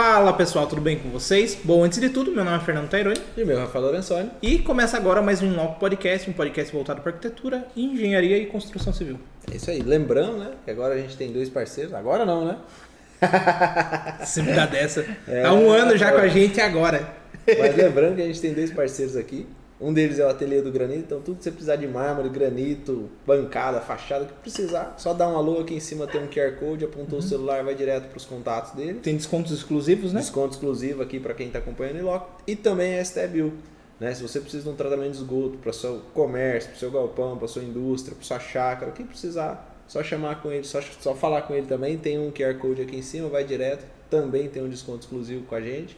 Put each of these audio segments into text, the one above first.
Fala pessoal, tudo bem com vocês? Bom, antes de tudo, meu nome é Fernando Taironi E meu, Rafael Lorenzoni. e começa agora mais um novo podcast, um podcast voltado para arquitetura, engenharia e construção civil. É isso aí. Lembrando, né? Que agora a gente tem dois parceiros. Agora não, né? Se me dá dessa. É. Há um ano já com a gente agora. Mas lembrando que a gente tem dois parceiros aqui. Um deles é o Ateliê do Granito. Então, tudo que você precisar de mármore, granito, bancada, fachada, o que precisar, só dá um alô aqui em cima, tem um QR Code, apontou o celular, vai direto para os contatos dele. Tem descontos exclusivos, né? Desconto exclusivo aqui para quem está acompanhando em loco. E também a STBIL. Né? Se você precisa de um tratamento de esgoto para o seu comércio, para o seu galpão, para sua indústria, para sua chácara, o que precisar, só chamar com ele, só, só falar com ele também. Tem um QR Code aqui em cima, vai direto. Também tem um desconto exclusivo com a gente.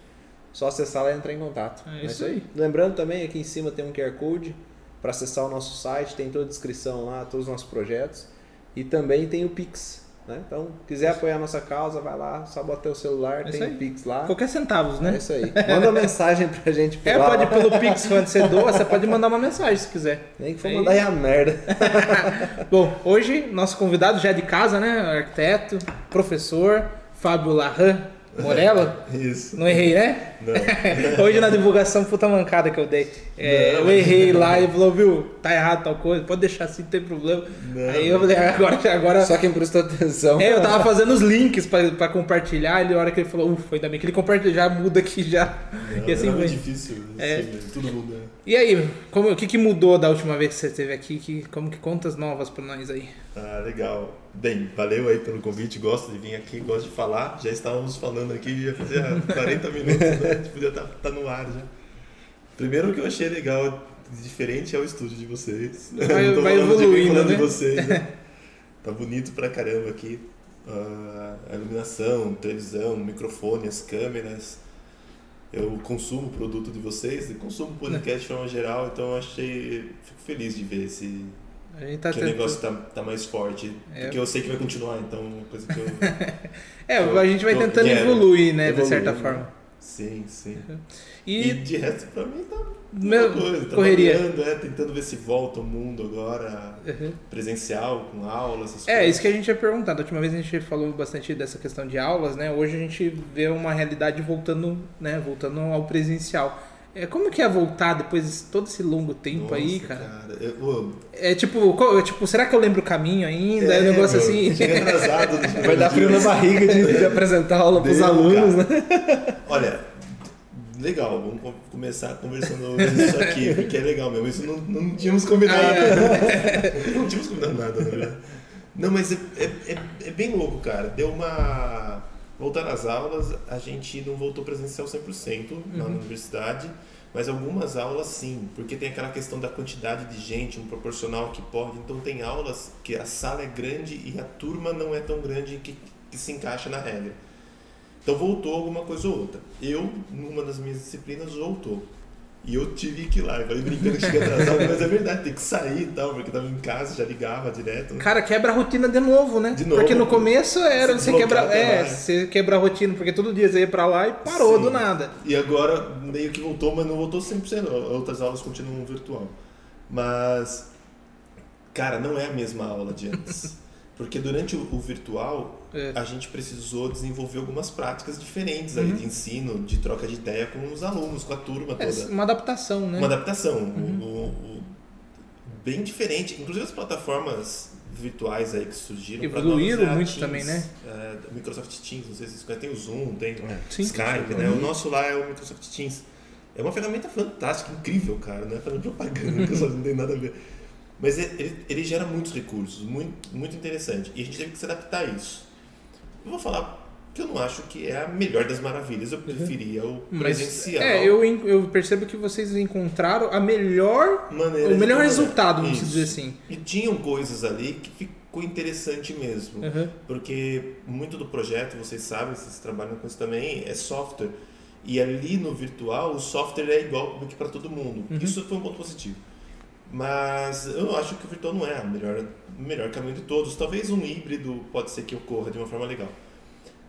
Só acessar lá e entrar em contato. É isso aí. Lembrando também, aqui em cima tem um QR Code para acessar o nosso site, tem toda a descrição lá, todos os nossos projetos. E também tem o Pix. Né? Então, quiser apoiar a nossa causa, vai lá, só bota o celular, É tem aí. o Pix lá. Qualquer centavos, É né? isso aí. Manda uma mensagem pra gente por É, lá. pode pelo Pix, quando você doa, você pode mandar uma mensagem se quiser. Nem que for É mandar aí a merda. Bom, hoje nosso convidado já é de casa, né? Arquiteto, professor, Fábio Larran Morella. Isso. Não errei, né? Não. Hoje na divulgação, puta mancada que eu dei. É, eu errei lá e falou, viu, tá errado tal coisa, pode deixar assim, não tem problema. Não. Aí eu falei, agora. agora Só quem prestou atenção. é, eu tava fazendo os links pra, pra compartilhar, e a hora que ele falou, ufa, ainda bem que ele compartilha, já muda aqui já. Não, e assim era muito difícil. É. assim, Todo mundo. né? E aí, como, o que, que mudou da última vez que você esteve aqui? Que, como que contas novas pra nós aí? Ah, legal. Bem, valeu aí pelo convite. Gosto de vir aqui, gosto de falar. Já estávamos falando aqui, já fazia 40 minutos, né? A gente podia estar no ar já. Primeiro que eu achei legal, diferente é o estúdio de vocês. Vai- vai de evoluindo, falando né? de vocês. né? Tá bonito pra caramba aqui. Ah, a iluminação, televisão, microfone, as câmeras. Eu consumo o produto de vocês e consumo podcast de forma geral, então eu achei. Fico feliz de ver esse, A gente tá que o tentando- negócio tá, tá mais forte. É. Porque eu sei que vai continuar, então é uma coisa que eu. É, a gente vai tentando quero evoluir, né, de evoluir, certa né? forma. sim, sim. E, E, de resto, pra mim tá meu, coisa. correria. Trabalhando, é, tentando ver se volta o mundo agora Uhum. presencial, com aulas, essas É, coisas. isso que a gente ia perguntar. Da última vez a gente falou bastante dessa questão de aulas, né? Hoje a gente vê uma realidade voltando, né? Voltando ao presencial. É, como que é voltar depois de todo esse longo tempo aí, Nossa, cara? eu- É tipo, co- tipo, será que eu lembro o caminho ainda? É, um negócio meu, assim. Chega atrasado. Vai dar frio na barriga de, de apresentar a aula pros Deu, alunos, né? Olha, legal, vamos co- começar conversando isso aqui, porque é legal mesmo. Isso não, não tínhamos combinado. Ah, não tínhamos combinado nada, na verdade. Não, mas é, é, é, é bem louco, cara. Deu uma. Voltar às aulas, a gente não voltou presencial 100% lá na universidade, mas algumas aulas sim, porque tem aquela questão da quantidade de gente, um proporcional que pode. Então tem aulas que a sala é grande e a turma não é tão grande que, que se encaixa na regra. Então voltou alguma coisa ou outra. Eu, numa das minhas disciplinas, voltou. E eu tive que ir lá. Eu falei brincando que cheguei atrasado, mas é verdade, tem que sair e tal, porque tava em casa, já ligava direto. né? Cara, quebra a rotina de novo, né? De novo. Porque no começo era você quebra, é, você quebra a rotina, porque todo dia você ia pra lá e parou Sim. do nada. E agora meio que voltou, mas não voltou 100%. Outras aulas continuam virtual. Mas, cara, não é a mesma aula de antes. Porque durante o virtual, É. a gente precisou desenvolver algumas práticas diferentes aí Uhum. de ensino, de troca de ideia com os alunos, com a turma É toda. uma adaptação, né? Uma adaptação. Uhum. o- o- o- bem diferente. Inclusive as plataformas virtuais aí que surgiram. Evoluíram nós, é muito Teams, também, né? é, Microsoft Teams, não sei se vocês conhecem, tem o Zoom, tem Sim. Skype, né? O nosso lá é o Microsoft Teams. É uma ferramenta fantástica, incrível, cara. Não é fazendo propaganda, Microsoft não tem nada a ver. Mas ele, ele, ele gera muitos recursos, muito, muito interessante. E a gente teve que se adaptar a isso. Eu vou falar que eu não acho que é a melhor das maravilhas. Eu preferia o Mas, presencial. é, eu, eu percebo que vocês encontraram a melhor, maneira o melhor resultado, vamos Isso. dizer assim. E tinham coisas ali que ficou interessante mesmo. Uhum. Porque muito do projeto, vocês sabem, vocês trabalham com isso também, é software. E ali no virtual, o software é igual para todo mundo. Uhum. Isso foi um ponto positivo. Mas eu acho que o virtual não é o melhor, melhor caminho de todos. Talvez um híbrido pode ser que ocorra de uma forma legal.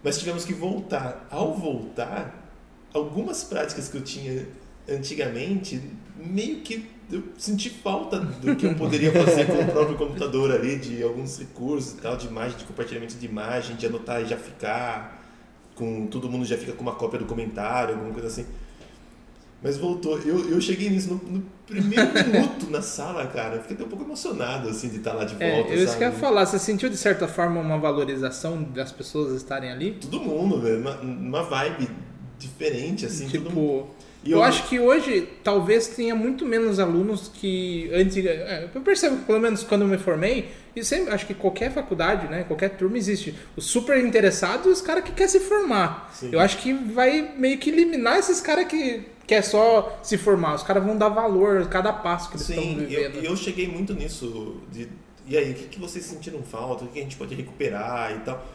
Mas tivemos que voltar. Ao voltar, algumas práticas que eu tinha antigamente, meio que eu senti falta do que eu poderia fazer com o próprio computador ali, de alguns recursos e tal, de imagem, de compartilhamento de imagem, de anotar e já ficar. com todo mundo já fica com uma cópia do comentário, alguma coisa assim. Mas voltou. Eu, eu cheguei nisso no, no primeiro minuto na sala, cara. Eu fiquei até um pouco emocionado, assim, de estar lá de É, volta, eu isso que eu ia falar. Você sentiu, de certa forma, uma valorização das pessoas estarem ali? Todo mundo, velho. Uma, uma vibe diferente, assim. todo mundo. tipo... E Eu, acho que hoje talvez tenha muito menos alunos que antes. é, Eu percebo que pelo menos quando eu me formei, e sempre acho que qualquer faculdade, né, qualquer turma existe os super interessados e os caras que querem se formar. Sim. Eu acho que vai meio que eliminar esses caras que quer só se formar. Os caras vão dar valor a cada passo que eles estão Sim, eu, vivendo. e eu cheguei muito nisso. De, e aí, o que, que vocês sentiram falta? O que a gente pode recuperar e tal?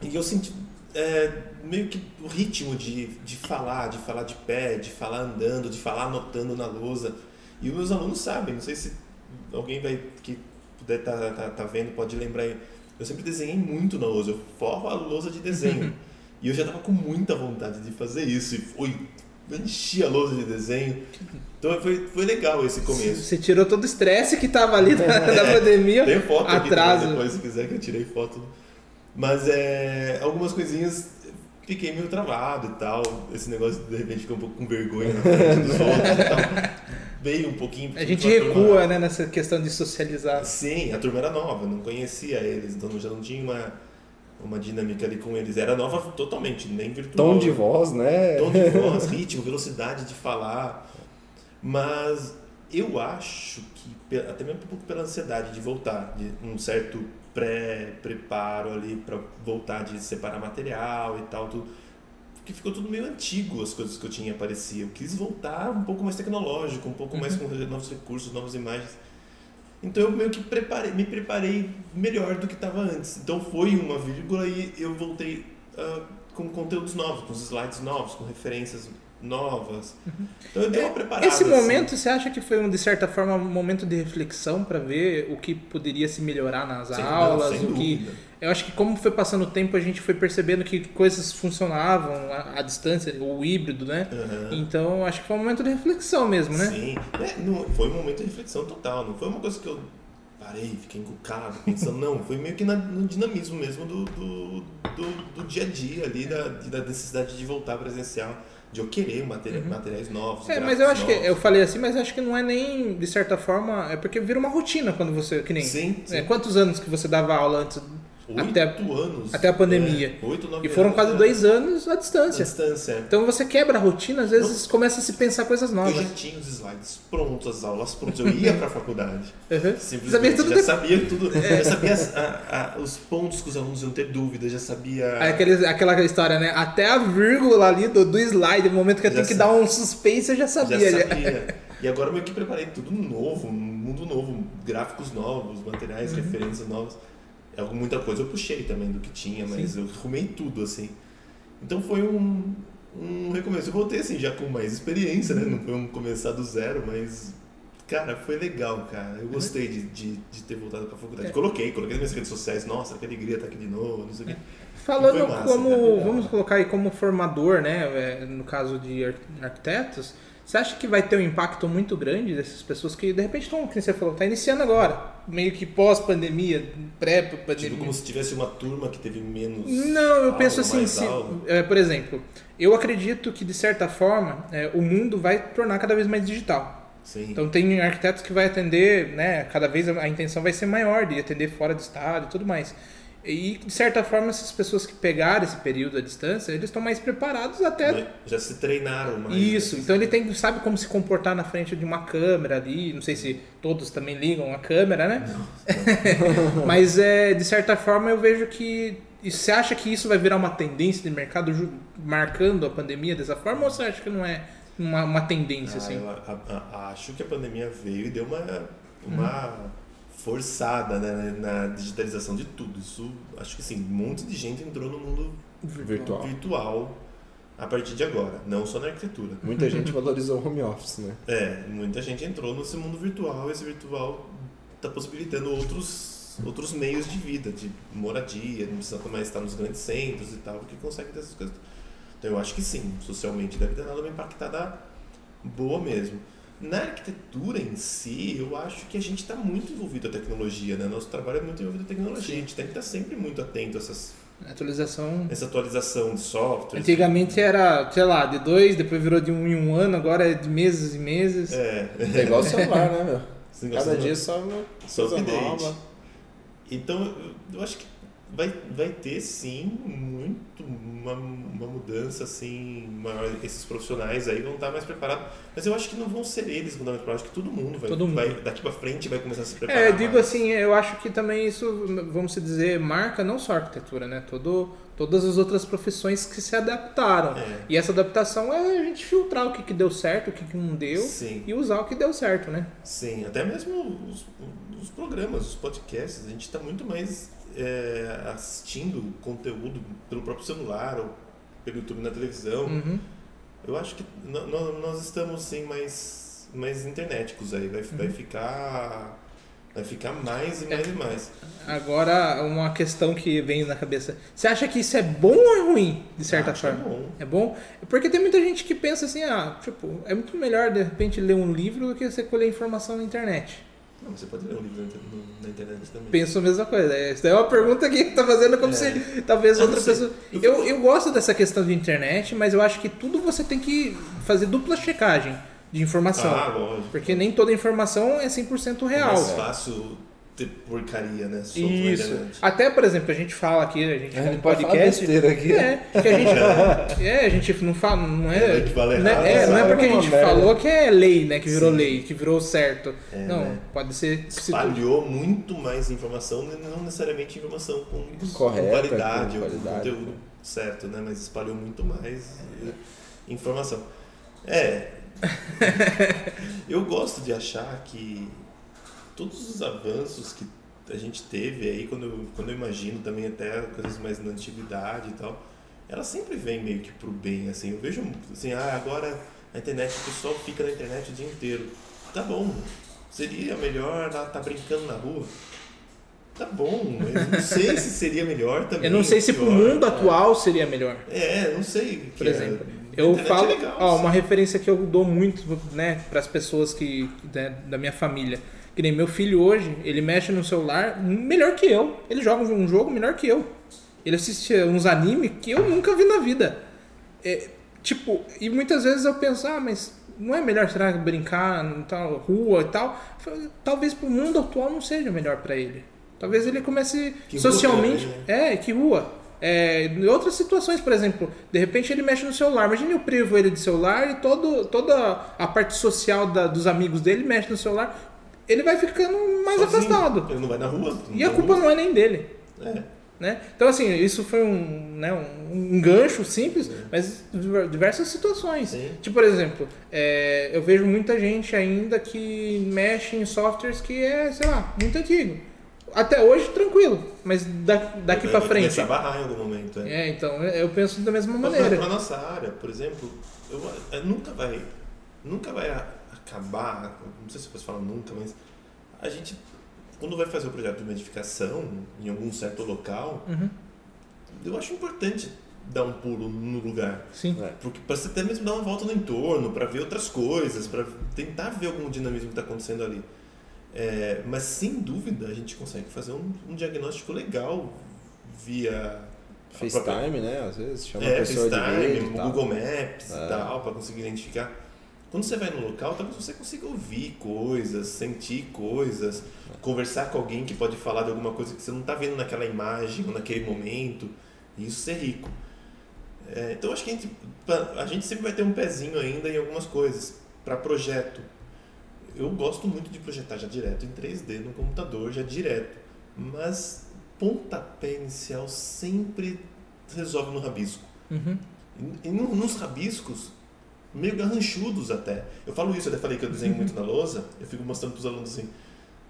E eu senti é, meio que o ritmo de, de falar, de falar de pé, de falar andando, de falar anotando na lousa. E os meus alunos sabem, não sei se alguém vai que puder estar tá, tá, tá vendo pode lembrar. aí. Eu sempre desenhei muito na lousa, eu forro a lousa de desenho. e eu já tava com muita vontade de fazer isso. E fui, enchi a lousa de desenho. Então foi, foi legal esse começo. Você tirou todo o estresse que tava ali da, da pandemia. Tem foto aqui Atraso. também, depois se quiser que eu tirei foto. Mas é, algumas coisinhas fiquei meio travado e tal. Esse negócio de repente ficou um pouco com vergonha na frente dos outros e tal. Veio um pouquinho. A gente recua, né, nessa questão de socializar. Sim, a turma era nova, não conhecia eles, então já não tinha uma, uma dinâmica ali com eles. Era nova totalmente, nem virtual. Tom de voz, né? Tom de voz, ritmo, velocidade de falar. Mas eu acho que, até mesmo um pouco pela ansiedade de voltar, de um certo pré-preparo ali para voltar, de separar material e tal, tudo. Porque ficou tudo meio antigo as coisas que eu tinha parecia. Eu quis voltar um pouco mais tecnológico, um pouco mais com novos recursos, novas imagens. Então eu meio que preparei, me preparei melhor do que estava antes. Então foi uma vírgula e eu voltei ah, com conteúdos novos, com slides novos, com referências novas. Então eu dei uma preparada. Esse assim. momento, você acha que foi, um, de certa forma, um momento de reflexão para ver o que poderia se melhorar nas Sem- não, aulas? sem o que... Eu acho que como foi passando o tempo, a gente foi percebendo que coisas funcionavam à, à distância, o híbrido, né? Aham. Então, acho que foi um momento de reflexão mesmo, né? Sim, É, não, foi um momento de reflexão total, não foi uma coisa que eu parei, fiquei encucado, pensando, não, foi meio que na- no dinamismo mesmo do, do, do, do dia a dia ali, da, da necessidade de voltar presencial, de eu querer materi- materiais novos. Uhum. É, mas eu acho que novos. eu falei assim, mas acho que não é nem de certa forma, é porque vira uma rotina quando você, que nem. Sim, sim. É, quantos anos que você dava aula antes? Oito até- anos. até a pandemia. É, oito, nove E foram anos, quase né? dois anos à à distância. distância. Então você quebra a rotina, às vezes começa a se pensar coisas Eu novas. já tinha os slides prontos, as aulas prontas, eu ia pra faculdade. Uhum. Sabia Simplesmente, tudo já de- sabia tudo. Já sabia as- a- a- os pontos que os alunos iam ter dúvidas, já sabia. Aquele, aquela história, né? Até a vírgula ali do, do slide, no momento que eu Já tenho que dar um suspense, eu já sabia. já. sabia. E agora eu meio que preparei tudo novo, um mundo novo, gráficos novos, materiais, Uhum. referências novas. É, muita coisa eu puxei também do que tinha, mas eu arrumei tudo assim. Então foi um, um recomeço. Eu voltei assim, já com mais experiência, né? Não foi um começar do zero, mas. Cara, foi legal, cara. Eu gostei de, de, de ter voltado pra faculdade. É. Coloquei, coloquei nas minhas redes sociais. Nossa, que alegria estar aqui de novo, não sei o quê. Falando Foi massa, como, cara. vamos colocar aí como formador, né? é, No caso de ar- arquitetos, você acha que vai ter um impacto muito grande dessas pessoas que de repente estão, como você falou, tá iniciando agora, meio que pós-pandemia, pré-pandemia? Tipo, como se tivesse uma turma que teve menos. Não, eu penso assim, se- é, por exemplo, eu acredito que de certa forma é, o mundo vai tornar cada vez mais digital. Sim. Então tem arquitetos que vai atender, né? Cada vez a a intenção vai ser maior de atender fora do estado e tudo mais. E de certa forma essas pessoas que pegaram esse período à distância, eles estão mais preparados até Né? Já se treinaram mais. isso. né? Então ele tem sabe como se comportar na frente de uma câmera ali. Não sei se todos também ligam a câmera, né? Mas é de certa forma eu vejo que e você acha que isso vai virar uma tendência de mercado marcando a pandemia dessa forma ou você acha que não é uma, uma tendência Ah, assim? eu a- a- acho que a pandemia veio e deu uma, uma forçada né, na digitalização de tudo. Isso, acho que sim, um monte de gente entrou no mundo Virtual. virtual a partir de agora, não só na arquitetura. Muita gente valorizou o home office, né? É, muita gente entrou nesse mundo virtual e esse virtual está possibilitando outros, outros meios de vida, de moradia, não precisa mais estar nos grandes centros e tal, porque consegue ter essas coisas. Então eu acho que sim, socialmente deve ter dado uma impactada boa mesmo. Na arquitetura em si, eu acho que a gente está muito envolvido a tecnologia, né? Nosso trabalho é muito envolvido a tecnologia. A gente tem que estar sempre muito atento a essas Atualização. essa atualização de software. Antigamente era, sei lá, de dois, depois virou de um em um ano, agora é de meses e meses. É, É igual o celular, né, meu? Cada dia só uma Só coisa update. nova. Então, eu acho que vai, vai ter sim muito uma, uma mudança assim maior. Esses profissionais aí vão estar mais preparados. Mas eu acho que não vão ser eles que vão estar mais preparados, acho que todo mundo vai, Todo mundo. vai daqui pra frente vai começar a se preparar. É, eu digo mais. assim, eu acho que também isso, vamos dizer, marca não só a arquitetura, né? Todo, todas as outras profissões que se adaptaram. É. E essa adaptação é a gente filtrar o que, que deu certo, o que, que não deu Sim, e usar o que deu certo, né? sim. Até mesmo os, os programas, os podcasts, a gente está muito mais é, assistindo conteúdo pelo próprio celular ou pelo YouTube na televisão. Uhum. Eu acho que nós estamos sim mais, mais internéticos aí. Vai, Uhum. vai ficar. Vai ficar mais e mais e mais. Agora, uma questão que vem na cabeça. Você acha que isso é bom ou é ruim, de certa Acho é forma? bom. É bom? Porque tem muita gente que pensa assim, ah, tipo, é muito melhor de repente ler um livro do que você colher informação na internet. Não, você pode ler um livro na, internet também. Penso a mesma coisa. Essa é uma pergunta que tá fazendo como É. se talvez Eu não outra pessoa. Eu Eu, eu gosto dessa questão de internet, mas eu acho que tudo você tem que fazer dupla checagem de informação. Ah, lógico. Porque nem toda informação é 100% É real. mais fácil porcaria, né? solto Isso. Até, por exemplo, a gente fala aqui, a gente A tem um gente pode falar podcast. besteira aqui. É, que a gente, é, a gente não fala, não é, Não é que vale não é, errado, é, não é sabe? porque a É gente merda. falou que é lei, né, que virou Sim. lei, que virou certo. É, não, né? pode ser que se tu- Espalhou muito mais informação, não necessariamente informação com, Correta, com qualidade, com ou qualidade. conteúdo certo, né? Mas espalhou muito mais eh, informação. É. eu gosto de achar que todos os avanços que a gente teve aí, quando eu, quando eu imagino também até coisas mais na antiguidade e tal, ela sempre vem meio que pro bem, assim. Eu vejo, assim, ah, agora a internet, o pessoal fica na internet o dia inteiro. Tá bom, seria melhor estar tá brincando na rua? Tá bom, mas não sei se seria melhor também. Eu não sei se pro pior. mundo atual seria melhor. É, não sei. Por é- exemplo, a eu falo, é legal, ó, uma referência que eu dou muito, né, para as pessoas que né, da minha família. Que nem meu filho hoje, ele mexe no celular melhor que eu. Ele joga um jogo melhor que eu. Ele assiste uns animes que eu nunca vi na vida. É, tipo, e muitas vezes eu penso, ah, mas não é melhor será brincar na tal rua e tal? Talvez pro mundo atual não seja melhor para ele. Talvez ele comece Que rua socialmente. que é, É, que rua. É, em outras situações, por exemplo, de repente ele mexe no celular. Imagine eu privo ele de celular e todo, toda a parte social da- dos amigos dele mexe no celular. Ele vai ficando mais Sozinho. afastado. Ele não vai na rua. E a culpa não é nem dele. É. Né? Então, assim, isso foi um, né, um, um gancho simples, mas diver- diversas situações. Sim. Tipo, por exemplo, é, eu vejo muita gente ainda que mexe em softwares que é, sei lá, muito antigo. Até hoje, tranquilo, mas da, daqui Vai- pra vai frente. Começar a barrar em algum momento. É. É, então, eu penso da mesma Mas maneira. Na, nossa área, por exemplo, eu, eu nunca vai, nunca vai acabar, não sei se eu posso falar nunca, mas a gente, quando vai fazer o projeto de uma edificação em algum certo local, Uhum, eu acho importante dar um pulo no lugar. sim. É. Porque para você até mesmo dar uma volta no entorno, para ver outras coisas, para tentar ver algum dinamismo que está acontecendo ali. É, mas sem dúvida a gente consegue fazer um, um diagnóstico legal via a própria- FaceTime, né? Às vezes chama a é, pessoa de FaceTime, vídeo e tal. Google Maps É. e tal, para conseguir identificar. Quando você vai no local, talvez você consiga ouvir coisas, sentir coisas, conversar com alguém que pode falar de alguma coisa que você não está vendo naquela imagem ou naquele momento, e isso ser rico. É, então acho que a gente, a gente sempre vai ter um pezinho ainda em algumas coisas. Para projeto, eu gosto muito de projetar já direto em 3D no computador, já direto. Mas pontapé inicial sempre resolve no rabisco. Uhum. E, e no- nos rabiscos, meio garranchudos até. Eu falo isso, eu até falei que eu desenho muito na lousa, eu fico mostrando para os alunos assim,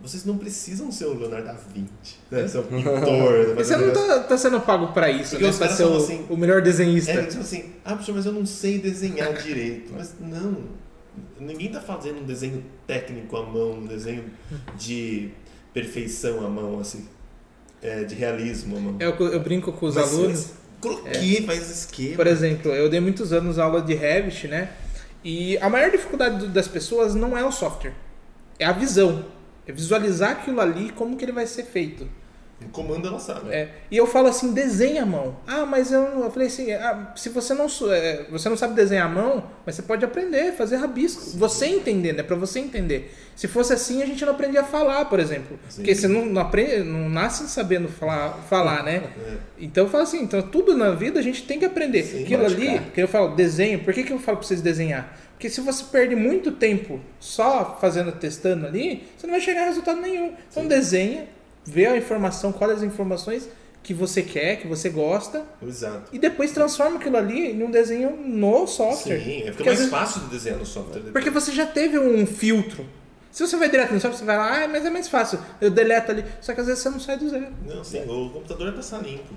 vocês não precisam ser o Leonardo da Vinci, né? ser um pintor. Você não tá, tá sendo pago pra isso, Porque né? Pra ser o, assim, o melhor desenhista. É, tipo assim, ah, professor, mas eu não sei desenhar direito. Mas não, ninguém tá fazendo um desenho técnico à mão, um desenho de perfeição à mão, assim, é, de realismo à mão. Eu, eu brinco com os Mas, alunos. Croquis, faz esquema. Por exemplo, eu dei muitos anos aula de Revit, né? E a maior dificuldade das pessoas não é o software, é a visão. É visualizar aquilo ali como que ele vai ser feito. Comando ela sabe. É, e eu falo assim, desenha a mão. Ah, mas eu. Eu falei assim, ah, se você não, é, você não sabe desenhar a mão, mas você pode aprender, fazer rabisco. Você entendendo, é pra você entender. Se fosse assim, a gente não aprendia a falar, por exemplo. Sim. Porque você não, não, aprende, não nasce sabendo falar, falar né? É. Então eu falo assim, então tudo na vida a gente tem que aprender. Sim, Aquilo ali, que eu falo, desenho, por que, que eu falo pra vocês desenhar? Porque se você perde muito tempo só fazendo, testando ali, você não vai chegar a resultado nenhum. Então Sim. desenha, vê a informação, quais as informações que você quer, que você gosta, Exato. e depois transforma aquilo ali em um desenho no software. Sim, é, fica Porque mais vezes- fácil de desenhar no software. depois. Porque você já teve um filtro. Se você vai direto no software, você vai lá, ah, mas é mais fácil, eu deleto ali. Só que às vezes você não sai do zero. Não, sim, o computador é passar limpo.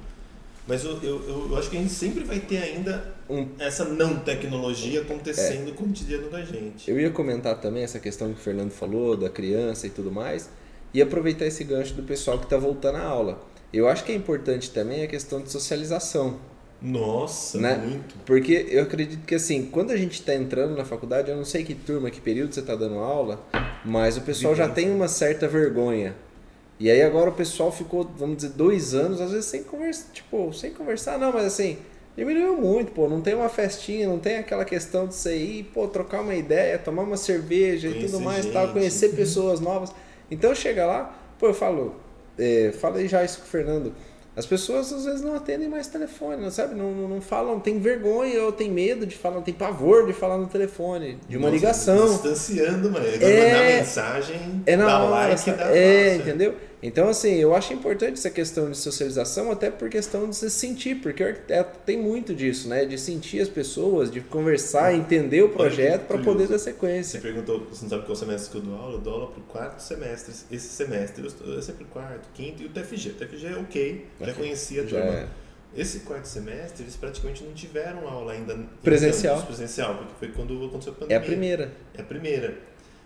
Mas eu, eu, eu, acho que a gente sempre vai ter ainda Um- essa não tecnologia acontecendo com o cotidiano da gente. Eu ia comentar também essa questão que o Fernando falou, da criança e tudo mais, e aproveitar esse gancho do pessoal que está voltando à aula. Eu acho que é importante também a questão de socialização. Nossa, Né? muito. Porque eu acredito que assim, quando a gente está entrando na faculdade, eu não sei que turma, que período você está dando aula, mas o pessoal já tem uma certa vergonha. E aí agora o pessoal ficou, vamos dizer, dois anos, às vezes sem conversar, tipo, sem conversar, não, mas assim, diminuiu muito, pô, não tem uma festinha, não tem aquela questão de você ir, pô, trocar uma ideia, tomar uma cerveja e Conhecer tudo mais, gente. tal, conhecer pessoas novas. Então chega lá, pô, eu falo, é, falei já isso com o Fernando. As pessoas às vezes não atendem mais telefone, não sabe? Não, não, não falam, tem vergonha ou tem medo de falar, tem pavor de falar no telefone, de uma Nossa, ligação. Distanciando, mas É- mandar mensagem, É na dar hora, like, dá é, fácil. entendeu? Então, assim, eu acho importante essa questão de socialização, até por questão de se sentir, porque o arquiteto tem muito disso, né? De sentir as pessoas, de conversar, entender o projeto para poder dar Você sequência. perguntou, você não sabe qual semestre que eu dou aula? Eu dou aula pro quarto semestre. Esse semestre eu estou- é sempre quarto, quinto e o TFG. O TFG é ok, já Ok. conhecia a turma. é. Esse quarto semestre, eles praticamente não tiveram aula ainda Presencial. presencial, porque foi quando aconteceu a É pandemia. a primeira. É a primeira.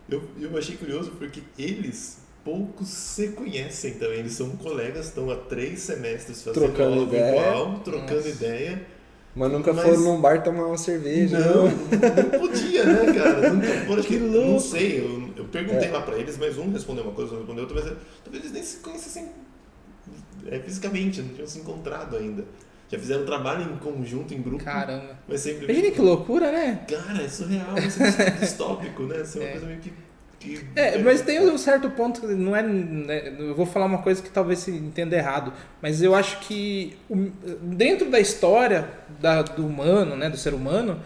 Eu, eu achei curioso porque eles poucos se conhecem também. Eles são colegas, estão há três semestres fazendo Trocando aula ideia. virtual, trocando Nossa. ideia. Mas nunca Mas- foram num bar tomar uma cerveja. Não, não podia, né, cara? Nunca foram. Que Não louco. sei, eu, eu perguntei lá pra eles, mas um respondeu uma coisa, outro respondeu outra, mas é, talvez eles nem se conhecessem é, fisicamente, não tinham se encontrado ainda. Já fizeram trabalho em conjunto, em grupo, Caramba. mas sempre. Imagina que loucura, né? Cara, é surreal, isso é distópico, né? Isso é uma É. coisa meio que. É, mas tem um certo ponto que não é. né, Eu vou falar uma coisa que talvez se entenda errado, mas eu acho que o- dentro da história da- do humano, né, do ser humano,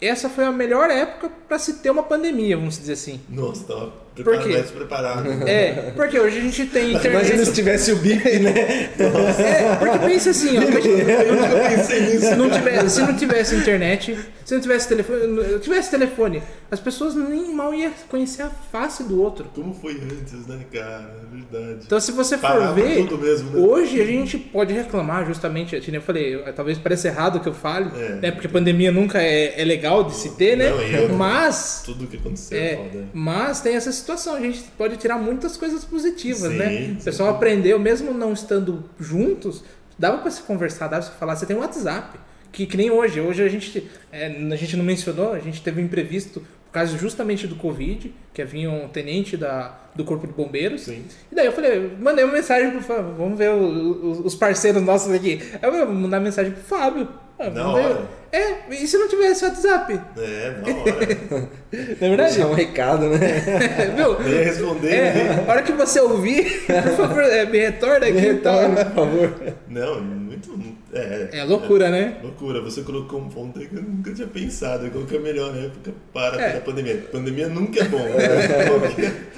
essa foi a melhor época para se ter uma pandemia, vamos dizer assim. Nossa, tava Por quê? mais preparado. É, porque hoje a gente tem Imagina se internet. tivesse o BIP, né? É, porque pensa assim, ó, Eu nunca pensei nisso. se não tivesse, se não tivesse internet, se não tivesse telefone, tivesse telefone, as pessoas nem mal iam conhecer a face do outro. Como foi antes, né, cara? É verdade. Então, se você for Parava ver, tudo mesmo, né? hoje a gente pode reclamar justamente, eu falei, talvez pareça errado que eu fale, É. né? Porque pandemia nunca é, é legal de se ter, né? Não, eu- Mas, Tudo que aconteceu é, foda. mas tem essa situação, a gente pode tirar muitas coisas positivas, Sim, né? sim. O pessoal aprendeu, mesmo não estando juntos, dava pra se conversar, dava pra se falar. Você tem um WhatsApp, que, que nem hoje. Hoje a gente, é, a gente não mencionou, a gente teve um imprevisto por causa justamente do Covid, que havia um tenente da, do Corpo de Bombeiros. Sim. E daí eu falei, mandei uma mensagem pro Fábio, vamos ver o- o- os parceiros nossos aqui. Eu vou mandar mensagem pro Fábio. Ah, ver. hora. É, e se não tivesse WhatsApp? É, na hora. Não é verdade? Deixar um recado, né? Viu? Eu ia responder. É, né? a hora que você ouvir, por favor, é, me retorna aqui. Me então. retorna, por favor. Não, muito. É, É loucura, né? Loucura, você colocou um ponto aí que eu nunca tinha pensado. Qual que é a melhor época para É. a pandemia? Pandemia nunca é bom.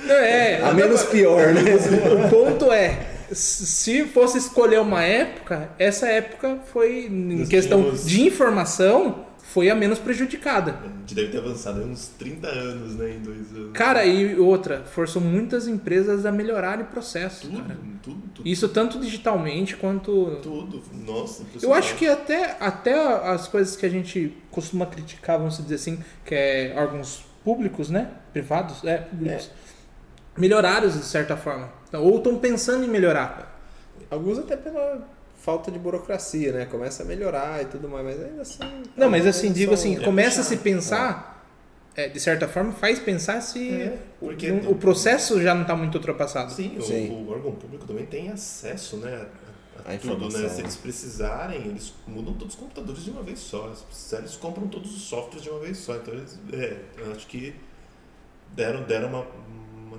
Não, é, A menos pior, né? O ponto é, se fosse escolher uma época, essa época foi, em Nós questão de informação, foi a menos prejudicada. A gente deve ter avançado uns 30 anos, né? Em dois anos. Cara, e outra, forçou muitas empresas a melhorarem o processo, tudo, cara. tudo, tudo. Isso tanto digitalmente quanto. Tudo. Nossa, Eu acho que até, até as coisas que a gente costuma criticar, vamos dizer assim, que é órgãos públicos, né? Privados, é, públicos. Melhoraram de certa forma. Então, Ou estão pensando em melhorar. Alguns até pela falta de burocracia, né? Começa a melhorar e tudo mais, mas ainda assim. Não, mas alguns assim, digo assim, é começa a se pensar é, de certa forma, faz pensar se É, porque o, o processo já não está muito ultrapassado. Sim, o- Sim. O, órgão público também tem acesso, né, a, a A tudo, né? Se eles precisarem, eles mudam todos os computadores de uma vez só. Se precisarem, eles compram todos os softwares de uma vez só. Então, eles, é, eu acho que deram, deram uma,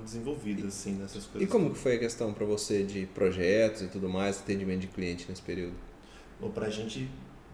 uma desenvolvida, assim, nessas coisas. E como que foi a questão para você de projetos e tudo mais, atendimento de cliente nesse período? Ou pra gente,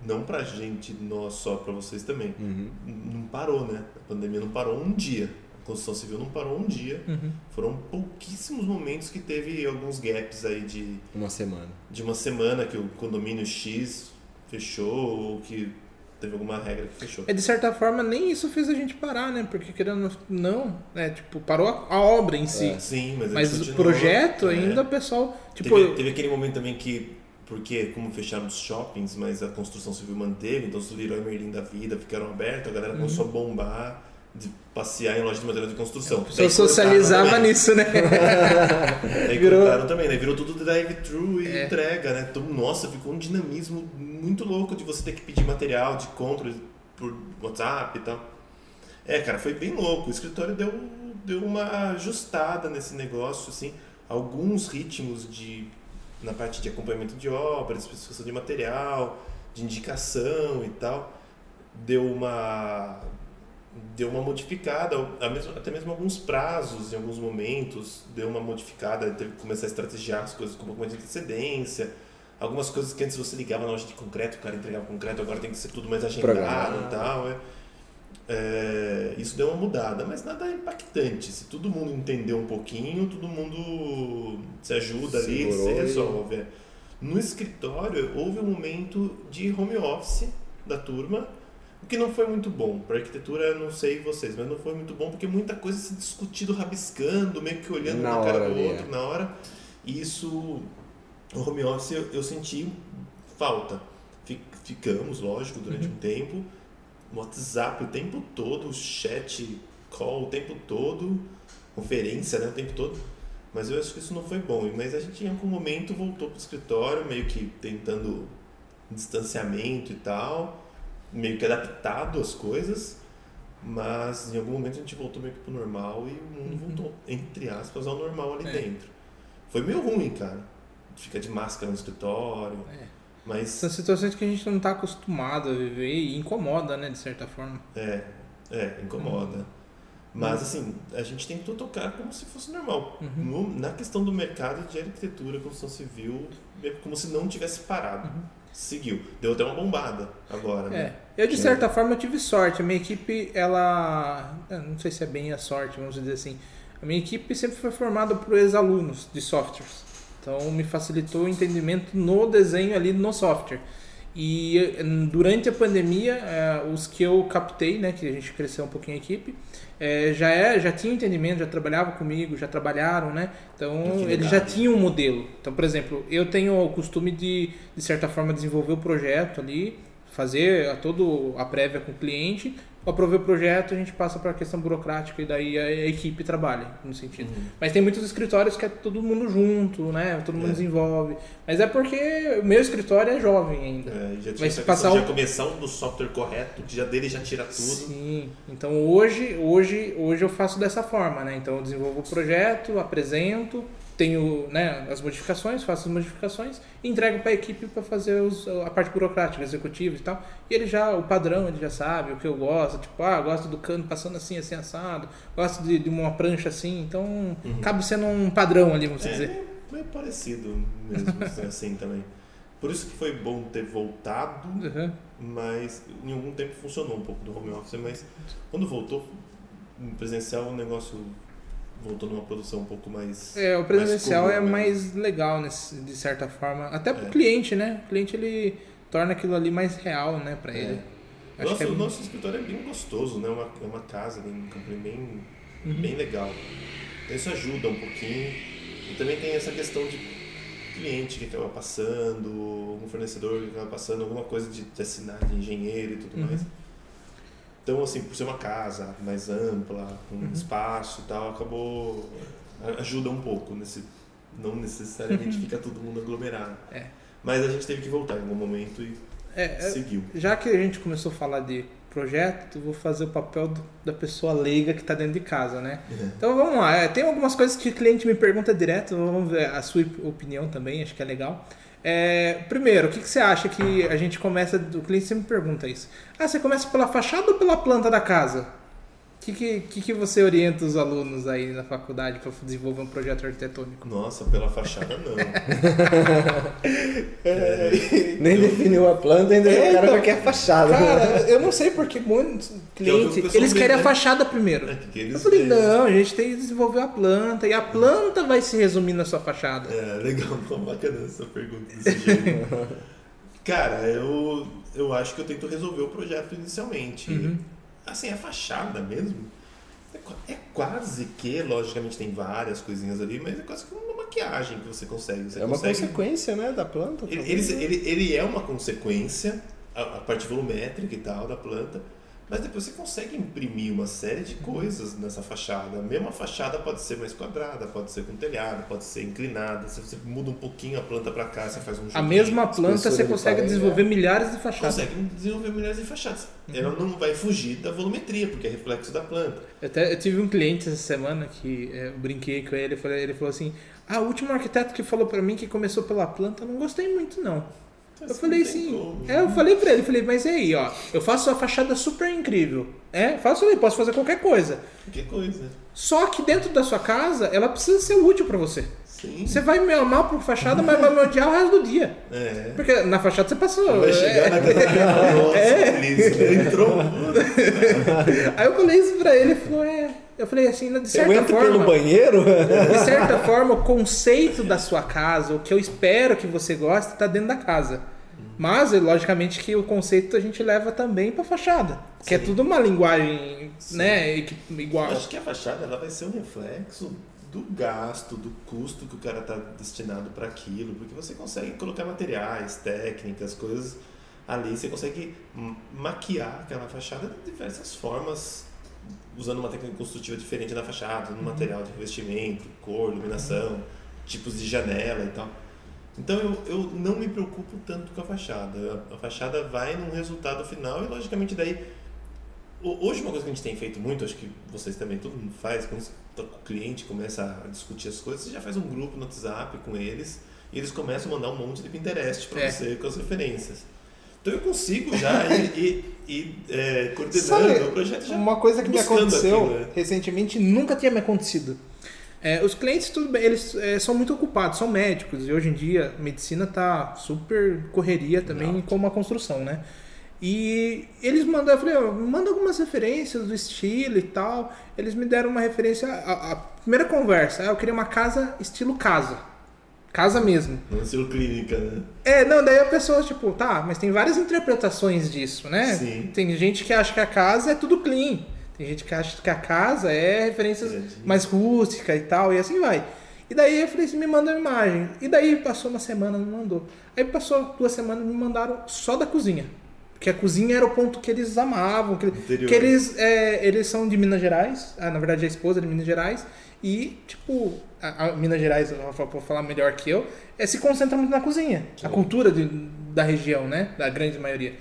não pra gente, nós só, pra vocês também. Uhum. Não parou, né? A pandemia não parou um dia. A construção civil não parou um dia. Uhum. Foram pouquíssimos momentos que teve alguns gaps aí de Uma semana. de uma semana que o condomínio X fechou ou que teve alguma regra que fechou. É, de certa forma, nem isso fez a gente parar, né? Porque querendo ou não, né? Tipo, parou a, a obra em si. É. Sim, mas, Mas o projeto é. ainda, o pessoal. Tipo, teve, teve aquele momento também que, porque como fecharam os shoppings, mas a construção civil manteve, então os Leroy Merlin da vida ficaram abertos, a galera Uhum. começou a bombar de passear em loja de material de construção. pessoa Daí socializava também. nisso, né? Daí Virou- cortaram também, né? Virou tudo drive-thru e É. entrega, né? Então, nossa, ficou um dinamismo muito louco de você ter que pedir material de compra por WhatsApp e tal. É, cara, foi bem louco. O escritório deu, deu uma ajustada nesse negócio, assim. Alguns ritmos de na parte de acompanhamento de obras, especificação de material, de indicação e tal, deu uma deu uma modificada, até mesmo alguns prazos em alguns momentos, deu uma modificada, teve que começar a estrategiar as coisas com um pouco mais de antecedência. Algumas coisas que antes você ligava na loja de concreto, o cara entregava concreto, agora tem que ser tudo mais agendado Programado. e tal. É. É, isso deu uma mudada, mas nada impactante. Se todo mundo entender um pouquinho, todo mundo se ajuda ali, se Segurou e- resolve. é. No escritório, houve um momento de home office da turma, o que não foi muito bom. Para arquitetura, não sei vocês, mas não foi muito bom porque muita coisa se discutindo, rabiscando, meio que olhando Na na, cara do ali, outro é. na hora. E isso, o home office, eu, eu senti falta. Fi- Ficamos, lógico, durante um tempo. WhatsApp o tempo todo, chat, call o tempo todo, conferência né, o tempo todo. Mas eu acho que isso não foi bom. Mas a gente em algum momento voltou pro escritório, meio que tentando distanciamento e tal, meio que adaptado às coisas. Mas em algum momento a gente voltou meio que pro normal e o mundo voltou, entre aspas, ao normal ali É. dentro. Foi meio ruim, cara. Fica de máscara no escritório. É. Mas São situações que a gente não está acostumado a viver e incomoda, né? De certa forma. É, é, incomoda. Mas assim, a gente tentou tocar como se fosse normal. Uhum. No- na questão do mercado de arquitetura, construção civil, é como se não tivesse parado. Uhum. Seguiu. Deu até uma bombada agora, né? Eu, de certa forma, eu tive sorte. A minha equipe, ela. Não sei se é bem a sorte, vamos dizer assim. A minha equipe sempre foi formada por ex-alunos de softwares. Então, me facilitou o entendimento no desenho ali no software. E durante a pandemia, eh, os que eu captei, né, que a gente cresceu um pouquinho a equipe, eh, já é, já tinha entendimento, já trabalhava comigo, já trabalharam, né? Então eles já tinham um modelo. Então, por exemplo, eu tenho o costume de, de certa forma, desenvolver o projeto ali, fazer a todo a prévia com o cliente, aprovei o projeto, a gente passa para a questão burocrática e daí a, equipe trabalha no sentido. Uhum. Mas tem muitos escritórios que é todo mundo junto, né? Todo mundo É. desenvolve. Mas é porque o meu escritório é jovem ainda. É, já tinha se passar um- já começar no software correto, já dele já tira tudo. Sim. Então hoje, hoje, hoje eu faço dessa forma, né? Então eu desenvolvo o projeto, apresento, tenho né, as modificações, faço as modificações e entrego para a equipe para fazer os- a parte burocrática, executiva e tal. E ele já, o padrão, ele já sabe o que eu gosto. Tipo, ah, gosto do cano passando assim, assim, assado. Gosto de, de uma prancha assim. Então, acaba sendo um padrão ali, vamos É, dizer. meio parecido mesmo, assim também. Por isso que foi bom ter voltado, Uhum. mas em algum tempo funcionou um pouco do home office, mas quando voltou presencial o negócio voltou numa produção um pouco mais É, o presencial mais é né? mais legal, nesse, de certa forma. Até pro É. cliente, né? O cliente ele torna aquilo ali mais real, né, pra É. ele. Acho é... o nosso escritório é bem gostoso, né? Uma, é uma casa ali em Campo bem, Uhum. bem legal. Então isso ajuda um pouquinho. E também tem essa questão de cliente que acaba passando, algum fornecedor que acaba passando, alguma coisa de, de assinar de engenheiro e tudo Uhum. mais. Então, assim, por ser uma casa mais ampla, com Uhum. espaço e tal, acabou. ajuda um pouco nesse. Não necessariamente fica todo mundo aglomerado. É. Mas a gente teve que voltar em algum momento e É, é, seguiu. já que a gente começou a falar de projeto, vou fazer o papel do- da pessoa leiga que está dentro de casa, né? Uhum. Então vamos lá. É, tem algumas coisas que o cliente me pergunta direto, vamos ver a sua opinião também, acho que é legal. É, primeiro, o que, que você acha que a gente começa. O cliente sempre pergunta isso. Ah, você começa pela fachada ou pela planta da casa? O que, que, que, que você orienta os alunos aí na faculdade para desenvolver um projeto arquitetônico? Nossa, pela fachada não. Nem definiu a planta, ainda É, o cara então, já quer a fachada. Cara, eu não sei porque muitos Que é que clientes, pessoal eles querem a né? fachada primeiro. É, que eles Eu falei, não, a gente tem que desenvolver a planta e a planta vai se resumir na sua fachada. É, legal, pô, bacana essa pergunta desse jeito. Cara, eu, eu acho que eu tento resolver o projeto inicialmente. Uhum. Assim, a fachada mesmo é, é quase que, logicamente tem várias coisinhas ali, mas é quase que uma maquiagem que você consegue. Você É uma consegue... consequência, né, da planta. Ele, né? ele, ele é uma consequência, a, a parte volumétrica e tal da planta, mas depois você consegue imprimir uma série de coisas nessa fachada. A mesma fachada pode ser mais quadrada, pode ser com telhado, pode ser inclinada. Se você muda um pouquinho a planta para cá, você faz um A mesma planta você consegue parede, desenvolver milhares de fachadas. Consegue desenvolver milhares de fachadas. Ela não vai fugir da volumetria, porque é reflexo da planta. Eu, até, eu tive um cliente essa semana que é, eu brinquei com ele, eu falei- ele falou assim: Ah, o último arquiteto que falou pra mim que começou pela planta, não gostei muito não. Eu falei assim, é, eu falei pra ele, falei, mas e aí, ó, eu faço a fachada super incrível. É, faço aí, posso fazer qualquer coisa. Que coisa. Só que dentro da sua casa, ela precisa ser útil pra você. Sim. Você vai me amar por fachada, mas vai me odiar o resto do dia. É. Porque na fachada você passou. Vai chegar é, na casa Nossa, Cris, entrou. Aí eu falei isso pra ele, ele falou, é. Eu falei assim, de Eu certa entro forma. pelo banheiro? De certa forma, o conceito da sua casa, o que eu espero que você goste, está dentro da casa. Mas, é, logicamente, que o conceito a gente leva também para fachada. Que é Sim. tudo uma linguagem, né, equi- igual. Eu acho que a fachada ela vai ser um reflexo do gasto, do custo que o cara está destinado para aquilo, porque você consegue colocar materiais, técnicas, coisas ali, você consegue maquiar aquela fachada de diversas formas, usando uma técnica construtiva diferente da fachada, no material de revestimento, cor, iluminação, tipos de janela e tal. Então eu, eu não me preocupo tanto com a fachada. A, a fachada vai num resultado final e logicamente daí Hoje uma coisa que a gente tem feito muito, acho que vocês também, todo mundo faz, quando tá o cliente, começa a discutir as coisas, você já faz um grupo no WhatsApp com eles e eles começam a mandar um monte de Pinterest para É. você com as referências. Então eu consigo já ir, ir, ir, é, coordenando Sabe, o projeto já. Uma coisa que me aconteceu aquilo, né? recentemente nunca tinha me acontecido. É, os clientes, tudo bem, eles é, são muito ocupados, são médicos, e hoje em dia a medicina tá super correria também Não. como a construção, né? E eles mandaram, eu falei, ó, manda algumas referências do estilo e tal. Eles me deram uma referência, a, a primeira conversa, ah, eu queria uma casa estilo casa. Casa mesmo. No estilo clínica, né? É, não, daí a pessoa, tipo, tá, mas tem várias interpretações disso, né? Sim. Tem gente que acha que a casa é tudo clean. Tem gente que acha que a casa é referências mais rústica e tal, e assim vai. E daí eu falei assim, me manda uma imagem. E daí passou uma semana, não mandou. Aí passou duas semanas, me mandaram só da cozinha. Porque a cozinha era o ponto que eles amavam. Que, Interior. que eles, é, eles são de Minas Gerais. Ah, na verdade, a esposa é de Minas Gerais. E, tipo, a, a Minas Gerais, vou falar melhor que eu, é, se concentra muito na cozinha. A cultura de- da região, né? Da grande maioria.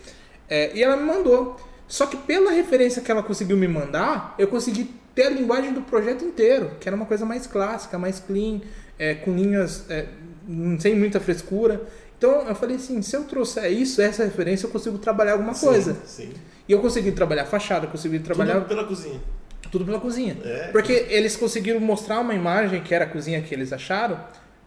É, e ela me mandou. Só que pela referência que ela conseguiu me mandar, eu consegui ter a linguagem do projeto inteiro, que era uma coisa mais clássica, mais clean, é, com linhas é, sem muita frescura. Então eu falei assim, se eu trouxer isso, essa referência, eu consigo trabalhar alguma coisa. Sim. E eu consegui trabalhar fachada, eu consegui trabalhar Tudo pela cozinha. tudo pela cozinha. É. Porque eles conseguiram mostrar uma imagem que era a cozinha que eles acharam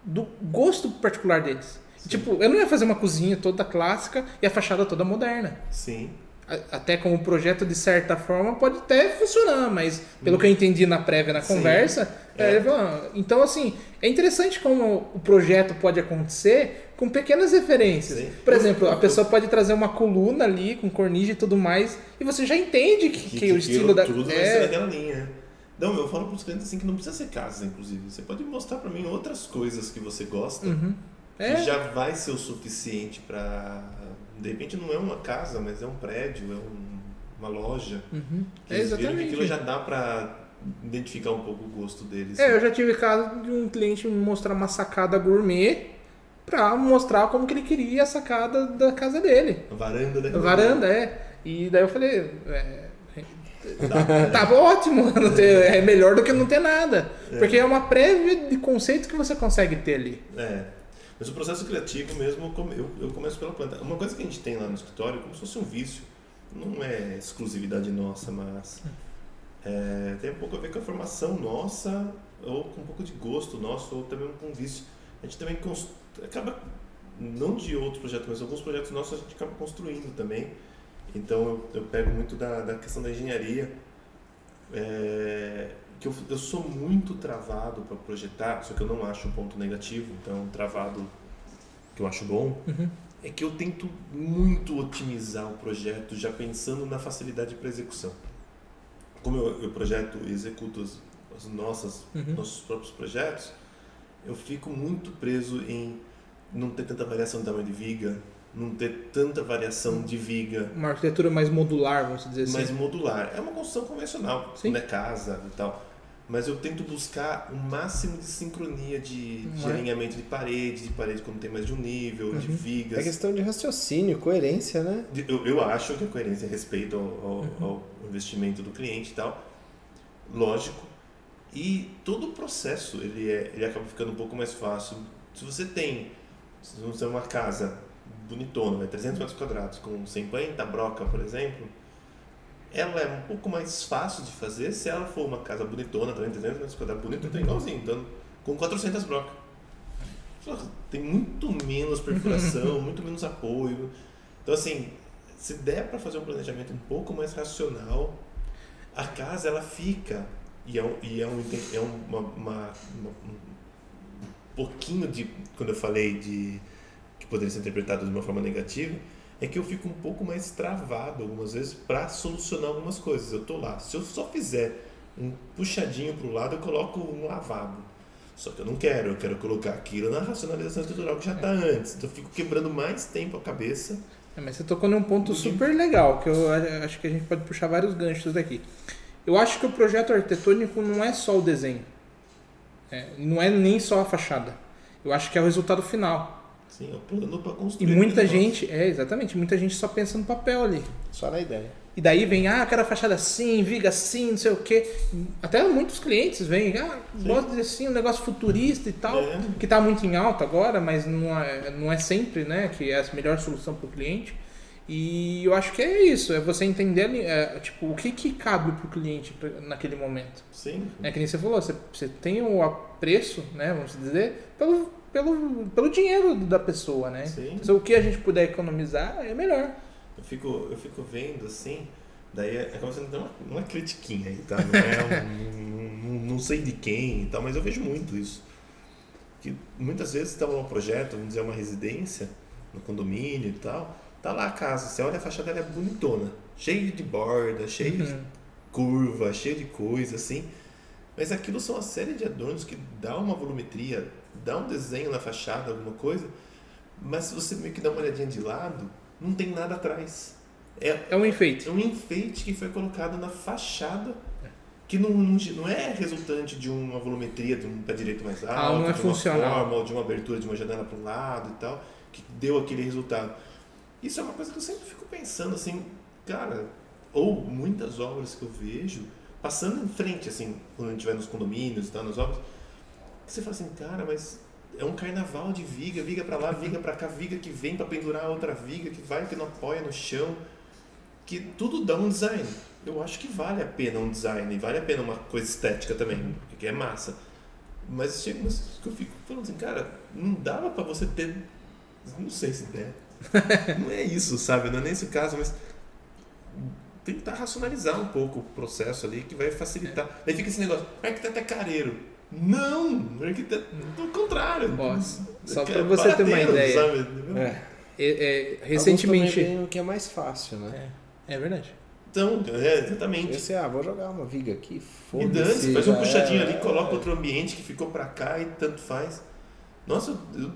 do gosto particular deles. Tipo, eu não ia fazer uma cozinha toda clássica e a fachada toda moderna. Sim. A- Até como projeto, de certa forma, pode até funcionar, mas pelo que eu entendi na prévia, na Sim. conversa, É. é, "Ah, então assim, é interessante como o projeto pode acontecer com pequenas referências. Sim. Por exemplo, a pessoa pode trazer uma coluna ali com cornija e tudo mais, e você já entende que, que, que, o estilo da. tudo é, ser naquela linha. Não, eu falo para os clientes assim que não precisa ser casa, inclusive. Você pode mostrar para mim outras coisas que você gosta, Uhum. que É. já vai ser o suficiente para de repente não é uma casa, mas é um prédio, é um- uma loja. Uhum. Que É que exatamente. aquilo já dá para identificar um pouco o gosto deles. É, eu já tive caso de um cliente me mostrar uma sacada gourmet pra mostrar como que ele queria a sacada da casa dele. A varanda, né? A varanda, é. E daí eu falei, é, Tava ótimo, não ter- é melhor do que não ter nada. Porque é uma prévia de conceito que você consegue ter ali. É. Mas o processo criativo mesmo, eu come- eu, eu começo pela planta. Uma coisa que a gente tem lá no escritório, como se fosse um vício, não é exclusividade nossa, mas é, tem um pouco a ver com a formação nossa, ou com um pouco de gosto nosso, ou também com um vício. A gente também acaba, não de outros projetos, mas alguns projetos nossos a gente acaba construindo também. Então eu, eu pego muito da, da questão da engenharia, é, que eu, eu sou muito travado para projetar, só que eu não acho um ponto negativo, então travado que eu acho bom, Uhum. é que eu tento muito otimizar o projeto já pensando na facilidade para execução. Como eu, eu projeto e executo as, as nossas Uhum. nossos próprios projetos, eu fico muito preso em não ter tanta variação de tamanho de viga, não ter tanta variação de viga, Uma arquitetura mais modular, vamos dizer assim. mais modular. É uma construção convencional, Sim. quando é casa e tal. Mas eu tento buscar o máximo de sincronia de, de é? alinhamento de parede, de parede quando tem mais de um nível, de Uhum. vigas. É questão de raciocínio, coerência, né? De- Eu, eu acho que a coerência é respeito ao, ao- Uhum. ao investimento do cliente e tal, lógico. E todo o processo ele, é, ele acaba ficando um pouco mais fácil. Se você tem, se você tem uma casa bonitona, né, 300 metros quadrados, com 50 broca, por exemplo, ela é um pouco mais fácil de fazer se ela for uma casa bonitona, também 300 metros quadrados, bonita, então igualzinho, então, com 400 brocas. Só Tem muito menos perfuração, muito menos apoio. Então, assim, se der para fazer um planejamento um pouco mais racional, a casa ela fica e é um, e é um, é uma, uma- uma- um pouquinho de quando eu falei de que poderia ser interpretado de uma forma negativa é que eu fico um pouco mais travado algumas vezes para solucionar algumas coisas. Eu tô lá, se eu só fizer um puxadinho para o lado, eu coloco um lavabo. Só que eu não quero, eu quero colocar aquilo na racionalização estrutural que já está antes. Então eu fico quebrando mais tempo a cabeça. É, mas você tocou num ponto Uhum. super legal, que eu acho que a gente pode puxar vários ganchos daqui. Eu acho que o projeto arquitetônico não é só o desenho. É, não é nem só a fachada. Eu acho que é o resultado final. Sim, o plano para E construir. muita aquele negócio. gente, é, exatamente, muita gente só pensa no papel ali. Só na ideia. E daí vem, ah, quero a fachada assim, viga assim, não sei o quê. Até muitos clientes vêm, ah, gosto de assim, um negócio futurista e tal, É. que está muito em alta agora, mas não é, não é sempre, né, que é a melhor solução para o cliente. E eu acho que é isso, é você entender é, tipo, o que, que cabe para o cliente naquele momento. Sim. É que nem você falou, você, você tem o apreço, né, vamos dizer, pelo, pelo, pelo dinheiro da pessoa, né? Sim. Então, o que a gente puder economizar é melhor. Eu fico, eu fico vendo assim, daí é acaba sendo uma, uma critiquinha aí, tá? Não é um, um- não sei de quem e tal, mas eu vejo muito isso. Que muitas vezes está um projeto, vamos dizer, uma residência, no condomínio e tal, tá lá a casa, você olha a fachada, ela é bonitona, cheia de borda, cheia de Uhum. curva, cheia de coisa assim. Mas aquilo são uma série de adornos que dá uma volumetria, dá um desenho na fachada, alguma coisa, mas se você meio que dá uma olhadinha de lado, não tem nada atrás. É, É um enfeite. é um enfeite que foi colocado na fachada que não, não, é resultante de uma volumetria de um pé direito mais alto, Ah, não é de uma funcional. forma, ou de uma abertura de uma janela para um lado e tal, que deu aquele resultado. Isso é uma coisa que eu sempre fico pensando assim, cara, ou muitas obras que eu vejo passando em frente, assim, quando a gente vai nos condomínios e tal, nas obras, que você fala assim, cara, mas é um carnaval de viga, viga para lá, viga para cá, viga que vem para pendurar outra viga, que vai, que não apoia no chão, que tudo dá um design. Eu acho que vale a pena um design, vale a pena uma coisa estética também, porque é massa. Mas chega umas que eu fico falando assim, cara, não dava para você ter. Não sei se der. não é isso, sabe? Não é nesse caso, mas tentar racionalizar um pouco o processo ali que vai facilitar. Daí fica esse negócio, o arquiteto é careiro. Não! O arquiteto, do contrário. Ó, só É pra você ter uma ideia. sabe? É. É, é, recentemente. o que é mais fácil, né? É, é verdade. Então, é, exatamente. Esse, ah, vou jogar uma viga aqui, E foda-se. dane faz um puxadinho ali, coloca outro ambiente que ficou pra cá e tanto faz. Nossa, eu,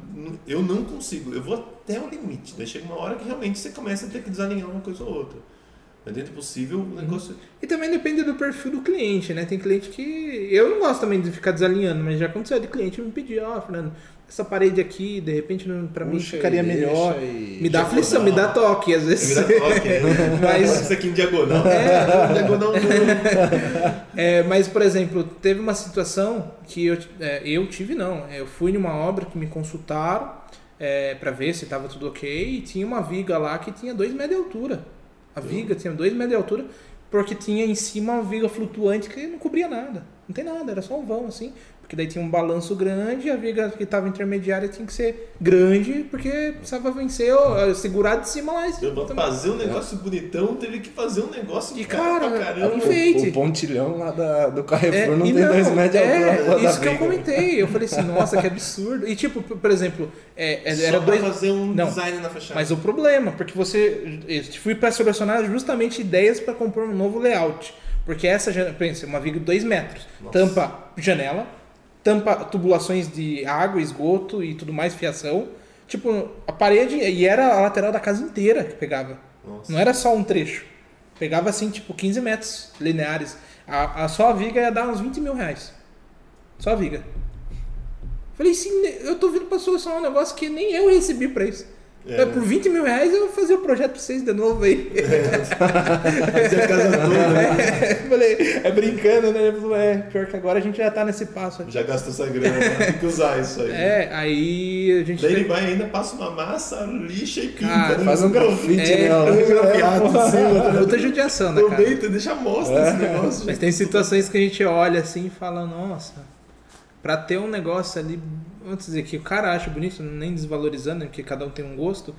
eu não consigo. Eu vou até o limite. Daí chega uma hora que realmente você começa a ter que desalinhar uma coisa ou outra. Mas dentro do possível, o negócio. E também depende do perfil do cliente, né? Tem cliente que. Eu não gosto também de ficar desalinhando, mas já aconteceu de cliente me pedir, ó, Fernando, essa parede aqui, de repente, pra mim ficaria melhor. Me dá aflição, me dá toque, às Me vezes. dá toque, né? Mas- Isso aqui em diagonal. É. diagonal. É, mas, por exemplo, teve uma situação que eu, é, eu tive, não. Eu fui numa obra que me consultaram é, para ver se estava tudo ok e tinha uma viga lá que tinha 2 metros de altura. A viga tinha 2 metros de altura porque tinha em cima uma viga flutuante que não cobria nada. Não tem nada, era só um vão assim. Porque daí tinha um balanço grande e a viga que estava intermediária tinha que ser grande porque precisava vencer, ó, segurar de cima lá. Eu vou fazer um negócio bonitão, teve que fazer um negócio E, caro cara, pra caramba. enfeite. O, o pontilhão lá da, do Carrefour não e tem dois metros de é, altura. pra dar isso que eu comentei. Eu falei assim, nossa, que absurdo. E tipo, por exemplo, é, é, Só era pra dois. fazer um Não, design na fachada. Mas o problema, porque você. Eu fui para selecionar justamente ideias para compor um novo layout. Porque essa janela, pensa, uma viga de 2 metros, Nossa. tampa janela, tampa tubulações de água, esgoto e tudo mais, fiação. Tipo, a parede, e era a lateral da casa inteira que pegava. Nossa. Não era só um trecho. Pegava assim, tipo, 15 metros lineares. A, a só a viga ia dar uns 20 mil reais. Só a viga. Falei, sim, eu tô vindo pra solucionar um negócio que nem eu recebi pra isso. É. É, Por 20 mil reais eu vou fazer o projeto pra vocês de novo aí. Fazer a casa toda. né? Falei, é brincando, né? Ele falou, é, pior que agora a gente já tá nesse passo aqui. Já gastou essa grana, tem que usar isso aí. É, aí a gente. Daí ele vai ainda, passa uma massa, lixa e pinta. Ah, né? Faz um grafite, É, né? Faz um grafiado Puta judiação, né? Aproveita, deixa mostra esse negócio. Mas tem situações que a gente olha assim e fala, nossa, pra ter um negócio ali, vamos dizer que o cara acha bonito, nem desvalorizando, né, porque cada um tem um gosto,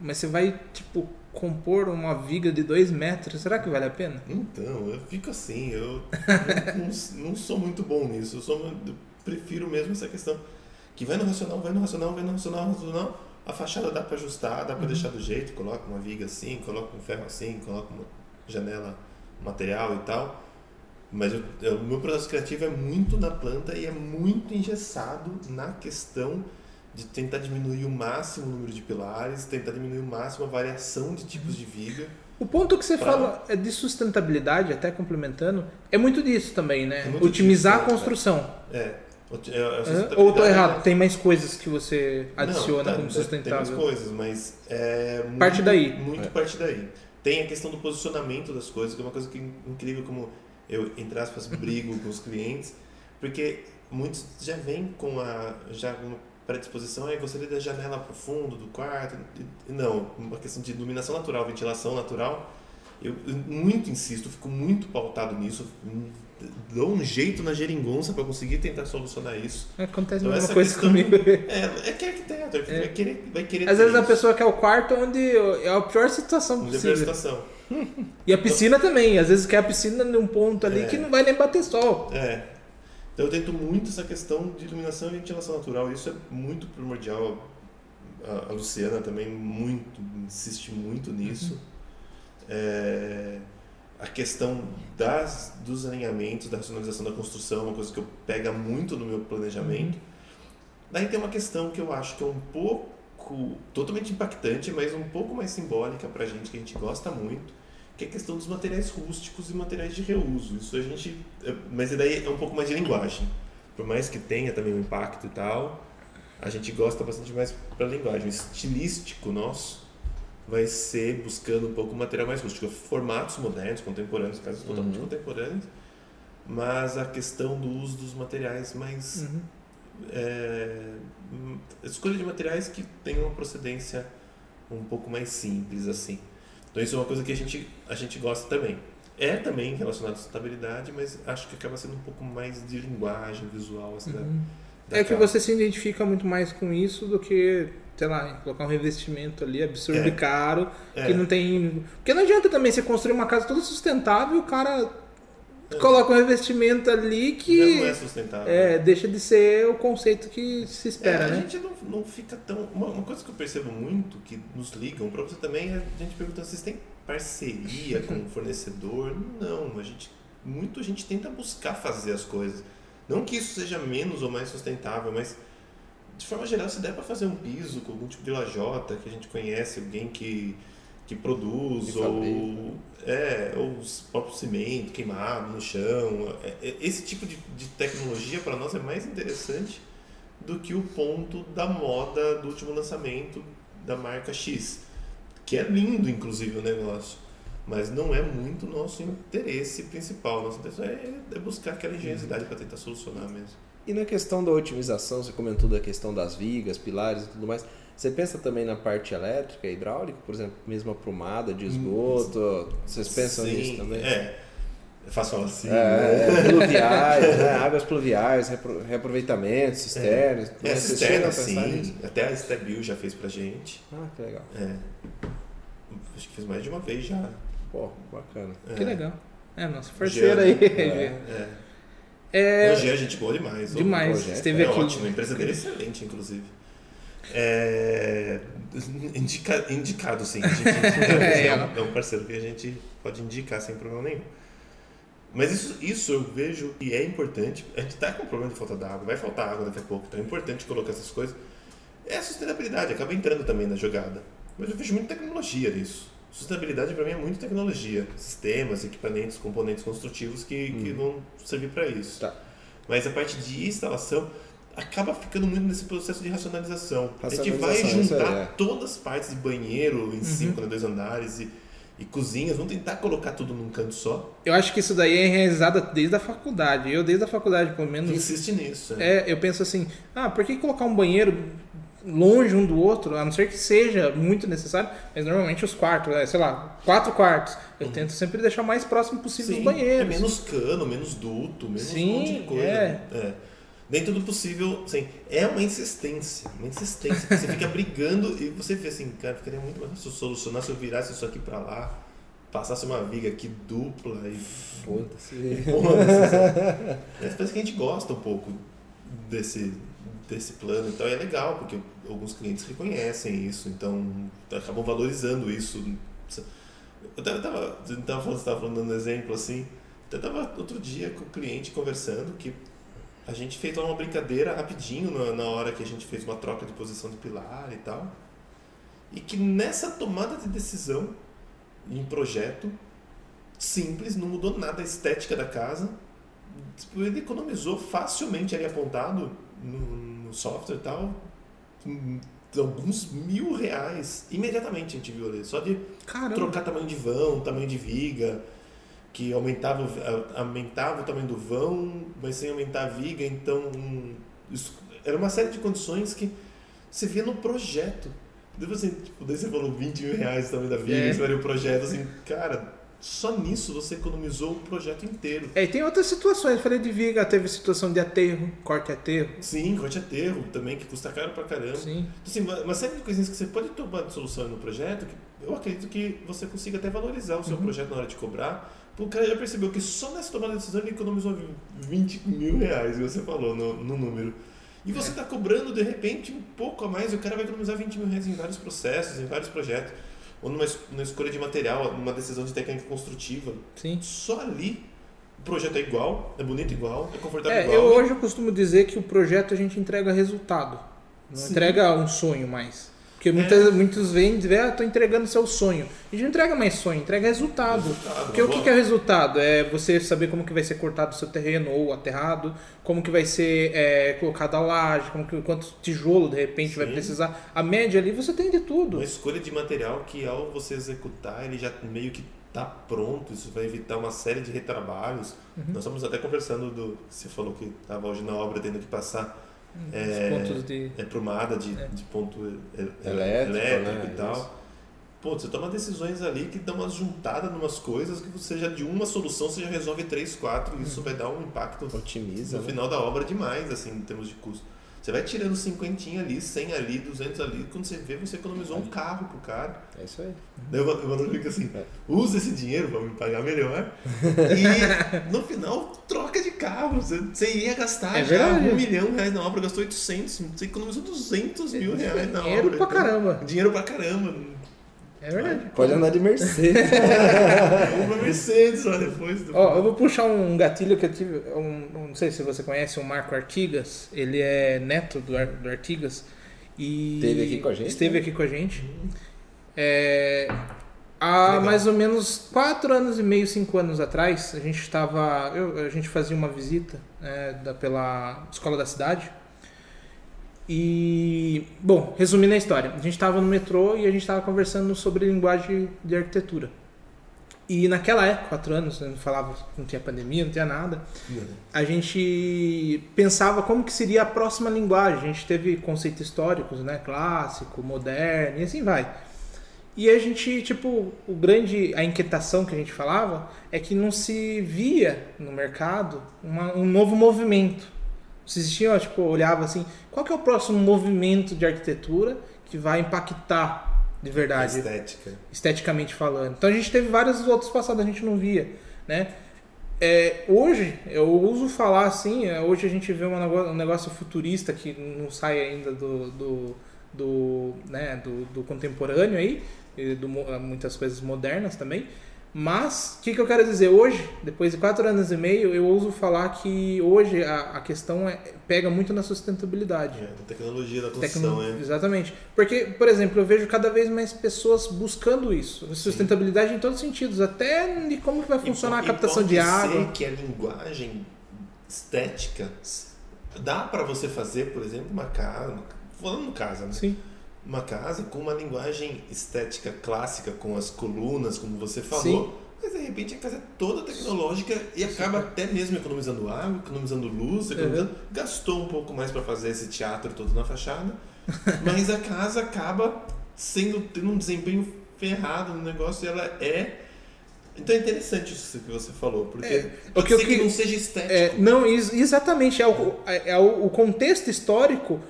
mas você vai, tipo, compor uma viga de dois metros, será que vale a pena? Então, eu fico assim, eu não, não- não sou muito bom nisso. Eu, sou, eu prefiro mesmo essa questão. Que vai no racional, vai no racional, vai no racional, no racional. A fachada dá pra ajustar, dá pra deixar do jeito. Coloca uma viga assim, coloca um ferro assim, coloca uma janela material e tal. Mas eu- eu- o meu processo criativo é muito na planta e é muito engessado na questão de tentar diminuir o máximo o número de pilares, tentar diminuir o máximo a variação de tipos de viga. O ponto que você Pra- fala é de sustentabilidade, até complementando, é muito disso também, né? É Otimizar disso, a construção. É. é- é Ou tô errado? Tem mais coisas que você Não, adiciona tá, como Tem mais sustentável. coisas, mas é muito, Parte daí. Muito É. parte daí. Tem a questão do posicionamento das coisas, que é uma coisa que incrível como eu, entre aspas, brigo com os clientes, porque muitos já vêm com a já uma predisposição, aí gostaria da janela para o fundo do quarto. Não, uma questão de iluminação natural, ventilação natural. Eu, eu muito insisto, fico muito pautado nisso, dou um jeito na geringonça para conseguir tentar solucionar isso. Acontece Então, a essa coisa questão- comigo. É, é que arquiteto, É. vai querer, vai querer Às vezes a isso. pessoa quer o quarto onde é a pior situação possível. depende da situação. E a piscina também. Às vezes quer a piscina num ponto ali É. que não vai nem bater sol. É. Então eu tento muito essa questão de iluminação e ventilação natural. Isso é muito primordial. A, a Luciana também muito insiste muito nisso. É, a questão das, dos alinhamentos, da racionalização da construção, uma coisa que eu pega muito no meu planejamento. Daí tem uma questão que eu acho que é um pouco totalmente impactante, mas um pouco mais simbólica pra gente que a gente gosta muito, que é a questão dos materiais rústicos e materiais de reuso. Isso a gente, é- mas daí é um pouco mais de linguagem. Por mais que tenha também um impacto e tal, a gente gosta bastante mais pra linguagem. O estilístico nosso vai ser buscando um pouco o material mais rústico, formatos modernos, contemporâneos, casos totalmente Uhum. contemporâneos, mas a questão do uso dos materiais mais Uhum. é, hum, escolha de materiais que tenham uma procedência um pouco mais simples assim. Então isso é uma coisa que a gente a gente gosta também. É também relacionado à sustentabilidade, mas acho que acaba sendo um pouco mais de linguagem visual assim, da- Uhum. da É que você se identifica muito mais com isso do que, sei lá, colocar um revestimento ali absurdo É. e caro, É. que não tem. Porque não adianta também você construir uma casa toda sustentável e o cara É. coloca um revestimento ali Já não é que sustentável. é, deixa de ser o conceito que se É, espera, a né? gente não, não fica tão. Uma, uma coisa que eu percebo muito, que nos ligam pra você também, é a gente perguntando se vocês têm parceria com o fornecedor. Não, a gente. Muito a gente tenta buscar fazer as coisas. Não que isso seja menos ou mais sustentável, mas de forma geral, se der para fazer um piso com algum tipo de lajota que a gente conhece, alguém que, que produz, Que ou, é, ou os próprios cimento queimado no chão. É, é, Esse tipo de, de tecnologia para nós é mais interessante do que o ponto da moda do último lançamento da marca X, que é lindo, inclusive, o negócio. Mas não é muito nosso interesse principal. Nosso interesse é, é buscar aquela engenhosidade para tentar solucionar mesmo. E na questão da otimização, você comentou da questão das vigas, pilares e tudo mais. Você pensa também na parte elétrica, hidráulica, por exemplo, mesmo a prumada de esgoto? Vocês pensam Sim, nisso também? É. É fácil falar assim. É, pluviais, né? águas pluviais, repro- reaproveitamento, cisternas. É, Vocês cisterna, sim. nisso? Até a Stabil já fez pra gente. Ah, que legal. É. Acho que fez mais de uma vez já. Pô, bacana. É. Que legal. É, nosso parceiro aí. É. É, Hoje é gente boa demais. demais. projeto. Esteve É aqui. ótimo, a empresa dele é excelente, inclusive. É, indica- indicado, sim. Indica, É, é, um, é um parceiro que a gente pode indicar sem problema nenhum. Mas isso, isso eu vejo que é importante. A gente está com problema de falta d'água, vai faltar água daqui a pouco, então é importante colocar essas coisas. É a sustentabilidade, acaba entrando também na jogada. Mas eu vejo muita tecnologia nisso. Sustentabilidade para mim é muito tecnologia, sistemas, equipamentos, componentes construtivos que, que vão servir para isso. Tá. Mas a parte de instalação acaba ficando muito nesse processo de racionalização. A gente vai Racionalização, juntar aí, é. todas as partes de banheiro em Uhum. cinco, né, dois andares e, e cozinhas, vamos tentar colocar tudo num canto só. Eu acho que isso daí é realizado desde a faculdade. Eu, desde a faculdade, pelo menos, insiste nisso. né? é, eu penso assim: ah, por que colocar um banheiro longe um do outro, a não ser que seja muito necessário, mas normalmente os quartos, né, sei lá, quatro quartos. Eu tento sempre deixar o mais próximo possível Sim, dos banheiros. É menos cano, menos duto, menos Sim, um monte de coisa. é. É. Dentro do possível, assim, é uma insistência, uma insistência. Você fica brigando e você vê assim, cara, ficaria muito mais fácil solucionar se eu virasse isso aqui pra lá, passasse uma viga aqui dupla e Foda-se. Foda-se. Mas parece que a gente gosta um pouco desse, desse plano, então é legal, porque alguns clientes reconhecem isso, então acabam valorizando isso. Eu tava, tava, tava falando, você estava falando dando exemplo assim, eu tava outro dia com o cliente conversando que a gente fez uma brincadeira rapidinho na, na hora que a gente fez uma troca de posição de pilar e tal, e que nessa tomada de decisão em projeto simples, não mudou nada a estética da casa. Tipo, ele economizou facilmente ali apontado no, no software e tal, hum, alguns mil reais. Imediatamente a gente viu ali, só de Caramba. trocar tamanho de vão, tamanho de viga, que aumentava, aumentava o tamanho do vão, mas sem aumentar a viga, então isso- era uma série de condições que você via no projeto. Daí você, tipo, daí você falou 20 mil reais o tamanho da viga, É. você varia o projeto, assim, cara, só nisso você economizou o projeto inteiro. É, e tem outras situações. Eu falei de viga, teve situação de aterro, corte aterro. Sim, corte aterro também, que custa caro pra caramba. Sim. Assim, uma, uma série de coisinhas que você pode tomar de solução no projeto, que eu acredito que você consiga até valorizar o seu Uhum. projeto na hora de cobrar. O cara já percebeu que só nessa tomada de decisão ele economizou 20 mil reais, você falou no, no número. E você está cobrando, de repente, um pouco a mais, e o cara vai economizar 20 mil reais em vários processos, em vários projetos. Ou numa, numa escolha de material, numa decisão de técnica construtiva. Sim. Só ali, o projeto é igual, é bonito igual, é confortável É, igual. eu hoje eu costumo dizer que o projeto a gente entrega resultado. Não Sim. entrega um sonho mais. Porque muitas, muitos vêm dizer, ah, tô entregando seu sonho. A gente não entrega mais sonho, entrega resultado. Resultado, Porque o que, é resultado? É você saber como que vai ser cortado o seu terreno ou aterrado, como que vai ser é, colocada a laje, como que, quanto tijolo de repente vai Sim. precisar. A média ali você tem de tudo. Uma escolha de material que ao você executar ele já meio que tá pronto, isso vai evitar uma série de retrabalhos. Uhum. Nós estamos até conversando do. Você falou que estava hoje na obra tendo que passar é, pontos de. é prumada de, É. de ponto e- e- Elétrico, né? e tal. Isso. Pô, você toma decisões ali que dão umas juntadas em umas coisas que você já de uma solução você já resolve três, quatro, e isso vai dar um impacto Otimiza. no né? final da obra demais, assim, em termos de custo. Você vai tirando 50 ali, 100 ali, 200 ali, quando você vê, você economizou um carro pro cara. É isso aí. Daí o Evandro fica assim, É. usa esse dinheiro pra me pagar melhor. E no final, troca de carro. Você, você ia gastar É já verdade. um milhão de reais na obra, gastou 800. Você economizou 200 mil reais na Dinheiro obra. pra Então, caramba. Dinheiro pra caramba. É verdade. Pode andar de Mercedes. Uma Mercedes lá depois. Do... Ó, eu vou puxar um gatilho que eu tive. Um, não sei se você conhece o Marco Artigas. Ele é neto do, Ar- do Artigas. E Esteve aqui com a gente, Esteve né? aqui com a gente. É, Há Legal. mais ou menos quatro anos e meio, cinco anos atrás, a gente estava. A gente fazia uma visita é, da, pela escola da cidade. E. Bom, resumindo a história, a gente estava no metrô e a gente estava conversando sobre linguagem de arquitetura. E naquela época, quatro anos, né, não falava, não tinha pandemia, não tinha nada. A gente pensava como que seria a próxima linguagem. A gente teve conceitos históricos, né? Clássico, moderno e assim vai. E a gente, tipo, o grande, a inquietação que a gente falava é que não se via no mercado uma- um novo movimento. Existia, ó, tipo, olhava assim, qual que é o próximo movimento de arquitetura que vai impactar de verdade? Estética. esteticamente falando. Então a gente teve vários outros passados, a gente não via, né? É, hoje, eu uso falar assim, é, hoje a gente vê um negócio, futurista que não sai ainda do, do, do, né, do, do contemporâneo aí, e do muitas coisas modernas também. Mas, o que, que eu quero dizer? Hoje, depois de quatro anos e meio, eu ouso falar que hoje a, a questão é, pega muito na sustentabilidade. É, tecnologia da Tecno- construção, é. Exatamente. Porque, por exemplo, eu vejo cada vez mais pessoas buscando isso. Sustentabilidade em todos os sentidos. Até de como que vai funcionar E a captação pode de ser água. que a linguagem estética dá para você fazer, por exemplo, uma casa, falando casa, né? Sim. Uma casa com uma linguagem estética clássica, com as colunas, como você falou. Sim. Mas de repente a casa é toda tecnológica e acaba até mesmo economizando água, economizando luz, economizando... gastou um pouco mais para fazer esse teatro todo na fachada, mas a casa acaba sendo tendo um desempenho ferrado no negócio e ela é então é interessante isso que você falou, porque É, porque o que, que- não seja estético. É, não, ex- exatamente. É o, é o, o contexto histórico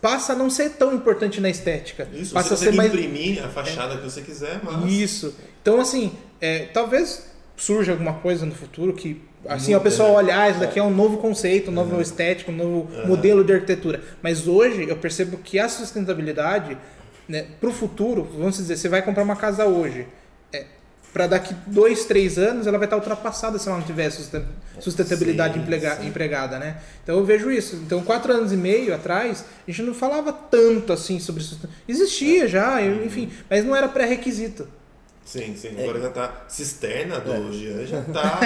passa a não ser tão importante na estética. Isso, passa você a ser mais. imprimir a fachada que você quiser, mas Isso. Então, assim, é, talvez surja alguma coisa no futuro que. Assim, Muda, a pessoa né? olhar, ah, isso daqui é um novo conceito, um novo estético, um novo modelo de arquitetura. Mas hoje eu percebo que a sustentabilidade, né, para o futuro, vamos dizer, você vai comprar uma casa hoje, é, para daqui dois, três anos ela vai estar ultrapassada se ela não tiver susten- sustentabilidade Sim, emprega- sim. empregada, né? Então eu vejo isso. Então, quatro anos e meio atrás, a gente não falava tanto assim sobre sustentabilidade. Existia já, enfim, mas não era pré-requisito. Sim, sim. É. Agora já tá cisterna do Jean, já tá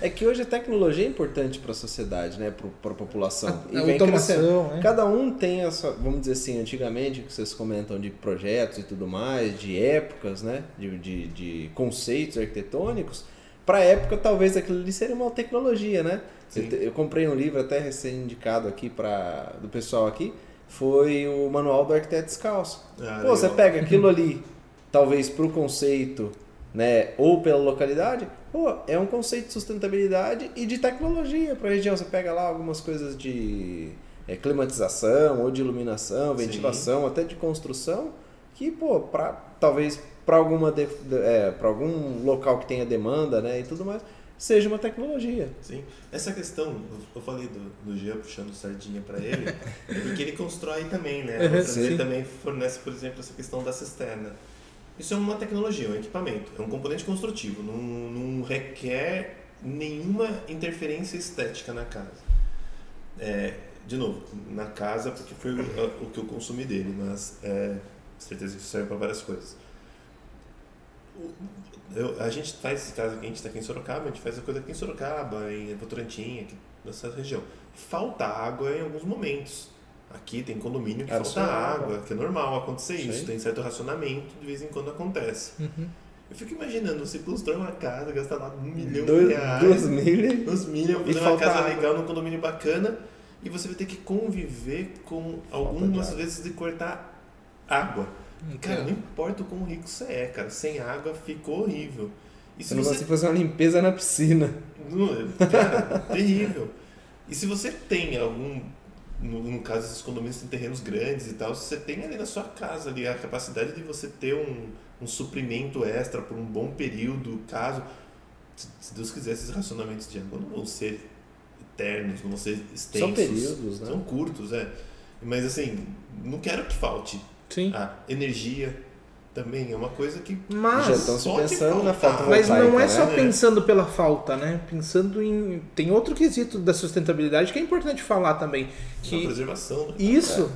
É que hoje a tecnologia é importante para a sociedade, né? Para a população. A vem automação, né? Cada um tem a sua, vamos dizer assim, antigamente, que vocês comentam de projetos e tudo mais, de épocas, né? De, de, de conceitos arquitetônicos. Para a época, talvez aquilo ali seria uma tecnologia, né? Eu, te- eu comprei um livro até recém-indicado aqui para do pessoal aqui. Foi o Manual do Arquiteto Descalço. Ah, Pô, você legal. pega aquilo ali, talvez para o conceito, né, ou pela localidade, pô, é um conceito de sustentabilidade e de tecnologia para a região. Você pega lá algumas coisas de é, climatização, ou de iluminação, Sim. ventilação, até de construção, que, pô, pra, talvez para alguma de, é, para algum local que tenha demanda, né, e tudo mais, seja uma tecnologia. Sim. Essa questão, eu- falei do, do Jean puxando sardinha para ele, é porque ele constrói também, né? Uhum, sim. Ele também fornece, por exemplo, essa questão da cisterna. Isso é uma tecnologia, um equipamento, é um componente construtivo, não, não requer nenhuma interferência estética na casa. É, de novo, na casa, porque foi o, o que eu consumi dele, mas é, certeza que isso serve para várias coisas. Eu- a gente faz esse caso aqui, a gente está aqui em Sorocaba, a gente faz a coisa aqui em Sorocaba, em Votorantim, aqui nessa região. Falta água em alguns momentos. Aqui tem condomínio que Era falta água. água, que é normal acontecer Sim. isso, tem certo racionamento, de vez em quando acontece. Uhum. Eu fico imaginando, você constrói uma casa, gasta lá um milhão Dois, de reais, duas mil uns milhões, E fazer uma falta casa água. legal num condomínio bacana, e você vai ter que conviver com algumas água. vezes de cortar água. Cara, não importa o quão rico você é, cara, sem água ficou horrível. E se Você não você consegue fazer uma limpeza na piscina. não, Cara, terrível. E se você tem algum. No, no caso, esses condomínios têm terrenos grandes e tal, se você tem ali na sua casa ali a capacidade de você ter um, um suprimento extra por um bom período, caso. Se, se Deus quiser, esses racionamentos de água não vão ser eternos, não vão ser extensos. São períodos, né? São curtos, é. Mas assim, não quero que falte. sim. A energia também é uma coisa que. Mas, Já estão se pode pensando na falta mas não é só né? pensando pela falta, né? Pensando em. Tem outro quesito da sustentabilidade que é importante falar também. a Que preservação. né? Isso.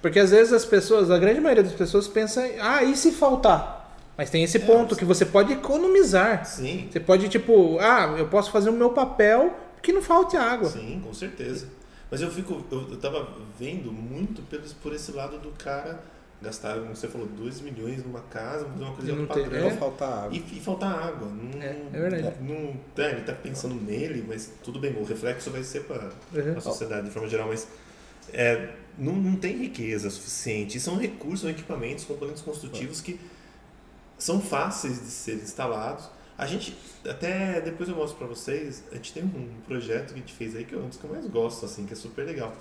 Porque às vezes as pessoas, a grande maioria das pessoas pensa, ah, e se faltar? Mas tem esse ponto que você pode economizar. Sim, Você pode, tipo, ah, eu posso fazer o meu papel que não falte água. sim, com certeza. Mas eu fico, eu, eu tava vendo muito pelos, por esse lado do cara gastar, como você falou, 2 milhões numa casa, fazer uma coisa E não ter- padrão. Não falta água. E, e faltar água. Não, É, é verdade. Não, tá, ele tá pensando nele, mas tudo bem, o reflexo vai ser para Uhum. a sociedade de forma geral, mas é, não, não tem riqueza suficiente. E são recursos, são equipamentos, componentes construtivos que são fáceis de ser instalados. A gente, até depois eu mostro para vocês, a gente tem um projeto que a gente fez aí que é um dos que eu mais gosto, assim, que é super legal.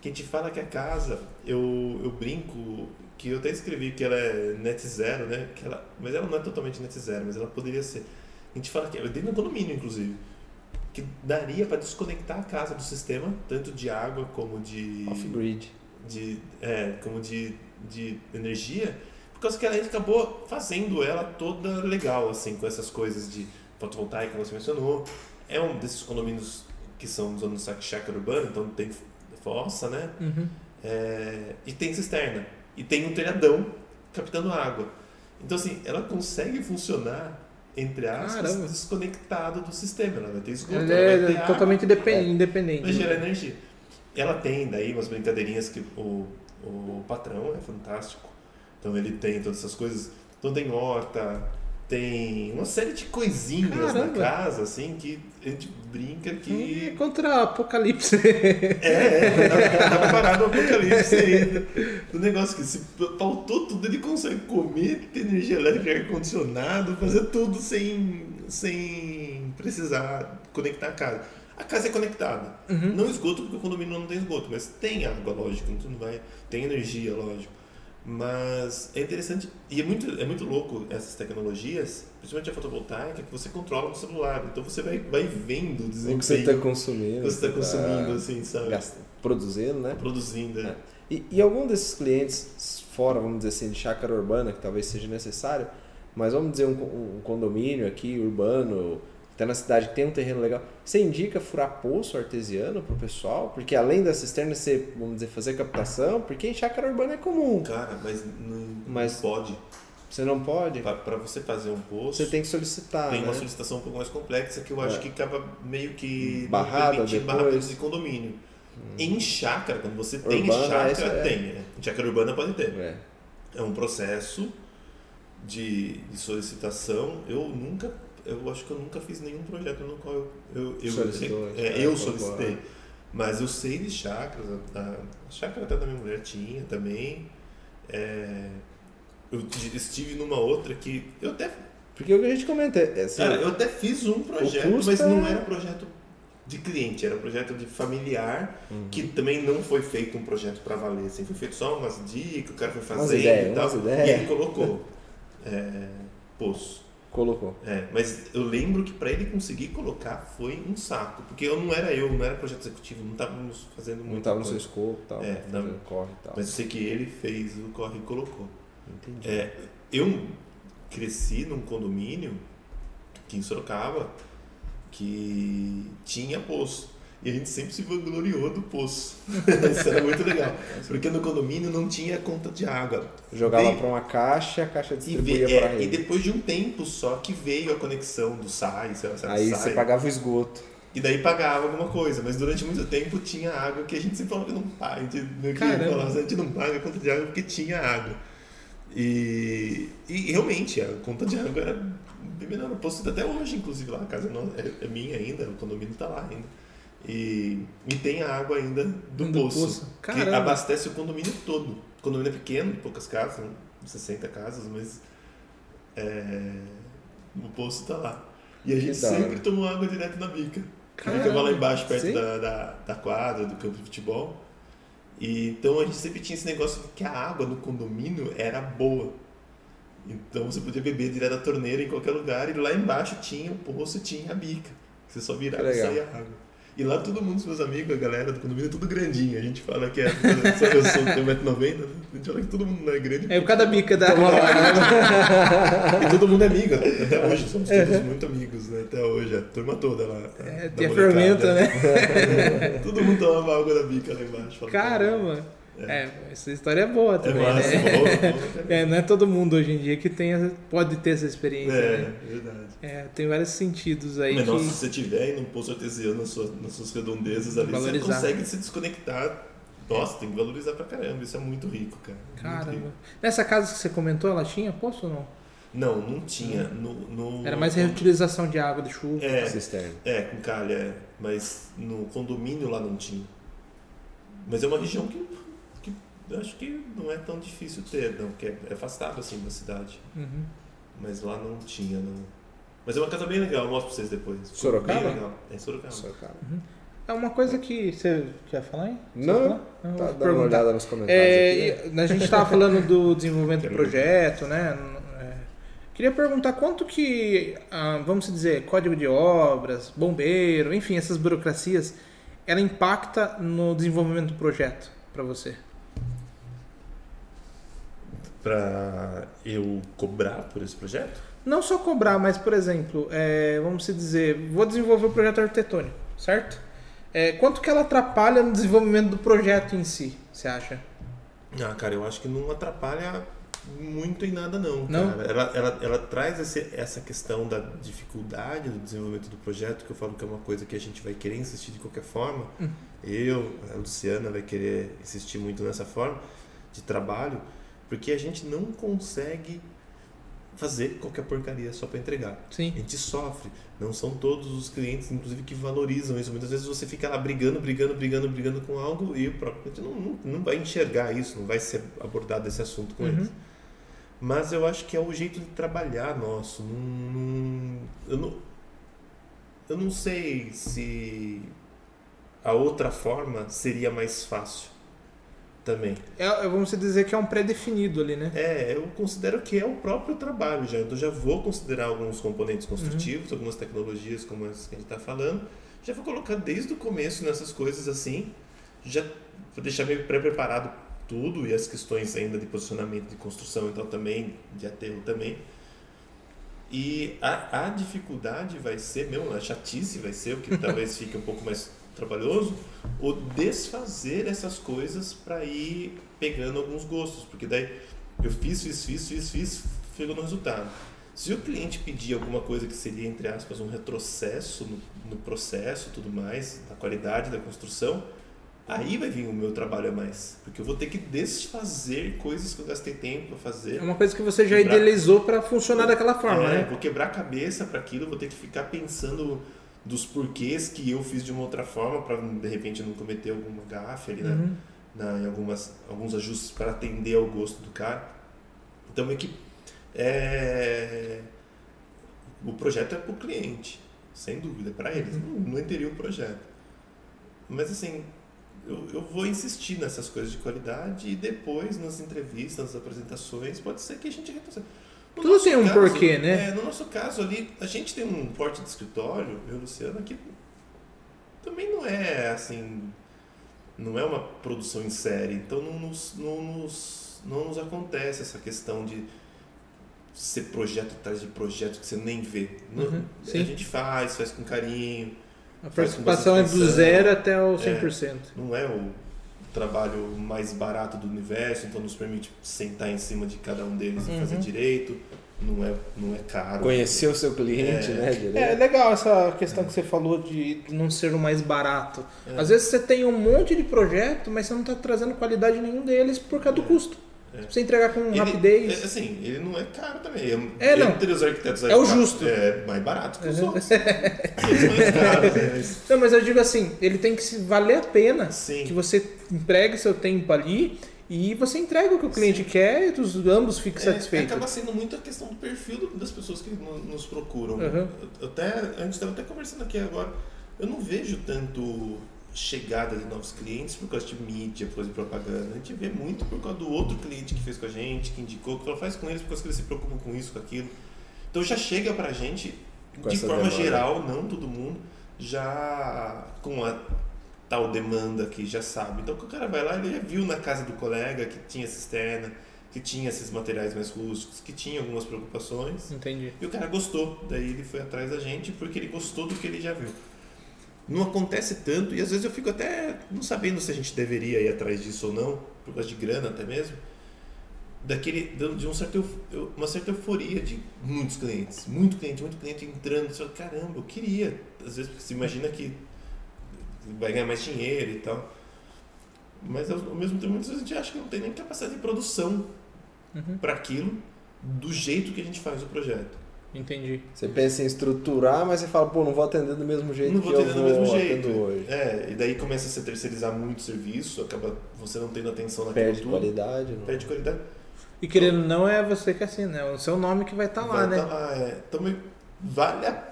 Que a gente fala que a casa, eu, eu brinco, que eu até escrevi que ela é net zero, né? Que ela, mas ela não é totalmente net zero, mas ela poderia ser. A gente fala que é dentro do condomínio, inclusive, que daria para desconectar a casa do sistema, tanto de água como de Off-grid. de, é, como de, de energia, por causa que a gente acabou fazendo ela toda legal, assim, com essas coisas de fotovoltaica que você mencionou. É um desses condomínios que são usando o chácara urbana, então tem fossa, né? Uhum. É, e tem cisterna. E tem um telhadão captando água. Então, assim, ela consegue funcionar, entre aspas, Caramba. desconectado do sistema. Ela vai ter esgoto, Ela ela vai ter é água, totalmente depen- independente. vai gerar energia. Ela tem daí umas brincadeirinhas que o, o patrão é fantástico. Então ele tem todas essas coisas. Então tem horta, tem uma série de coisinhas na Caramba. casa, assim, que a gente brinca É que. contra apocalipse. É, é, tá, tá preparado o apocalipse ainda. O negócio que se faltou tudo, ele consegue comer, ter energia elétrica, ar-condicionado, fazer tudo sem, sem precisar conectar a casa. A casa é conectada. Uhum. Não esgoto, porque o condomínio não tem esgoto, mas tem água, lógico, então não vai, tem energia, lógico. Mas é interessante e é muito, é muito louco essas tecnologias, principalmente a fotovoltaica, que você controla no celular. Então você vai, vai vendo o O desempenho que você está que consumindo. você está tá consumindo, assim, sabe? gasta- produzindo, né? Produzindo. é. É. E, e algum desses clientes, fora, vamos dizer assim, de chácara urbana, que talvez seja necessário, mas vamos dizer um, um condomínio aqui, urbano, tá na cidade, tem um terreno legal, você indica furar poço artesiano pro pessoal? Porque além da cisterna, você, vamos dizer, fazer captação, porque em chácara urbana é comum. Cara, mas não, Mas- pode. Você não pode, Para você fazer um poço, você tem que solicitar, tem né? uma solicitação um pouco mais complexa que eu acho É. que acaba meio que Barrada depois. barrada de condomínio. Em chácara, quando você tem Urbana, chácara, essa é- tem. É. Em chácara urbana pode ter. É. É um processo de, de solicitação. Eu nunca, eu acho que eu nunca fiz nenhum projeto no qual eu, eu, eu, Solicitou, é, é, eu solicitei. Mas eu sei de chácaras, a, a chácara até da minha mulher tinha também. É, eu estive numa outra que eu até, Porque o que a gente comenta é assim, cara, eu até fiz um projeto, mas é- não era projeto de cliente, era projeto de familiar, Uhum. que também não foi feito um projeto para valer, assim, foi feito só umas dicas, o cara foi fazendo e tal, e ele colocou é, poço. Colocou. É, mas eu lembro que para ele conseguir colocar foi um saco, porque eu não era eu, não era projeto executivo, não estávamos fazendo Não muita estava no seu escopo tal, É, não. corre e tal. Mas eu sei que ele fez o corre e colocou. Entendi. É, eu cresci num condomínio aqui em Sorocaba que tinha poço. E a gente sempre se vangloriou do poço. Isso era muito legal. Porque no condomínio não tinha conta de água. Jogava para uma caixa, a caixa distribuía para a é, e depois de um tempo só que veio a conexão do SAI, sei lá, Aí SAI, você pagava o esgoto. E daí pagava alguma coisa, mas durante muito tempo tinha água que a gente sempre falava que não paga. A gente, falava, a gente não paga a conta de água porque tinha água. E, e realmente, a conta de água era bem menor. Eu posto até hoje, inclusive, lá. A casa não, é, é minha ainda, o condomínio está lá ainda. E, e tem a água ainda do, Do poço, poço. que abastece o condomínio todo. O condomínio é pequeno, poucas casas, né? 60 casas, mas é, o poço está lá. E a gente sempre tomou água direto na bica. Que Caramba. ficava lá embaixo, perto da, da, da quadra, do campo de futebol. E, então a gente sempre tinha esse negócio de que a água no condomínio era boa. Então você podia beber direto da torneira em qualquer lugar e lá embaixo tinha o poço tinha a bica. Você só virava e saía água. E lá todo mundo, os meus amigos, a galera do condomínio, é tudo grandinho. A gente fala que é. Só eu sou, tenho 1,90m, né? a gente fala que todo mundo não é grande. É o cada bica da. E todo mundo é amigo, até hoje, somos todos muito amigos, né? Até hoje, a turma toda lá. É, da tem a fermenta, né? Todo mundo tomava água da bica lá embaixo. Caramba! É, essa história é boa É também, massa, né? boa, boa também. É, não é todo mundo hoje em dia que tem, essa- pode ter essa experiência, É, né? verdade. É, tem vários sentidos aí Mas que... nossa, se você tiver aí num poço artesiano nas suas, nas suas redondezas ali, Valorizar. você consegue se desconectar. Nossa, tem que valorizar pra caramba. Isso é muito rico, cara. Muito Caramba. rico. Nessa casa que você comentou, ela tinha poço ou não? Não, não tinha. No, no- Era mais reutilização de água de chuva. É, Cisterna. é, com calha, é. Mas no condomínio lá não tinha. Mas é uma região que eu acho que não é tão difícil ter, não, porque é afastado assim da cidade. Uhum. Mas lá não tinha, não. Mas é uma casa bem legal, eu mostro pra vocês depois. Sorocaba? Bem legal. É Sorocaba. Sorocaba. É uma coisa que você quer falar, hein? Você Não, falar? Não, Tá dando uma olhada nos comentários É, aqui. né? a gente estava falando do desenvolvimento do projeto, né? É, queria perguntar quanto que, ah, vamos dizer, código de obras, bombeiro, enfim, essas burocracias, ela impacta no desenvolvimento do projeto para você? Pra eu cobrar por esse projeto? Não só cobrar, mas, por exemplo, é, vamos se dizer, vou desenvolver o projeto arquitetônico, certo? É, quanto que ela atrapalha no desenvolvimento do projeto em si, você acha? Ah, cara, eu acho que não atrapalha muito em nada, não. Não? Ela, ela, ela traz esse- essa questão da dificuldade do desenvolvimento do projeto, que eu falo que é uma coisa que a gente vai querer insistir de qualquer forma. Hum. Eu, a Luciana, vai querer insistir muito nessa forma de trabalho, porque a gente não consegue fazer qualquer porcaria só para entregar. Sim. A gente sofre. Não são todos os clientes, inclusive, que valorizam isso. Muitas vezes você fica lá brigando, brigando, brigando, brigando com algo e o próprio cliente não, não, não vai enxergar isso, não vai ser abordado esse assunto com Uhum. eles. Mas eu acho que é o jeito de trabalhar nosso. Não, não- eu, não, eu não sei se a outra forma seria mais fácil também. É, vamos dizer que é um pré-definido ali, né? É, eu considero que é o próprio trabalho já. Então já vou considerar alguns componentes construtivos, algumas tecnologias como as que a gente está falando. Já vou colocar desde o começo nessas coisas assim. Já vou deixar meio pré-preparado tudo e as questões ainda de posicionamento de construção então também, de aterro também. E a, a dificuldade vai ser, mesmo a chatice vai ser, o que talvez fique um pouco mais trabalhoso, o desfazer essas coisas para ir pegando alguns gostos, porque daí eu fiz, fiz, fiz, fiz, fiz, chegou no resultado. Se o cliente pedir alguma coisa que seria, entre aspas, um retrocesso no, no processo tudo mais, na qualidade da construção, aí vai vir o meu trabalho a mais. Porque eu vou ter que desfazer coisas que eu gastei tempo para fazer. É uma coisa que você já Quebrar. idealizou para funcionar daquela forma, É, né? Vou quebrar a cabeça para aquilo, vou ter que ficar pensando dos porquês que eu fiz de uma outra forma para de repente não cometer alguma gafe ali, né? Uhum. na, em algumas, alguns ajustes para atender ao gosto do cara. Então é que é, o projeto é para o cliente, sem dúvida, para eles. Uhum. Não, não o projeto. Mas assim, eu, eu vou insistir nessas coisas de qualidade e depois nas entrevistas, nas apresentações, pode ser que a gente retorça. No Tudo tem um porquê, né? É, no nosso caso ali, a gente tem um porte de escritório, eu Luciano, que também não é assim não é uma produção em série, então não nos, não nos, não nos acontece essa questão de ser projeto atrás de projeto que você nem vê. Não- Uhum, a gente faz, faz com carinho, A participação é do zero até o 100%. não é o trabalho mais barato do universo, então nos permite sentar em cima de cada um deles Uhum. e fazer direito, não é, não é caro. Conhecer o seu cliente, É. né? Direto. É legal essa questão que você falou de não ser o mais barato. É. Às vezes você tem um monte de projeto, mas você não está trazendo qualidade nenhum deles por causa do custo. É. Você entregar com Ele- rapidez. é, assim, ele não é caro também. É, não. Entre os arquitetos É o justo. É mais barato que os Uhum. outros. Eles mais caros, né? Mas- Não, mas eu digo assim, ele tem que se valer a pena Sim. que você empregue seu tempo ali e você entrega o que o cliente quer e os ambos fiquem É, satisfeitos. acaba sendo muito a questão do perfil das pessoas que no- nos procuram. Uhum. Eu- eu Até, a gente estava até conversando aqui agora. Eu não vejo tanto chegada de novos clientes por causa de mídia, por causa de propaganda. A gente vê muito por causa do outro cliente que fez com a gente, que indicou, que ela faz com eles por causa que eles se preocupam com isso, com aquilo. Então já chega pra gente, Com de forma demanda. geral, não todo mundo, já com a tal demanda que já sabe. Então, o cara vai lá, ele já viu na casa do colega que tinha cisterna, que tinha esses materiais mais rústicos, que tinha algumas preocupações. Entendi. E o cara gostou. Daí ele foi atrás da gente porque ele gostou do que ele já viu. Não acontece tanto e às vezes eu fico até não sabendo se a gente deveria ir atrás disso ou não, por causa de grana até mesmo, daquele de um certo, uma certa euforia de muitos clientes, muito cliente, muito cliente entrando, você fala, caramba, eu queria, às vezes porque você imagina que vai ganhar mais dinheiro e tal. Mas ao ao mesmo tempo muitas vezes a gente acha que não tem nem capacidade de produção Uhum. para aquilo do jeito que a gente faz o projeto. Entendi. Você pensa em estruturar, mas você fala, pô, não vou atender do mesmo jeito não que vou eu atender do vou mesmo atendo jeito. hoje. É, e daí começa a se terceirizar muito o serviço, acaba você não tendo atenção naquilo Perde tudo. qualidade. Não. Perde qualidade. E querendo ou não, é você que assina, é o seu nome que vai estar lá, Vai né? tá lá, é. Então vale a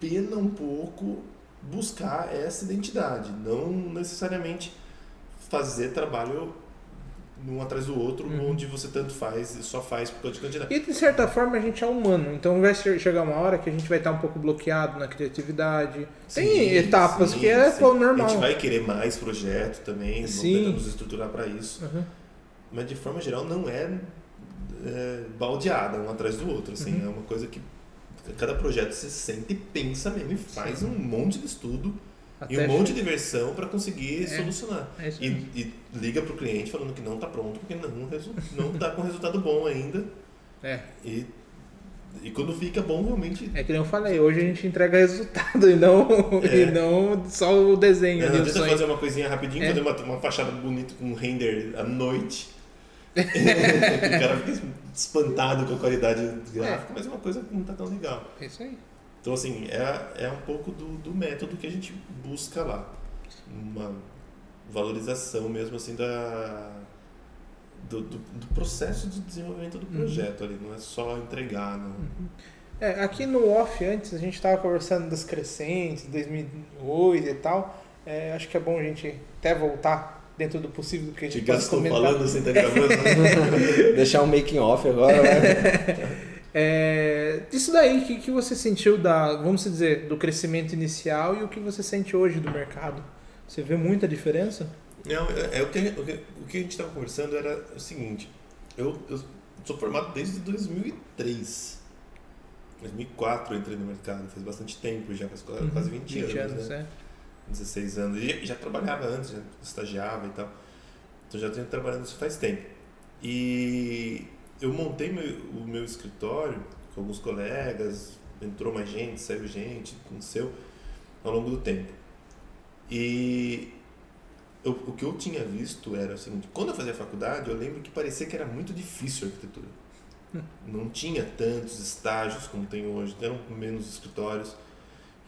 pena um pouco buscar essa identidade, não necessariamente fazer trabalho um atrás do outro, Uhum. onde você tanto faz e só faz por causa de quantidade. E de certa forma a gente é humano, então vai che- chegar uma hora que a gente vai estar um pouco bloqueado na criatividade. Tem Sim, etapas sim, que é sim. pô, A normal. gente vai querer mais projeto também, Sim. vamos tentar nos estruturar para isso. Uhum. mas de forma geral não é, é, baldeada um atrás do outro assim Uhum. é uma coisa que cada projeto você sente e pensa mesmo e faz um monte de estudo e Até um monte de versão para conseguir É. solucionar É e, e liga pro cliente falando que não tá pronto porque não resu- não tá com resultado bom ainda É, e e quando fica bom realmente é que nem eu falei, hoje a gente entrega resultado e não, É. e não só o desenho não ali, o adianta fazer uma coisinha rapidinho, É. fazer uma, uma fachada bonita com um render à noite. o cara fica espantado com a qualidade gráfica, mas é uma coisa que não tá tão legal. É isso aí. Então, assim, é, é um pouco do, do método que a gente busca lá. Uma valorização mesmo, assim, da, do, do, do processo de desenvolvimento do Uhum. projeto ali. Não é só entregar, não. É, aqui no off antes a gente estava conversando das crescentes, 2008 e tal. É, acho que é bom a gente até voltar dentro do possível que a gente Te gastou comentar. falando sem estar gravando. Deixar um making off agora, né? É, disso daí, o que, que você sentiu da, vamos dizer, do crescimento inicial e o que você sente hoje do mercado? Você vê muita diferença? Não, é, é o, que, o, que, o que a gente estava conversando era o seguinte. Eu, eu sou formado desde 2003. 2004 eu entrei no mercado, faz bastante tempo já, faz quase, quase 20, anos, né? é. 16 anos. E já, já trabalhava antes, já estagiava e tal. Então já tenho trabalhando isso faz tempo. E eu montei meu, o meu escritório com alguns colegas, entrou mais gente, saiu gente, aconteceu ao longo do tempo. E eu, o que eu tinha visto era o seguinte, quando eu fazia faculdade, eu lembro que parecia que era muito difícil a arquitetura. Não tinha tantos estágios como tem hoje, eram menos escritórios.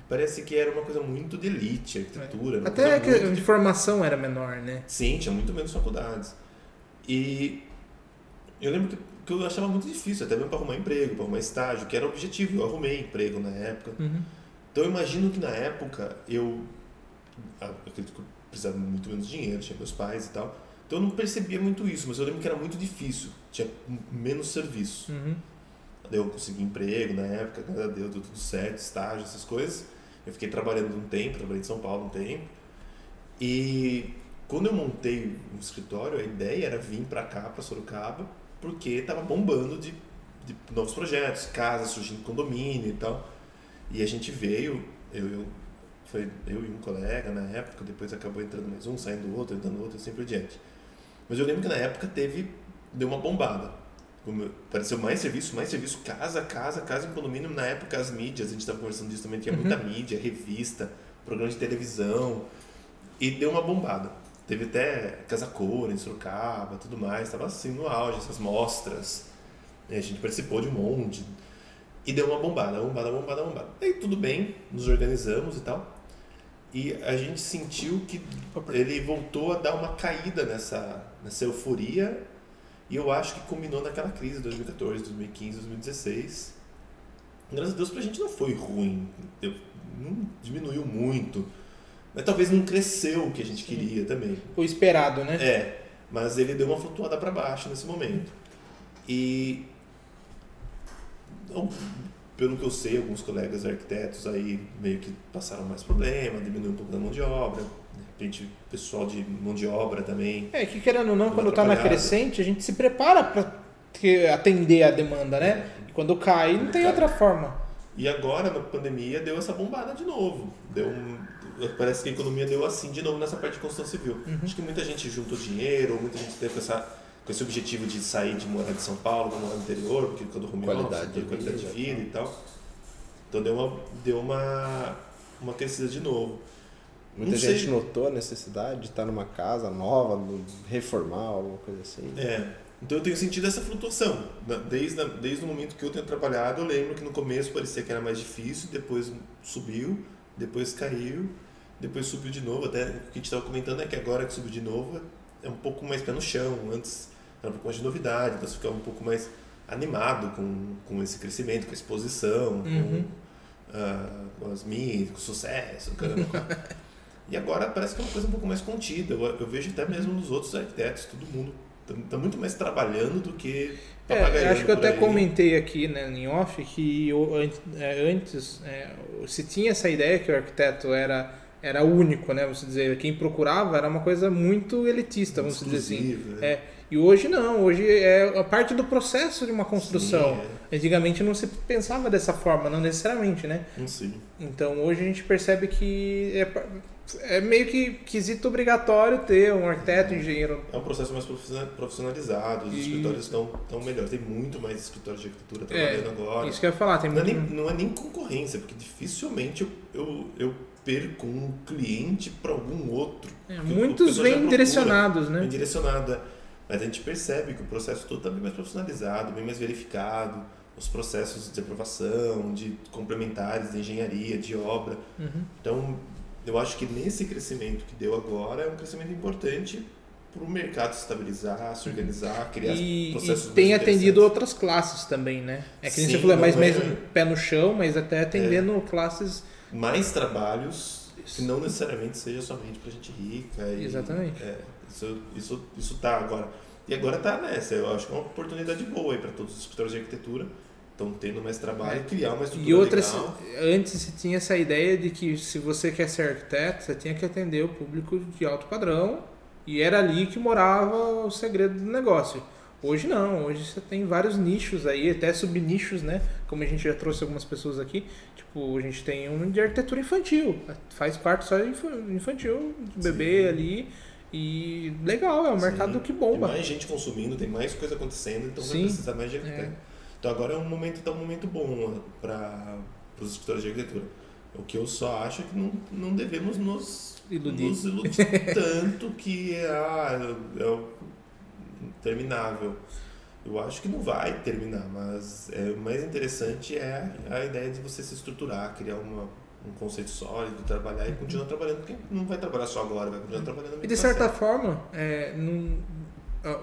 Parece que era uma coisa muito de elite, a arquitetura. Até que muito a de informação era menor, né? Sim, tinha muito menos faculdades. E eu lembro que, que eu achava muito difícil, até mesmo para arrumar emprego, para arrumar estágio, que era o objetivo. Eu arrumei emprego na época. Uhum. Então eu imagino que na época eu, ah, eu acredito que eu precisava muito menos dinheiro, tinha meus pais e tal. Então eu não percebia muito isso, mas eu lembro que era muito difícil, tinha menos serviço. Uhum. Daí eu consegui emprego na época, graças a Deus, deu tudo certo, estágio, essas coisas. Eu fiquei trabalhando um tempo, trabalhei em São Paulo um tempo. E quando eu montei o escritório, a ideia era vir para cá, para Sorocaba, porque estava bombando de, de novos projetos, casas surgindo condomínio e tal. E a gente veio, eu, eu, foi eu e um colega na época, depois acabou entrando mais um, saindo outro, entrando outro, assim por diante. Mas eu lembro que na época teve, deu uma bombada. Apareceu mais serviço, mais serviço, casa, casa, casa em condomínio. Na época as mídias, a gente estava conversando disso também, tinha Uhum. muita mídia, revista, programa de televisão. E deu uma bombada. Teve até Casa Cor em Sorocaba, tudo mais. Estava assim no auge, essas mostras. E a gente participou de um monte. E deu uma bombada, bombada, bombada, bombada. Aí tudo bem, nos organizamos e tal. E a gente sentiu que ele voltou a dar uma caída nessa, nessa euforia. E eu acho que combinou naquela crise de 2014, 2015, 2016. Graças a Deus pra gente não foi ruim. Eu- não diminuiu muito. Mas talvez não cresceu o que a gente queria também. O esperado, né? É, mas ele deu uma flutuada para baixo nesse momento. E pelo que eu sei, alguns colegas arquitetos aí meio que passaram mais problema, diminuiu um pouco da mão de obra, de repente pessoal de mão de obra também. É, que querendo ou não, quando tá na crescente, a gente se prepara que- atender a demanda, né? E quando cai, não tem Cai. outra forma. E agora, na pandemia, deu essa bombada de novo. Deu um, parece que a economia deu assim de novo nessa parte de construção civil. Uhum. Acho que muita gente juntou dinheiro, muita gente teve essa, com esse objetivo de sair de morar de São Paulo, morar no interior, porque quando home Qualidade office, de qualidade de vida, e tal. Então deu uma, deu uma, uma crescida de novo. Muita Não gente sei. notou a necessidade de estar numa casa nova, no- reformar, alguma coisa assim. É. Então eu tenho sentido essa flutuação. Desde, desde o momento que eu tenho trabalhado, eu lembro que no começo parecia que era mais difícil, depois subiu, depois caiu, depois subiu de novo. Até o que a gente estava comentando é que agora que subiu de novo é um pouco mais pé no chão. Antes era um pouco mais de novidade, então você ficava um pouco mais animado com, com esse crescimento, com a exposição, Uhum. com, ah, com as mídias, com o sucesso, caramba. E agora parece que é uma coisa um pouco mais contida. Eu, eu vejo até mesmo nos outros arquitetos, todo mundo está muito mais trabalhando do que É, acho que eu até aí. comentei aqui né, em off que eu, é, antes é, se tinha essa ideia que o arquiteto era, era único, né? Vamos dizer, quem procurava era uma coisa muito elitista, vamos dizer assim. Né? É, e hoje não, hoje é a parte do processo de uma construção. Sim, Antigamente não se pensava dessa forma, não necessariamente, né? é. Sei. Então hoje a gente percebe que é, é meio que quesito obrigatório ter um arquiteto, um engenheiro. É um processo mais profissional- profissionalizado, os E- escritórios estão tão melhores. Tem muito mais escritórios de arquitetura É, trabalhando agora. Isso que eu ia falar, tem Não é, muito. nem, não é nem concorrência, porque dificilmente eu, eu, eu perco um cliente para algum outro. é, muitos vêm direcionados, né? bem direcionada. Mas a gente percebe que o processo todo está bem mais profissionalizado, bem mais verificado, os processos de aprovação, de complementares, de engenharia, de obra. Uhum. Então, eu acho que nesse crescimento que deu agora é um crescimento importante para o mercado se estabilizar, se organizar, criar E, processos e tem mais atendido outras classes também, né? É que Sim, você falou, é mais não é- mesmo pé no chão, mas até atendendo classes. Mais trabalhos Isso. que não necessariamente seja somente para gente rica. E, Exatamente. É, isso, isso, isso tá agora. E agora tá nessa. Eu acho que é uma oportunidade boa aí para todos os escritórios de arquitetura. Estão tendo mais trabalho, criar uma estrutura É. E outras, legal. antes se tinha essa ideia de que se você quer ser arquiteto, você tinha que atender o público de alto padrão e era ali que morava o segredo do negócio. Hoje não, hoje você tem vários nichos aí, até subnichos, né? Como a gente já trouxe algumas pessoas aqui. Tipo, a gente tem um de arquitetura infantil, faz quarto só infa- infantil, de bebê Sim. ali. E legal, é um Sim. mercado que Tem bomba. mais gente consumindo, tem mais coisa acontecendo, então vai Sim. precisar mais de arquiteto. Então agora é um momento, tá um momento bom para os escritórios de arquitetura. O que eu só acho é que não, não devemos nos Iludir. nos iludir tanto que ah, é o terminável. Eu acho que não vai terminar, mas é, o mais interessante é a ideia de você se estruturar, criar uma, um conceito sólido, trabalhar e continuar trabalhando, porque não vai trabalhar só agora, vai continuar trabalhando E de certa sempre. forma, é, não-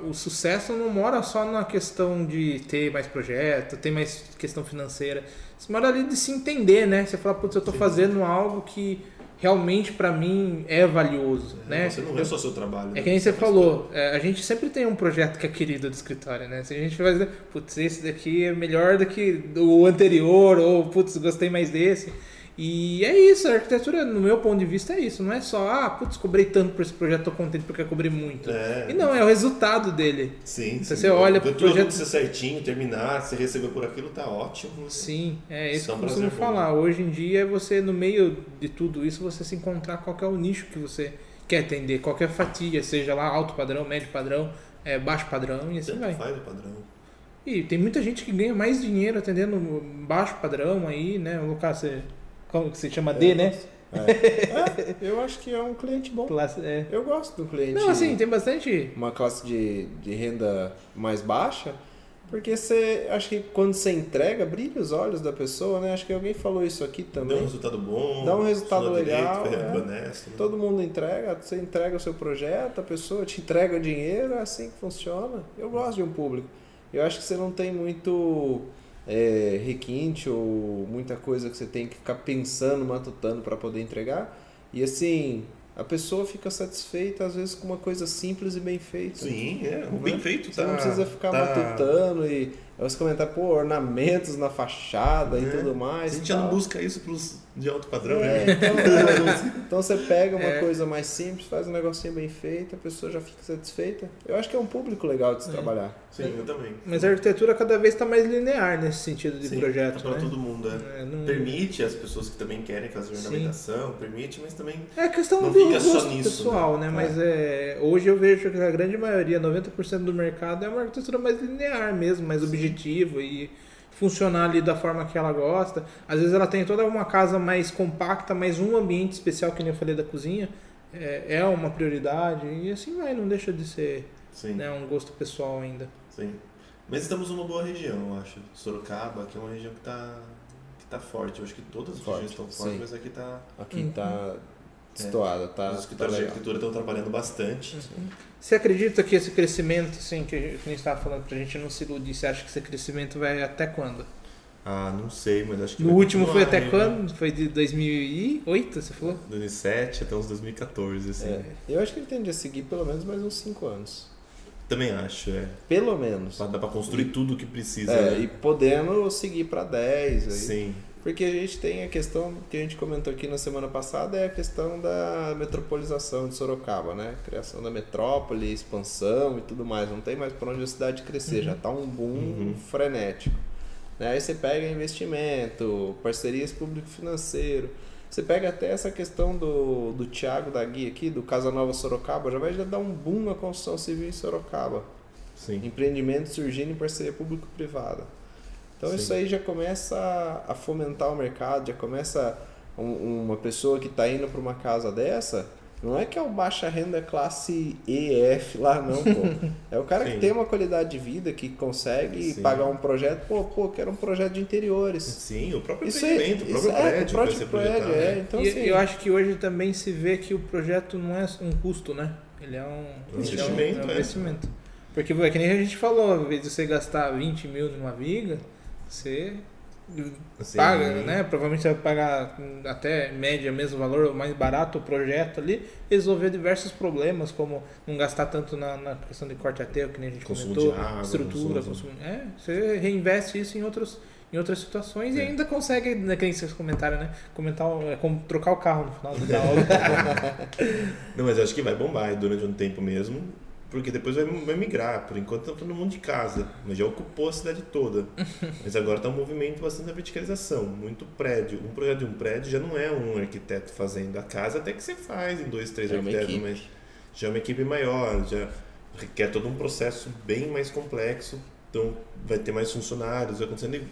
o sucesso não mora só na questão de ter mais projeto, ter mais questão financeira. Isso mora ali de se entender, né? Você fala, putz, eu Sim. fazendo algo que realmente pra mim é valioso, né? Você não é só seu trabalho. é né? que nem você faz falou, é, a gente sempre tem um projeto que é querido do escritório, né? Se a gente vai dizer, putz, esse daqui é melhor do que o anterior, ou putz, gostei mais desse. E é isso, a arquitetura, no meu ponto de vista, é isso. Não é só, ah, putz, cobrei tanto por esse projeto, tô contente porque eu cobrei muito. É, E não, é o resultado dele. Sim, Se sim. você olha pro tudo projeto- acontecer certinho, terminar, você recebeu por aquilo, tá ótimo. Sim, é isso é que eu costumo prazer bom. falar. Hoje em dia, é você, no meio de tudo isso, você se encontrar qual é o nicho que você quer atender, qualquer fatia, seja lá alto padrão, médio padrão, é, baixo padrão e assim Tanto vai. faz o padrão. E tem muita gente que ganha mais dinheiro atendendo baixo padrão aí, né? O Lucas, você, como que você chama D, né? É, eu acho que é um cliente bom. Classe, é. Eu gosto do cliente. Não, assim, tem bastante. uma classe de, de renda mais baixa, porque você acho que quando você entrega, brilha os olhos da pessoa, né? Acho que alguém falou isso aqui Dá um também. resultado bom. Dá um resultado legal, Direito, foi é. honesto. né? Todo mundo entrega, você entrega o seu projeto, a pessoa te entrega o dinheiro, é assim que funciona. Eu gosto de um público. Eu acho que você não tem muito é, requinte ou muita coisa que você tem que ficar pensando, matutando para poder entregar. E assim, a pessoa fica satisfeita às vezes com uma coisa simples e bem feita. Sim, é. O Né? bem feito Você tá. não precisa ficar tá- matutando e você comentar, pô, ornamentos na fachada e É. tudo mais. A gente já não busca isso pros, de alto padrão, É, né? então, então você pega uma É. coisa mais simples, faz um negocinho bem feito, a pessoa já fica satisfeita. Eu acho que é um público legal de se É. trabalhar. Sim, eu também. Mas a arquitetura cada vez está mais linear nesse sentido de Sim, projeto, tá pra né? todo mundo, é. É, não- Permite as pessoas que também querem fazer Sim. ornamentação, permite, mas também É questão Não do fica só gosto nisso, pessoal, né? né? Mas é, hoje eu vejo que a grande maioria, 90% do mercado, é uma arquitetura mais linear mesmo, mais objetivo e funcionar ali da forma que ela gosta. Às vezes ela tem toda uma casa mais compacta, mas um ambiente especial, que nem eu falei da cozinha, é, é uma prioridade. E assim vai, não deixa de ser sim, né, um gosto pessoal ainda. sim. Mas estamos numa boa região, eu acho. Sorocaba, que é uma região que tá, que tá forte. Eu acho que todas as Forte, regiões estão fortes, sim. mas aqui tá. Aqui Uhum. tá destoada, tá, os tá escritórios de legal. arquitetura estão trabalhando bastante. Você acredita que esse crescimento, assim, que a gente estava falando pra gente não se iludir, você acha que esse crescimento vai até quando? Ah, não sei, mas acho que. Vai último foi até aí, quando? Foi de 2008, você falou? né? 2007 até uns 2014, assim. É, eu acho que ele tende a seguir pelo menos mais uns 5 anos. Também acho, é. Pelo menos. Dá pra construir tudo o que precisa, É, né? e podendo seguir para 10. Aí. Sim, Porque a gente tem a questão que a gente comentou aqui na semana passada, é a questão da metropolização de Sorocaba, né? Criação da metrópole, expansão e tudo mais. Não tem mais por onde a cidade crescer, já tá um boom Uhum. frenético. Né? Aí você pega investimento, parcerias público-financeiro. Você pega até essa questão do, do Thiago da Guia aqui, do Casa Nova Sorocaba, já vai já dar um boom na construção civil em Sorocaba. sim. Empreendimento surgindo em parceria público-privada. Então Sim. isso aí já começa a- fomentar o mercado, já começa um- uma pessoa que está indo para uma casa dessa, não é que é o baixa renda classe E, F lá não, pô. É o cara Sim. que tem uma qualidade de vida, que consegue Sim. pagar um projeto, pô, pô, quero um projeto de interiores. Sim, o próprio Isso empreendimento, o isso próprio é, prédio o que vai próprio prédio, é. né? Então, e assim, eu acho que hoje também se vê que o projeto não é um custo, né? Ele é um é um- Investimento, é um é. investimento. Porque é que nem a gente falou, ao invés de você gastar 20 mil numa viga, você Assim, paga, né? Provavelmente você vai pagar até média mesmo valor, ou mais barato o projeto ali, resolver diversos problemas, como não gastar tanto na, na questão de corte aterro, que nem a gente Consumo comentou, água, estrutura, consumo consumo. É, você reinveste isso em outros em outras situações e É. ainda consegue, né, que vocês comentaram, né? Comentar, é como trocar o carro no final da aula. Não, mas eu acho que vai bombar aí durante um tempo mesmo, porque depois vai, vai migrar. Por enquanto tá todo mundo de casa, mas já ocupou a cidade toda. Mas agora tá um movimento bastante da verticalização, muito prédio. Um projeto de um prédio já não é um arquiteto fazendo a casa, até que você faz em dois, três É arquitetos, mas já é uma equipe maior, já requer todo um processo bem mais complexo. Então vai ter mais funcionários, vai acontecendo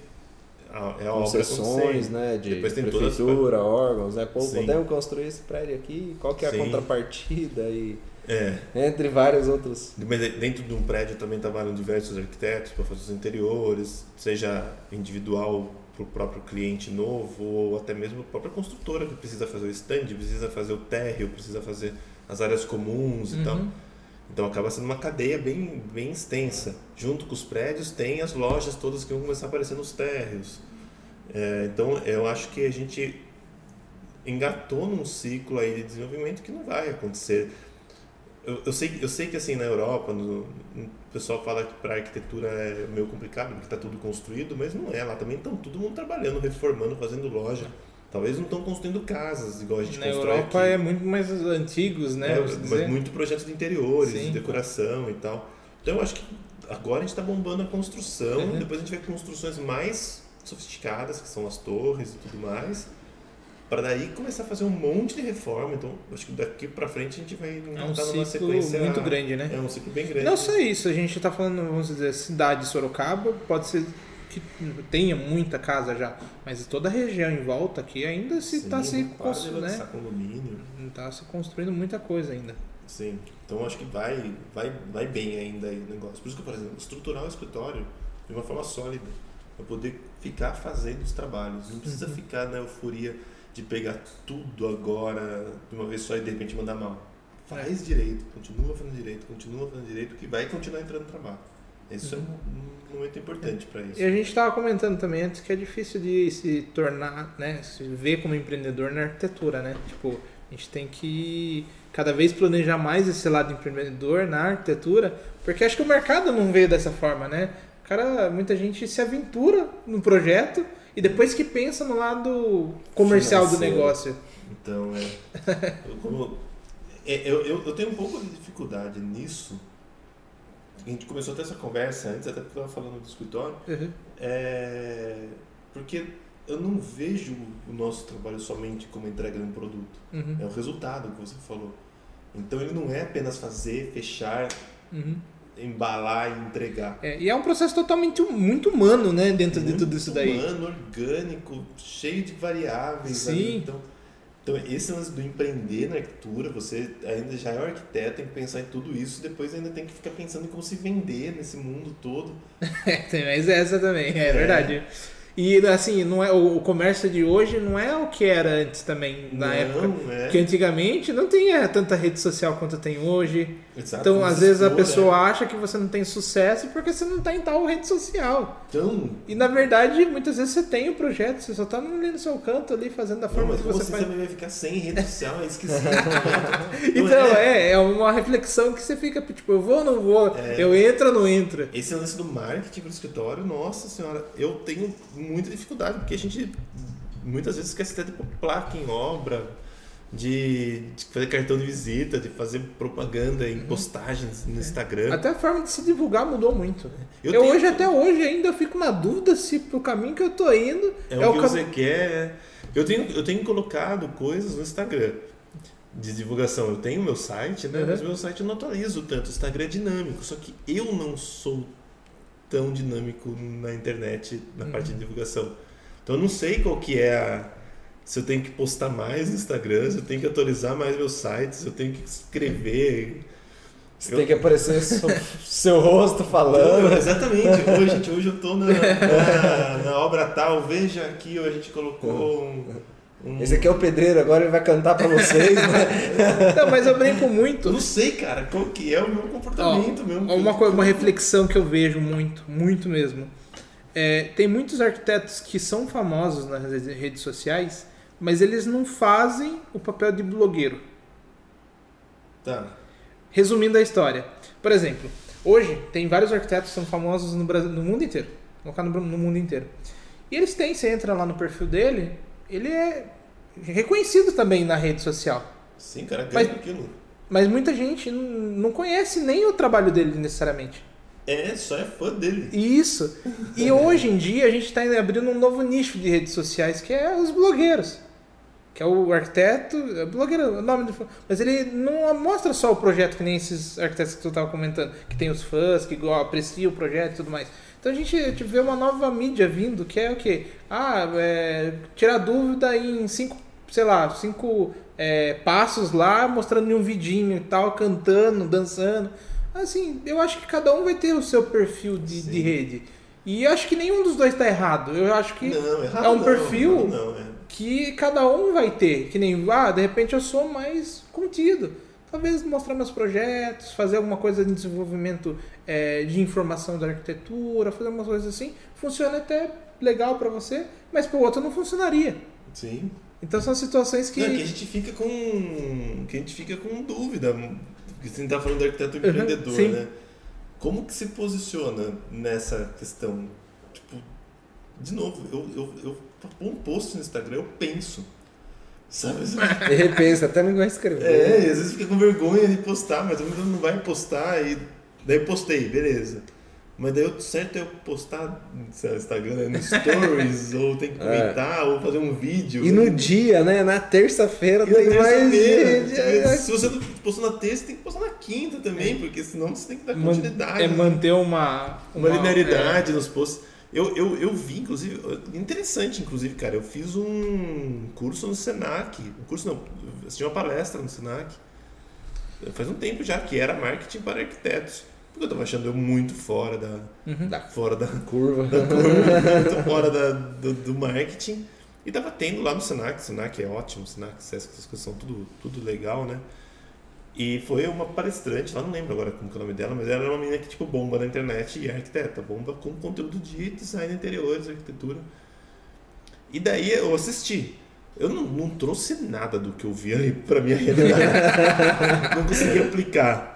é a obra concessões, né, de Depois tem todas prefeitura, órgãos, né, pô, podemos construir esse prédio aqui, qual que é a Sim. contrapartida e É. entre vários outros. Mas dentro de um prédio também trabalham diversos arquitetos para fazer os interiores, seja individual para o próprio cliente novo ou até mesmo a própria construtora que precisa fazer o stand, precisa fazer o térreo, precisa fazer as áreas comuns e tal. Uhum. Então acaba sendo uma cadeia bem, bem extensa. Junto com os prédios tem as lojas todas que vão começar a aparecer nos térreos. É, então eu acho que a gente engatou num ciclo aí de desenvolvimento que não vai acontecer. Eu, eu, sei, eu sei que assim na Europa no, o pessoal fala que para arquitetura é meio complicado porque está tudo construído, mas não é. Lá também estão todo mundo trabalhando, reformando, fazendo loja. Talvez não estão construindo casas igual a gente Na constrói Europa aqui. é muito mais antigos, né? É, mas dizer. muito projetos de interiores, Sim. de decoração e tal. Então eu acho que agora a gente está bombando a construção, Uhum. depois a gente vai construções mais sofisticadas, que são as torres e tudo mais, para daí começar a fazer um monte de reforma. Então acho que daqui para frente a gente vai É um ciclo sequência muito grande, né? É um ciclo bem grande. Não só isso, a gente está falando, vamos dizer, cidade de Sorocaba, pode ser que tenha muita casa já, mas toda a região em volta aqui ainda se está se, para de constru- né? lançar condomínio. tá se construindo muita coisa ainda. Sim. Então acho que vai, vai, vai bem ainda aí o negócio. Por isso que, por exemplo, estruturar o escritório de uma forma sólida. Para poder ficar fazendo os trabalhos. Não precisa Uhum. ficar na euforia de pegar tudo agora de uma vez só e de repente mandar mal. Faz direito, continua fazendo direito, continua fazendo direito, que vai continuar entrando no trabalho. Isso é um, um momento importante para isso. E a gente estava comentando também antes que é difícil de se tornar, né, se ver como empreendedor na arquitetura, né? Tipo, a gente tem que cada vez planejar mais esse lado empreendedor na arquitetura, porque acho que o mercado não veio dessa forma, né? Cara, muita gente se aventura no projeto E depois que pensa no lado comercial do Financeiro. negócio. Então, é. eu, como- é, eu, eu, tenho um pouco de dificuldade nisso. A gente começou até essa conversa antes, até porque eu estava falando do escritório. Uhum. É, porque eu não vejo o nosso trabalho somente como entrega de um produto. Uhum. É o resultado que você falou. Então ele não é apenas fazer, fechar, Uhum. Embalar e entregar. É, e é um processo totalmente hum- muito humano, né? Dentro de Muito tudo isso daí. Humano, orgânico, cheio de variáveis. Sim. ali. Então, então, esse lance do empreender na arquitetura, você ainda já é um arquiteto, tem que pensar em tudo isso, depois ainda tem que ficar pensando em como se vender nesse mundo todo. É, tem mais essa também, é, verdade. E assim, não é, o, comércio de hoje não é o que era antes também, na não, época. É. Porque antigamente não tinha tanta rede social quanto tem hoje. Exato, Então, às você vezes a expor, pessoa acha que você não tem sucesso porque você não está em tal rede social. Então, E na verdade, muitas vezes você tem o projeto, você só está ali no seu canto ali fazendo da não, forma mas que você você faz. também vai ficar sem rede social, é esquisito. Então, Não é, é uma reflexão que você fica, tipo, eu vou ou não vou? É. Eu entro ou não entro? Esse lance do marketing para o escritório, nossa senhora, eu tenho muita dificuldade, porque a gente muitas vezes esquece até de placa em obra, de, de fazer cartão de visita, de fazer propaganda em postagens no Instagram. Até a forma de se divulgar mudou muito. Eu, Eu tenho- hoje, até hoje, ainda fico na dúvida se pro caminho que eu tô indo É, é, o que cam- você quer. Eu tenho, eu tenho colocado coisas no Instagram de divulgação. Eu tenho meu site, né? Uhum. Mas meu site eu não atualizo tanto. O Instagram é dinâmico. Só que eu não sou tão dinâmico na internet, na Uhum. parte de divulgação. Então eu não sei qual que é a. Se eu tenho que postar mais no Instagram, se eu tenho que atualizar mais meus sites, se eu tenho que escrever. Você Eu- tem que aparecer seu, seu rosto falando. Não, exatamente. Hoje, hoje eu tô na, na, na obra tal. Veja aqui, a gente colocou um. um- Esse aqui é o pedreiro, agora ele vai cantar pra vocês, né? Não, mas eu brinco muito. não sei, cara, qual que é o meu comportamento mesmo. Uma, coisa, uma reflexão que eu vejo muito, muito mesmo. É, tem muitos arquitetos que são famosos nas redes sociais, mas eles não fazem o papel de blogueiro. Tá. Resumindo a história. Por exemplo, hoje tem vários arquitetos que são famosos no, Brasil, no mundo inteiro. No, no, no mundo inteiro. E eles têm, você entra lá no perfil dele, ele é reconhecido também na rede social. Sim, cara, Mas- ganha aquilo. Mas muita gente não não conhece nem o trabalho dele necessariamente. É, só é fã dele. Isso. E hoje em dia a gente está abrindo um novo nicho de redes sociais que é os blogueiros. Que é o arquiteto, é blogueiro, o nome do. Mas ele não mostra só o projeto, que nem esses arquitetos que tu estava comentando, que tem os fãs, que apreciam o projeto e tudo mais. Então a gente, a gente vê uma nova mídia vindo, que é o quê? Ah, é, tirar dúvida em cinco, sei lá, cinco é, passos lá, mostrando em um vidinho e tal, cantando, dançando. Assim, eu acho que cada um vai ter o seu perfil de, de rede. E eu acho que nenhum dos dois está errado. Eu acho que Não, errado é um não, perfil Não, é. Que cada um vai ter. Que nem, ah, de repente eu sou mais contido. Talvez mostrar meus projetos, fazer alguma coisa de desenvolvimento é, de informação da arquitetura, fazer umas coisas assim. Funciona até legal para você, mas para o outro não funcionaria. Sim. Então são situações que. Não, é que a gente fica com. que a gente fica com dúvida. Porque você tá falando do arquiteto empreendedor, sim. né? Como que se posiciona nessa questão? Tipo, de novo, eu, eu, eu pôr um post no Instagram, eu penso. Sabe? De repente, até não vai escrever. É, e às vezes fica com vergonha de postar, mas não vai postar e daí eu postei, beleza. Mas daí o certo é eu postar no Instagram, né, no stories, ou tem que comentar, ou fazer um vídeo. E no dia, né? Na terça-feira tem mais terça-feira, gente. tipo, é. Se você não postou na terça, tem que postar na quinta também, porque senão você tem que dar continuidade. é né? manter uma. uma linearidade nos posts. Eu, eu, eu vi, inclusive, interessante, inclusive, cara, eu fiz um curso no Senac. Um curso não, assisti uma palestra no Senac. Faz um tempo já, que era marketing para arquitetos. Porque eu tava achando eu muito fora da. Uhum. Da Fora da, curva. da curva, muito fora da, do, do marketing. E tava tendo lá no Senac, Senac é ótimo, Senac, Sesc, essas coisas são tudo, tudo legal, né? E foi uma palestrante, lá não lembro agora como que é o nome dela, mas ela era uma menina que tipo bomba na internet e é arquiteta, bomba com conteúdo de design interiores, arquitetura. E daí eu assisti. Eu não, não trouxe nada do que eu vi ali pra minha realidade. não consegui aplicar.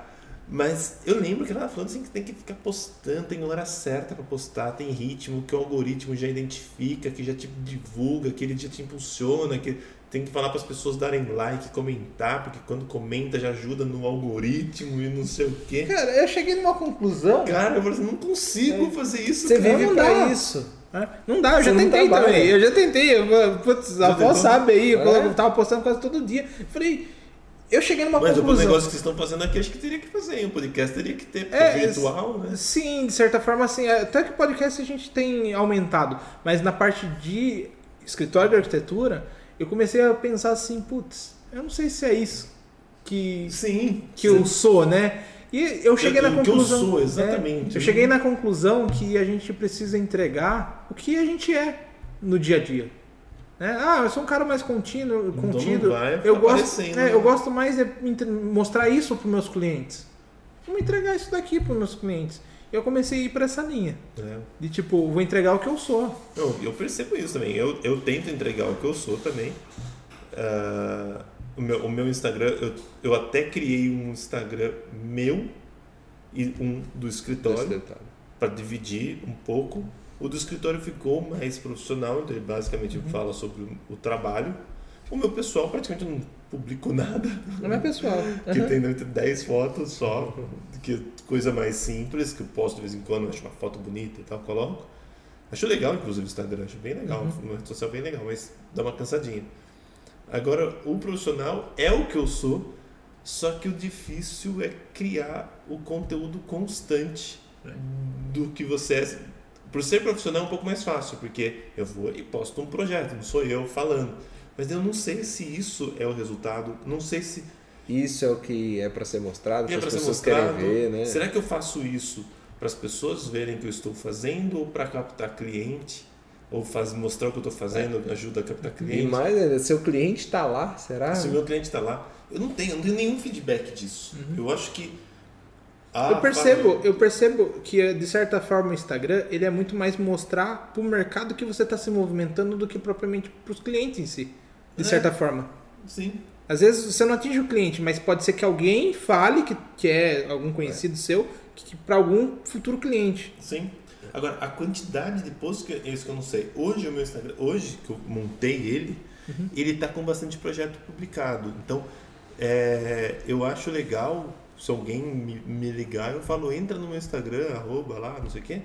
Mas eu lembro que ela falando assim que tem que ficar postando, tem hora certa pra postar, tem ritmo, que o algoritmo já identifica, que já te divulga, que ele já te impulsiona, que tem que falar para as pessoas darem like, comentar, porque quando comenta já ajuda no algoritmo e não sei o quê. Cara, eu cheguei numa conclusão. Cara, eu assim, não consigo fazer isso, Você cara. vive dá. isso. É, Não dá, eu já tentei também. Eu já tentei. Eu, putz, a avó sabe aí, eu É? tava postando quase todo dia. Falei, eu cheguei numa Mas o conclusão. negócio que vocês estão fazendo aqui, acho que teria que fazer. O podcast teria que ter, porque É, é virtual, né? Sim, de certa forma, assim. Até que o podcast a gente tem aumentado. Mas na parte de escritório de arquitetura, eu comecei a pensar assim, putz, eu não sei se é isso que, Sim. que eu sou, né? E eu cheguei na o que eu conclusão. sou, é, exatamente. eu cheguei na conclusão que a gente precisa entregar o que a gente é no dia a dia. Né? Ah, eu sou um cara mais contínuo, Então contido. eu gosto, é, né? eu gosto mais de mostrar isso para meus clientes. Vamos entregar isso daqui para meus clientes. Eu comecei a ir para essa linha É. de tipo, vou entregar o que eu sou. Não, eu percebo isso também. Eu, eu tento entregar o que eu sou também. Ah, o, meu, o meu Instagram, eu, eu até criei um Instagram meu e um do escritório para dividir um pouco. O do escritório ficou mais profissional, então ele basicamente fala sobre o, trabalho. O meu pessoal praticamente não publico nada. Não é pessoal. que Aham. tem entre 10 fotos só, que coisa mais simples, que eu posto de vez em quando, acho uma foto bonita e tal, coloco. Acho legal, inclusive, o Instagram, acho bem legal, uma rede social bem legal, mas dá uma cansadinha. Agora, o profissional é o que eu sou, só que o difícil é criar o conteúdo constante do que você é. Por ser profissional é um pouco mais fácil, porque eu vou e posto um projeto, não sou eu falando. Mas eu não sei se isso é o resultado, não sei se Isso é o que é pra ser mostrado, é que as para ser pessoas mostrado. querem ver, né? Será que eu faço isso para as pessoas verem que eu estou fazendo ou para captar cliente? Ou faz, mostrar o que eu estou fazendo ajuda a captar E cliente? mais, ainda, seu cliente tá lá, será? Se o meu cliente está lá, eu não tenho, eu não tenho nenhum feedback disso. Eu acho que. Ah, Eu percebo, Fábio, eu percebo que de certa forma o Instagram ele é muito mais mostrar para o mercado que você está se movimentando do que propriamente para os clientes em si, de É. certa forma. Sim. Às vezes você não atinge o cliente, mas pode ser que alguém fale que, que é algum conhecido seu que, para algum futuro cliente. Sim. Agora, a quantidade de posts, que é isso que eu não sei. Hoje o meu Instagram, hoje que eu montei ele, ele tá com bastante projeto publicado. Então, é, eu acho legal, se alguém me, me ligar, eu falo, entra no meu Instagram, arroba lá, não sei o quê,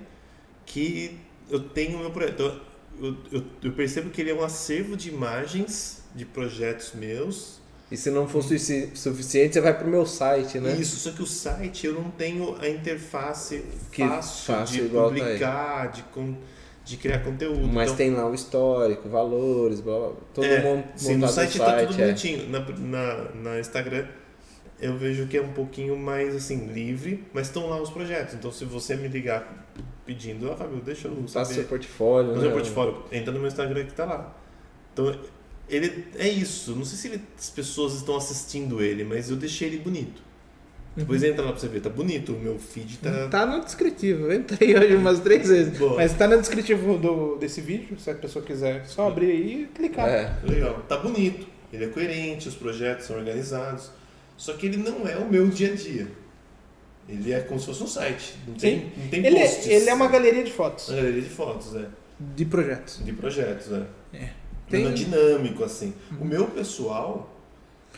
que eu tenho o meu projeto. Então, eu, eu, eu percebo que ele é um acervo de imagens de projetos meus E se não for sufici- suficiente, você vai pro meu site, né? Isso, só que o site eu não tenho a interface Que fácil, fácil de tá publicar, de, con- de criar conteúdo. Mas Então, tem lá o histórico, valores, blá, blá, blá, todo é, mundo sim, no montado site tá tudo é. bonitinho. Na, na, na Instagram eu vejo que é um pouquinho mais assim, livre, mas estão lá os projetos. Então se você me ligar pedindo, ah, Fábio, deixa eu Passa saber. seu portfólio, No né? meu portfólio, entra no meu Instagram que tá lá. Então, ele é isso. Não sei se ele- as pessoas estão assistindo ele, mas eu deixei ele bonito. Depois entra lá pra você ver, tá bonito. O meu feed tá. Tá no descritivo. Eu entrei hoje umas três vezes. Boa. Mas tá no descritivo do, desse vídeo, se a pessoa quiser só abrir aí e clicar. É. Legal. Tá bonito. Ele é coerente, os projetos são organizados. Só que ele não é o meu dia a dia. Ele é como se fosse um site. Não tem, não tem Ele, posts. é, ele é uma galeria de fotos, Uma galeria de fotos, é. de projetos. De projetos, é. É. Tem... Dinâmico, assim. O meu pessoal,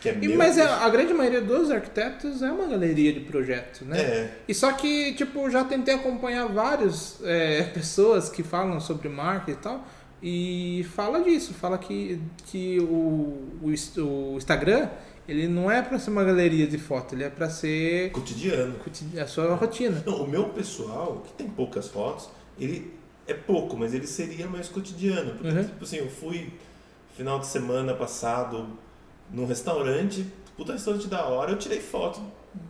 que é meu. mas é, a grande maioria dos arquitetos é uma galeria de projetos, né? É. E só que, tipo, já tentei acompanhar várias é, pessoas que falam sobre marketing e tal, e fala disso, fala que, que o, o, o Instagram, ele não é pra ser uma galeria de foto, ele é pra ser Cotidiano. cotidi- a sua rotina. Não, o meu pessoal, que tem poucas fotos, ele é pouco, mas ele seria mais cotidiano. Porque, Uhum. tipo assim, eu fui final de semana passado num restaurante, puta restaurante da hora, eu tirei foto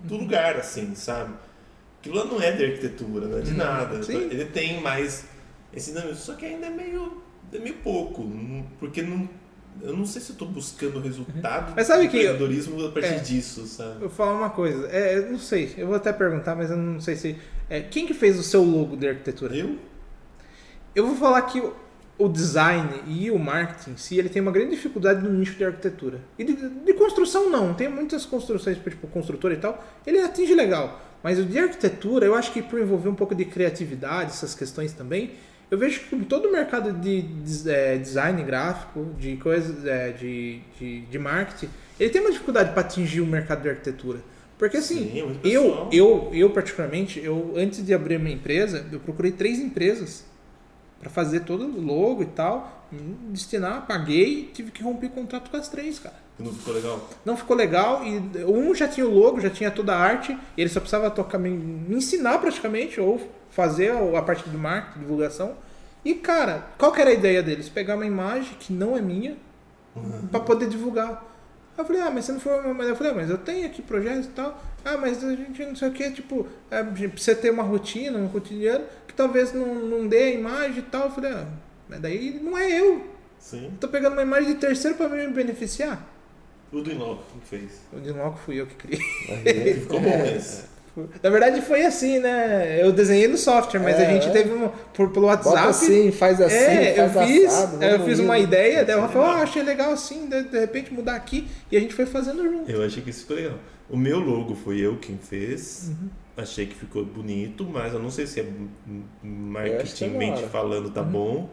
do lugar, assim, sabe? Aquilo lá não é de arquitetura, não é de Hum, nada. sim. Ele tem mais esse dinamismo, só que ainda é meio, é meio pouco, porque não, eu não sei se eu tô buscando resultado Uhum. Mas sabe do que- empreendedorismo a partir é. disso, sabe? Eu vou falar uma coisa, é, eu não sei, eu vou até perguntar, mas eu não sei se. é, quem que fez o seu logo de arquitetura? Eu? Eu vou falar que o- design e o marketing em si, ele tem uma grande dificuldade no nicho de arquitetura. E de, de construção não, tem muitas construções, tipo construtor e tal, ele atinge legal. Mas o de arquitetura, eu acho que por envolver um pouco de criatividade, essas questões também, eu vejo que todo o mercado de, de é, design gráfico, de coisas, é, de, de, de marketing, ele tem uma dificuldade para atingir o mercado de arquitetura. Porque assim, Sim, eu, eu, eu particularmente, eu antes de abrir minha empresa, eu procurei três empresas para fazer todo o logo e tal, destinar, paguei, tive que romper contrato com as três, cara. Não ficou legal? Não ficou legal e um já tinha o logo, já tinha toda a arte, e ele só precisava tocar, me, me ensinar praticamente ou fazer a parte do marketing, divulgação. E cara, qual que era a ideia deles? Pegar uma imagem que não é minha para poder divulgar. Eu falei, ah, mas você não foi. Mas eu falei, ah, mas eu tenho aqui projetos e tal. Ah, mas a gente não sei o que, tipo, é, precisa ter uma rotina, um cotidiano, que talvez não, não dê a imagem e tal. Eu falei, ah, mas daí não é eu. Sim. Eu tô pegando uma imagem de terceiro para me beneficiar. O do Inloco, quem que fez? O novo fui eu que criei. Ficou bom esse. Na verdade foi assim, né? Eu desenhei no software, mas É, a gente é. teve um, por, pelo WhatsApp. Bota assim, faz assim, é, eu faz fiz, assado, eu vamos fiz uma ideia, daí o Rafael, ah, achei legal assim, de, de repente mudar aqui, e a gente foi fazendo junto. Eu achei que isso ficou legal. O meu logo foi eu quem fez. Uhum. Achei que ficou bonito, mas eu não sei se é Eu é marketingmente falando Uhum. tá bom.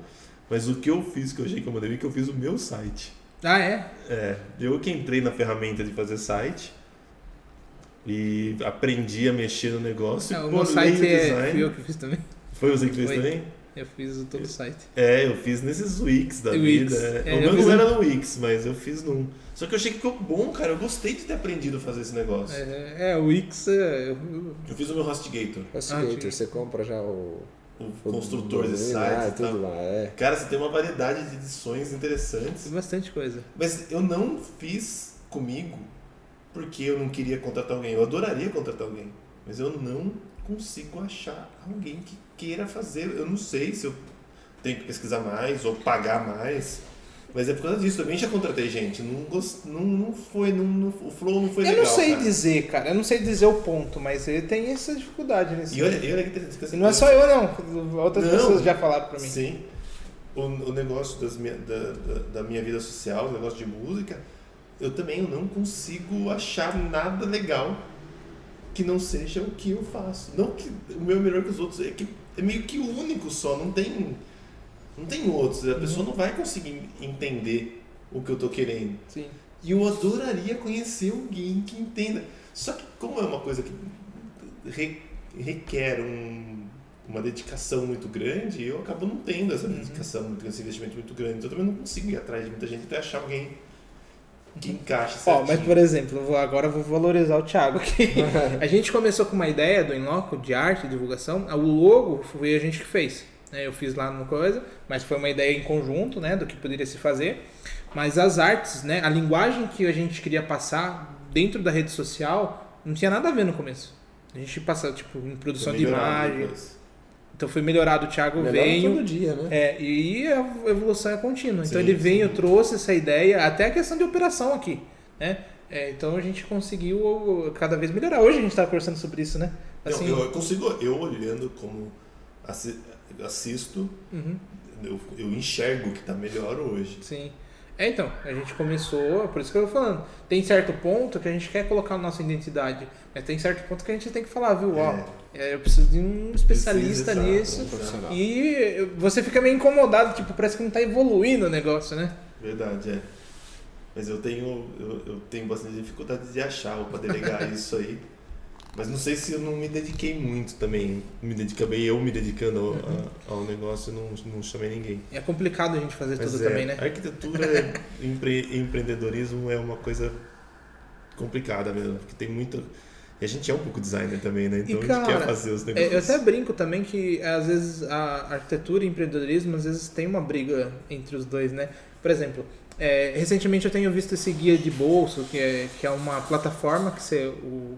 Mas o que eu fiz, que eu achei que eu mandei bem, que eu fiz o meu site. Ah, é? É, eu que entrei na ferramenta de fazer site e aprendi a mexer no negócio. É, o meu site é, design. fui eu que fiz também. Foi você que fez Foi. também? Eu fiz o todo o site. É, eu fiz nesses Wix da Wix. vida. é. É, o eu meu fiz não um- era no Wix, mas eu fiz num. Só que eu achei que ficou bom, cara. Eu gostei de ter aprendido a fazer esse negócio. É, é, o Wix, é, eu- Eu fiz o meu HostGator, HostGator, Ah, você compra já o. o construtor de ah, sites tal. tudo lá, é. Cara, você tem uma variedade de edições interessantes. fiz bastante coisa. Mas eu não fiz comigo porque eu não queria contratar alguém. Eu adoraria contratar alguém. Mas eu não consigo achar alguém que queira fazer. Eu não sei se eu tenho que pesquisar mais ou pagar mais. Mas é por causa disso. Também já contratei gente. Não, gost... não, não foi. Não, não- o flow não foi eu legal. não sei cara. dizer, cara, eu não sei dizer o ponto, mas ele tem essa dificuldade nesse E olha, e olha que. E não é só eu, não. Outras Não. pessoas já falaram pra mim. Sim. O, o negócio das minha, da, da, da minha vida social, o negócio de música, eu também não consigo achar nada legal que não seja o que eu faço. Não que o meu é melhor que os outros, é que é meio que único só, não tem não tem outros. A pessoa não vai conseguir entender o que eu tô querendo. Sim. E eu adoraria conhecer alguém que entenda. Só que como é uma coisa que re- requer um- uma dedicação muito grande, eu acabo não tendo essa dedicação, muito- esse investimento muito grande. Então eu também não consigo ir atrás de muita gente até achar alguém que encaixe Ó, certinho. mas por exemplo, agora eu vou valorizar o Thiago aqui. a gente começou com uma ideia do Inloco de arte, divulgação. O logo foi a gente que fez. né? Eu fiz lá no coisa, mas foi uma ideia em conjunto, né, do que poderia se fazer. Mas as artes, né, a linguagem que a gente queria passar dentro da rede social não tinha nada a ver no começo. A gente passava tipo em produção de imagem. Então foi melhorado. O Thiago Melhora veio. todo dia, né? É, e a evolução é contínua. Então Sim, ele veio, sim. trouxe essa ideia, até a questão de operação aqui, né? É, então a gente conseguiu cada vez melhorar. Hoje a gente estava conversando sobre isso, né? Não, Assim, eu consigo, eu olhando como assi- assisto, uhum, eu, eu enxergo que está melhor hoje. sim. É, então, a gente começou, por isso que eu tô falando, tem certo ponto que a gente quer colocar a nossa identidade, mas tem certo ponto que a gente tem que falar, viu? Ó, é, eu preciso de um especialista Precisa, nisso. Profissional. E você fica meio incomodado, tipo, parece que não tá evoluindo o negócio, né? Verdade, é. Mas eu tenho, eu, eu tenho bastante dificuldade de achar para delegar isso aí. Mas não sei se eu não me dediquei muito também. Me dedica bem, eu me dedicando ao, a- ao negócio, não, não chamei ninguém. É complicado a gente fazer Mas tudo é, também, né? Arquitetura e empre, empreendedorismo é uma coisa complicada mesmo, porque tem muito. E a gente é um pouco designer também, né? Então a cara, gente quer fazer os É, negócios. eu até brinco também que às vezes a arquitetura e empreendedorismo às vezes tem uma briga entre os dois, né? Por exemplo, é, recentemente eu tenho visto esse guia de bolso, que é, que é uma plataforma que você, o,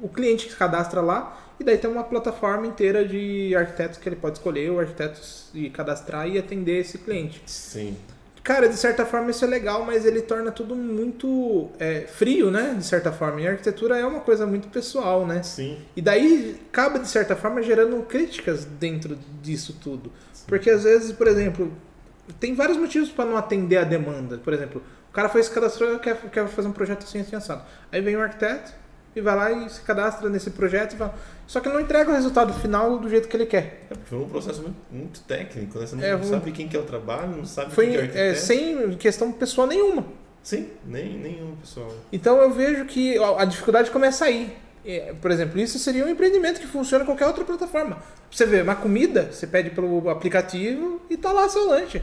o cliente se cadastra lá e daí tem uma plataforma inteira de arquitetos que ele pode escolher, o arquiteto e cadastrar e atender esse cliente. Sim. Cara, de certa forma isso é legal, mas ele torna tudo muito é, frio, né? De certa forma. E a arquitetura é uma coisa muito pessoal, né? Sim. E daí acaba, de certa forma, gerando críticas dentro disso tudo. Porque às vezes, por exemplo, tem vários motivos para não atender a demanda. Por exemplo, o cara foi se cadastrou e quer, quer fazer um projeto assim, assim, assado. Aí vem o arquiteto e vai lá e se cadastra nesse projeto e fala. Só que ele não entrega o resultado final do jeito que ele quer. É, porque foi um processo muito, muito técnico, né? Você não É, um- sabe quem que é o trabalho, não sabe Foi quem que é o é, arquiteto. sem questão pessoal nenhuma. Sim, nem, nenhum, pessoal. Então eu vejo que a dificuldade começa aí. É, por exemplo, isso seria um empreendimento que funciona em qualquer outra plataforma. Você vê, uma comida, você pede pelo aplicativo e tá lá seu lanche.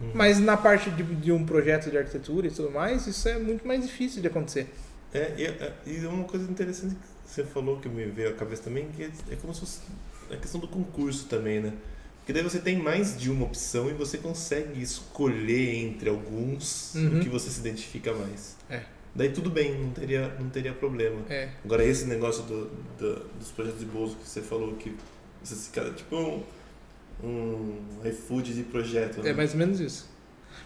Uhum. Mas na parte de, de um projeto de arquitetura e tudo mais, isso é muito mais difícil de acontecer. É, e, é, e uma coisa interessante que você falou que me veio à cabeça também, que é, é como se fosse a questão do concurso também, né? Porque daí você tem mais de uma opção e você consegue escolher entre alguns Uhum. o que você se identifica mais. É. Daí tudo bem, não teria, não teria problema. É. Agora esse negócio do, do- dos projetos de bolso que você falou que você se cara tipo um, um iFood de projeto, né? É mais ou menos isso.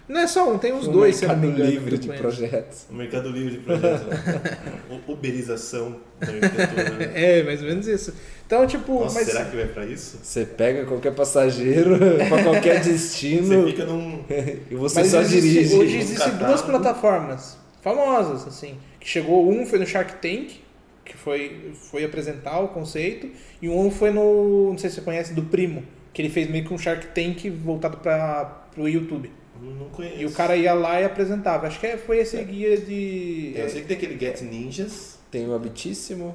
Não é só um, tem uns Um dois, mercado livre de projetos. O mercado livre de projeto. né? Uberização da arquitetura. Né? É, mais ou menos isso. Então, tipo, Nossa, mas será que vai pra isso? Você pega qualquer passageiro pra qualquer Você destino fica num. e você Mas só existe- dirige. Hoje existem duas plataformas famosas, assim. Que chegou, um foi no Shark Tank, que foi, foi apresentar o conceito, e um foi no, não sei se você conhece, do Primo, que ele fez meio que um Shark Tank voltado para o YouTube. Não conheço. E o cara ia lá e apresentava. Acho que é- foi esse guia de... É, eu sei que tem aquele Get Ninjas. Tem o Habitíssimo,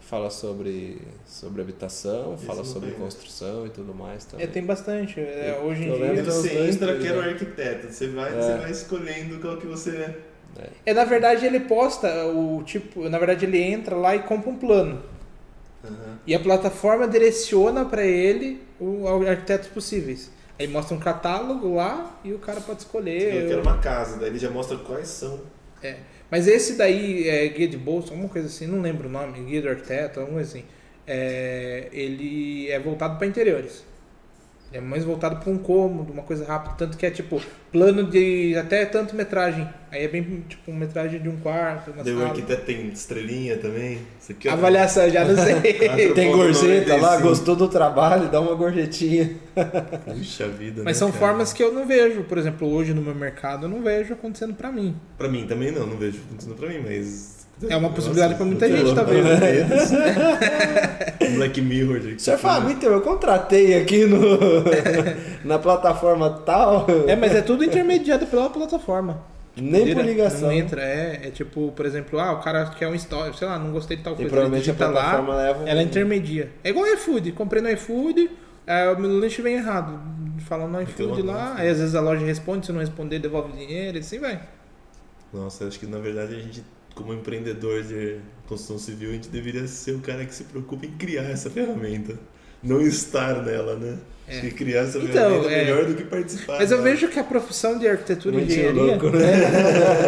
fala sobre, sobre habitação, Esse fala sobre conheço. construção e tudo mais também. É, tem bastante. É, hoje em dia... você dois, entra, três, quero um né? arquiteto. Você vai, É. você vai escolhendo qual que você é. É, na verdade, ele posta o tipo... Na verdade, ele entra lá e compra um plano. Aham. E a plataforma direciona para ele o os arquitetos possíveis. Aí mostra um catálogo lá e o cara pode escolher. Eu quero uma casa, daí ele já mostra quais são. Mas esse daí é guia de bolsa, alguma coisa assim, não lembro o nome, guia do arquiteto, alguma coisa assim. É, ele é voltado para interiores. É mais voltado para um cômodo, uma coisa rápida, tanto que é tipo plano de até tanto metragem. Aí é bem tipo uma metragem de um quarto, uma Daí o sala. arquiteto tem estrelinha também. Isso aqui. Avaliação, já não sei. Tem gorjeta lá, 95. gostou do trabalho, dá uma gorjetinha. Puxa vida. Mas né, são cara? formas que eu não vejo. Por exemplo, hoje no meu mercado eu não vejo acontecendo para mim. Pra mim também não, não vejo acontecendo pra mim, mas. É uma possibilidade pra muita gente, tá louco. vendo? Black Mirror. O senhor fala, então, eu contratei aqui no, na plataforma tal, É, mas é tudo intermediado pela plataforma. nem por Direto, ligação. Não entra, é, é tipo, por exemplo, ah, o cara quer um story, sei lá, não gostei de tal E coisa. provavelmente a plataforma lá, leva um... ela intermedia. É igual o iFood, comprei no iFood, é, o meu lanche vem errado. Falando no iFood lá, aí às vezes a loja responde, se não responder, devolve dinheiro, e assim vai. Nossa, eu acho que na verdade a gente, como empreendedor de construção civil, a gente deveria ser o cara que se preocupa em criar essa ferramenta. Não estar nela, né? Acho que criar essa Então, ferramenta é. é melhor do que participar. Mas eu vejo que a profissão de arquitetura e engenharia. louco, né?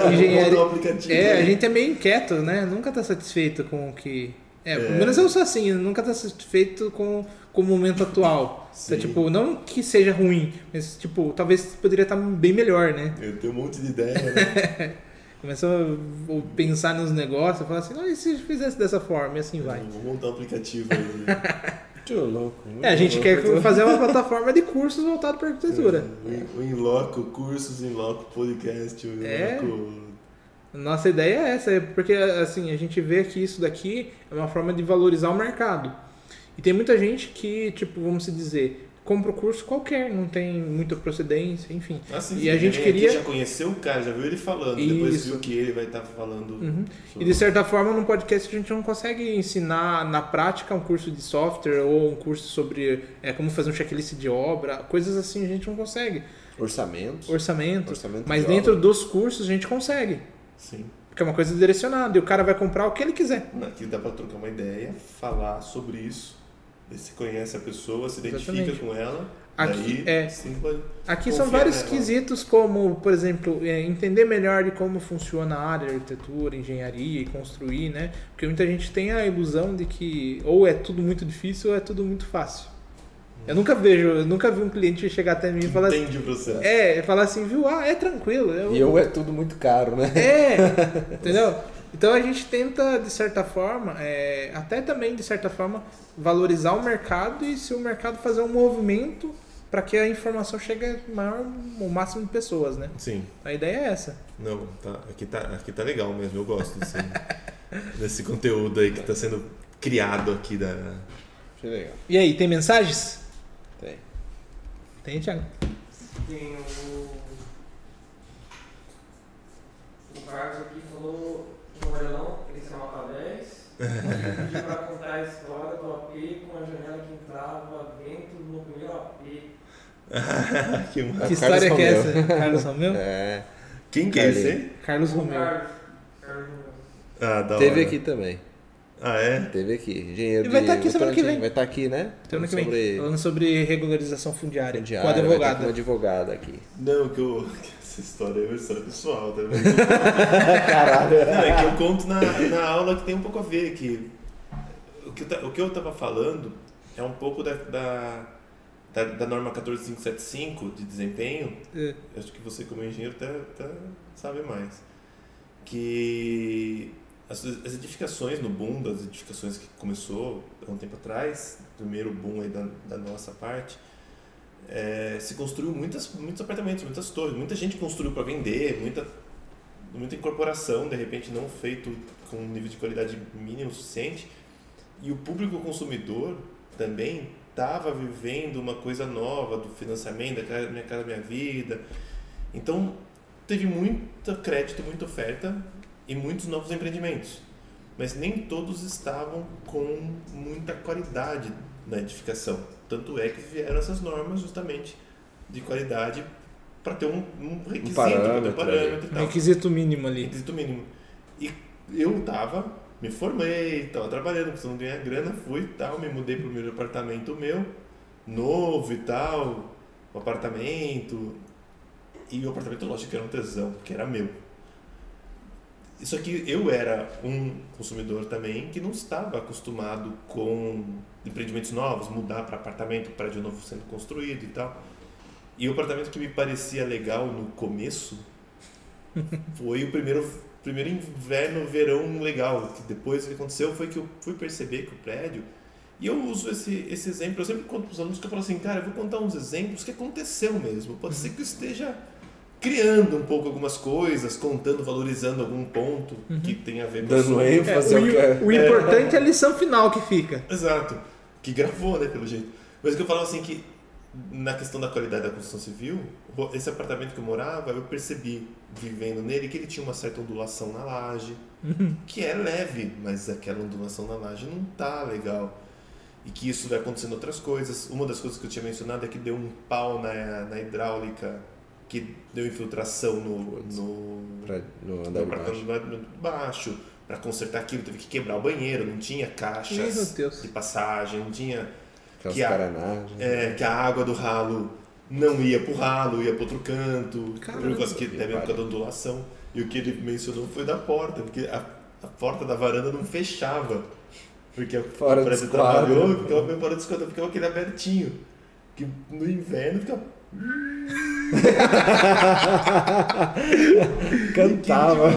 É, engenharia, aplicativo. É, a gente é meio inquieto, né? Nunca tá satisfeito com o que. É, pelo É. menos eu sou assim, nunca tá satisfeito com, com o momento atual. Sim. Então, tipo, não que seja ruim, mas tipo, talvez poderia estar bem melhor, né? Eu tenho um monte de ideia, né? Começa a pensar nos negócios, falar assim, não, e se fizesse dessa forma? E assim vai. Vou montar um aplicativo aí. Muito louco. É, a gente louco. quer fazer uma plataforma de cursos voltado para arquitetura. O Inloco, cursos Inloco, podcast, o É. Inloco. Nossa ideia é essa, é porque assim, a gente vê que isso daqui é uma forma de valorizar o mercado. E tem muita gente que, tipo, vamos se dizer, compra o curso qualquer, não tem muita procedência, enfim. Assim, E a gente queria- já conheceu o cara, já viu ele falando, depois Isso. viu que ele vai estar falando. Uhum. sobre- E de certa forma, num podcast a gente não consegue ensinar na prática um curso de software ou um curso sobre é, como fazer um checklist de obra, coisas assim a gente não consegue. Orçamento. Orçamento. Orçamento Mas de dentro obra. dos cursos a gente consegue. Sim. Porque é uma coisa direcionada e o cara vai comprar o que ele quiser. Aqui dá pra trocar uma ideia, falar sobre isso. Você conhece a pessoa, se identifica Exatamente. com ela. Aqui daí, é- sim, Aqui são vários nela. quesitos como, por exemplo, é, entender melhor de como funciona a área de arquitetura, engenharia e construir, né? Porque muita gente tem a ilusão de que ou é tudo muito difícil ou é tudo muito fácil. Eu nunca vejo, eu nunca vi um cliente chegar até mim e falar assim, Entende o processo. é, falar assim, viu? Ah, é tranquilo. Eu, E eu é tudo muito caro, né? É, entendeu? Então a gente tenta, de certa forma, é, até também, de certa forma, valorizar o mercado e se o mercado fazer um movimento, para que a informação chegue ao maior, o máximo de pessoas, né? Sim. A ideia é essa. Não, tá, aqui, tá, aqui tá legal mesmo, eu gosto desse, desse conteúdo aí que tá sendo criado aqui da. Que legal. E aí, tem mensagens? Tem. Tem, Thiago? Tem o. O Carlos aqui falou o se nota 10. Pediu pra contar a história do AP com a janela que entrava vento no primeiro AP. que que história que é Romeu. essa? Carlos Romeu? É. Quem que é esse? Carlos Romeu. Carlos. Carlos Romeu. Ah, da Teve hora. aqui também. Ah, é? Teve aqui. Engenheiro E vai de tá aqui semana que vem. Vai estar aqui, né? Semana que vem. Sobre Falando sobre regularização fundiária. fundiária, com a estar advogada. com uma advogada aqui. Não, que eu. Essa história é uma história pessoal, tá vendo? Caralho. Não, é que eu conto na, na aula que tem um pouco a ver, que o que eu, o que eu tava falando é um pouco da, da, da, da norma 14575 de desempenho, É. eu acho que você como engenheiro até, até sabe mais, que as, as edificações no boom, das edificações que começou há um tempo atrás, primeiro boom aí da, da nossa parte, é, se construiu muitas, muitos apartamentos, muitas torres, muita gente construiu para vender, muita, muita incorporação, de repente não feito com um nível de qualidade mínimo suficiente, e o público consumidor também estava vivendo uma coisa nova do financiamento, da Minha Casa Minha Vida. Então, teve muito crédito, muita oferta e muitos novos empreendimentos. Mas nem todos estavam com muita qualidade na edificação. Tanto é que vieram essas normas justamente de qualidade para ter um, um requisito, para ter um parâmetro parâmetro e Um tal. requisito mínimo ali. Requisito mínimo. E eu tava, me formei, tava trabalhando, precisando ganhar grana, fui e tal, me mudei pro meu apartamento meu, novo e tal, um apartamento. E o apartamento, lógico, que era um tesão, que era meu. Isso aqui, eu era um consumidor também que não estava acostumado com empreendimentos novos, mudar para apartamento, prédio novo sendo construído e tal. E o apartamento que me parecia legal no começo foi o primeiro, primeiro inverno, verão legal. Que depois o que aconteceu foi que eu fui perceber que o prédio. E eu uso esse, esse exemplo, eu sempre conto para os alunos que eu falo assim, cara, eu vou contar uns exemplos que aconteceu mesmo. Pode ser que eu esteja criando um pouco algumas coisas, contando, valorizando algum ponto que tem a ver com o Dando assunto. É, ênfase ao que é. o, o importante é a lição final que fica. Exato. Que gravou, né, pelo jeito. Mas o que eu falava assim que na questão da qualidade da construção civil, esse apartamento que eu morava, eu percebi vivendo nele que ele tinha uma certa ondulação na laje, que é leve, mas aquela ondulação na laje não tá legal. E que isso vai acontecendo outras coisas. Uma das coisas que eu tinha mencionado é que deu um pau na, na hidráulica, que deu infiltração no, no, Pra- no no andar de apartamento baixo. de baixo. Para consertar aquilo, teve que quebrar o banheiro, não tinha caixas Meu Deus. de passagem, não tinha Aquelas que a- é, que a água do ralo não ia pro ralo, ia pro outro canto, Caramba. que até mesmo da ondulação. E o que ele mencionou foi da porta, porque a, a porta da varanda não fechava. Porque a Fora esquadro. trabalhou, ficava bem fora do esquadro, ficava aquele abertinho. Que no inverno fica. Cantava.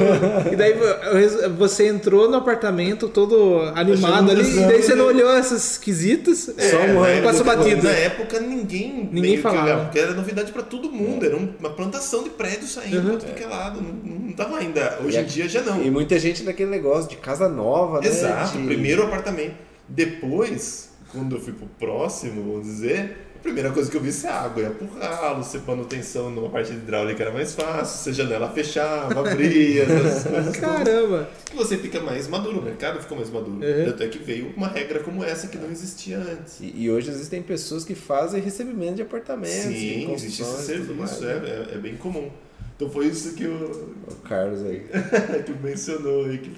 E daí vo- você entrou no apartamento todo animado ali, e daí você não olhou essas quisitas. É, um na ano, passou época- batido. Na época ninguém, Ninguém falava. olhava, porque era novidade pra todo mundo, era um- uma plantação de prédios saindo Uhum. pra tudo que é lado. Não, não tava ainda. Hoje E em a- dia já não. E muita gente naquele negócio de casa nova, né? Exato, De- primeiro apartamento. Depois, quando eu fui pro próximo, vamos dizer, primeira coisa que eu vi é água, ia pro ralo, ser manutenção numa parte hidráulica era mais fácil, se a janela fechava, abria, essas coisas. Caramba! Que você fica mais maduro, o mercado ficou mais maduro. Uhum. Tanto é que veio uma regra como essa que não existia antes. E, e hoje existem pessoas que fazem recebimento de apartamentos. Sim, existe esse tudo mais, serviço, né? é, é, é bem comum. Então foi isso que o, O Carlos aí. que mencionou aí, que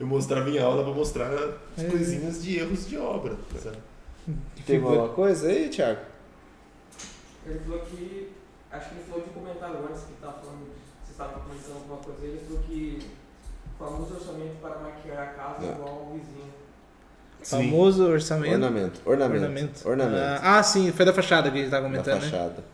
eu mostrava em aula para mostrar as É. coisinhas de erros de obra. sabe? Tem alguma coisa aí, Thiago? Ele falou que. Acho que ele falou de um comentário antes que tava falando. Você estava comentando alguma coisa. Ele falou que o famoso orçamento para maquiar a casa é Não. igual ao vizinho. Famoso orçamento. Ornamento. Ornamento. Ornamento. Ornamento. Ah, ah, sim, foi da fachada que a gente tava da comentando, né? fachada.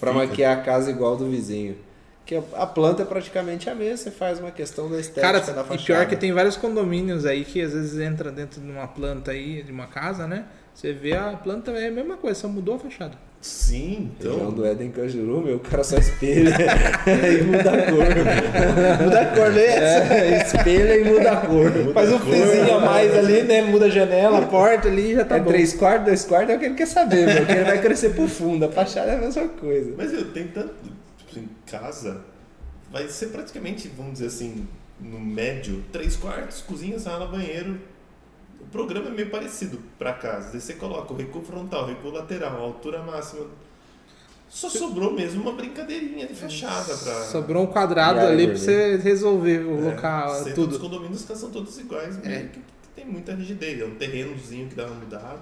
Pra fica. maquiar a casa igual do vizinho. Que a- planta é praticamente a mesma, você faz uma questão da estética Cara, da e fachada. pior que tem vários condomínios aí que às vezes entra dentro de uma planta aí, de uma casa, né? Você vê a planta é a mesma coisa, só mudou a fachada. Sim, Região então. do Éden Cajuru, meu, o cara só espelha e muda a cor. muda a cor, né? É, espelha e muda a cor. Faz um pezinho a mais ali, né? Muda a janela, a porta ali já tá é bom. três quartos, dois quartos, é o que ele quer saber, meu. Que ele vai crescer pro fundo. A fachada é a mesma coisa. Mas eu tenho tanto. Tipo, em casa, vai ser praticamente, vamos dizer assim, no médio, três quartos, cozinha, sala, banheiro. O programa é meio parecido pra casa. Daí você coloca o recuo frontal, o recuo lateral, a altura máxima. Só sobrou mesmo uma brincadeirinha de fachada pra. Sobrou um quadrado aí, ali pra Bruno? você resolver o É, local, tudo. Os condomínios são todos iguais, É. meio que tem muita rigidez. É um terrenozinho que dá uma mudada.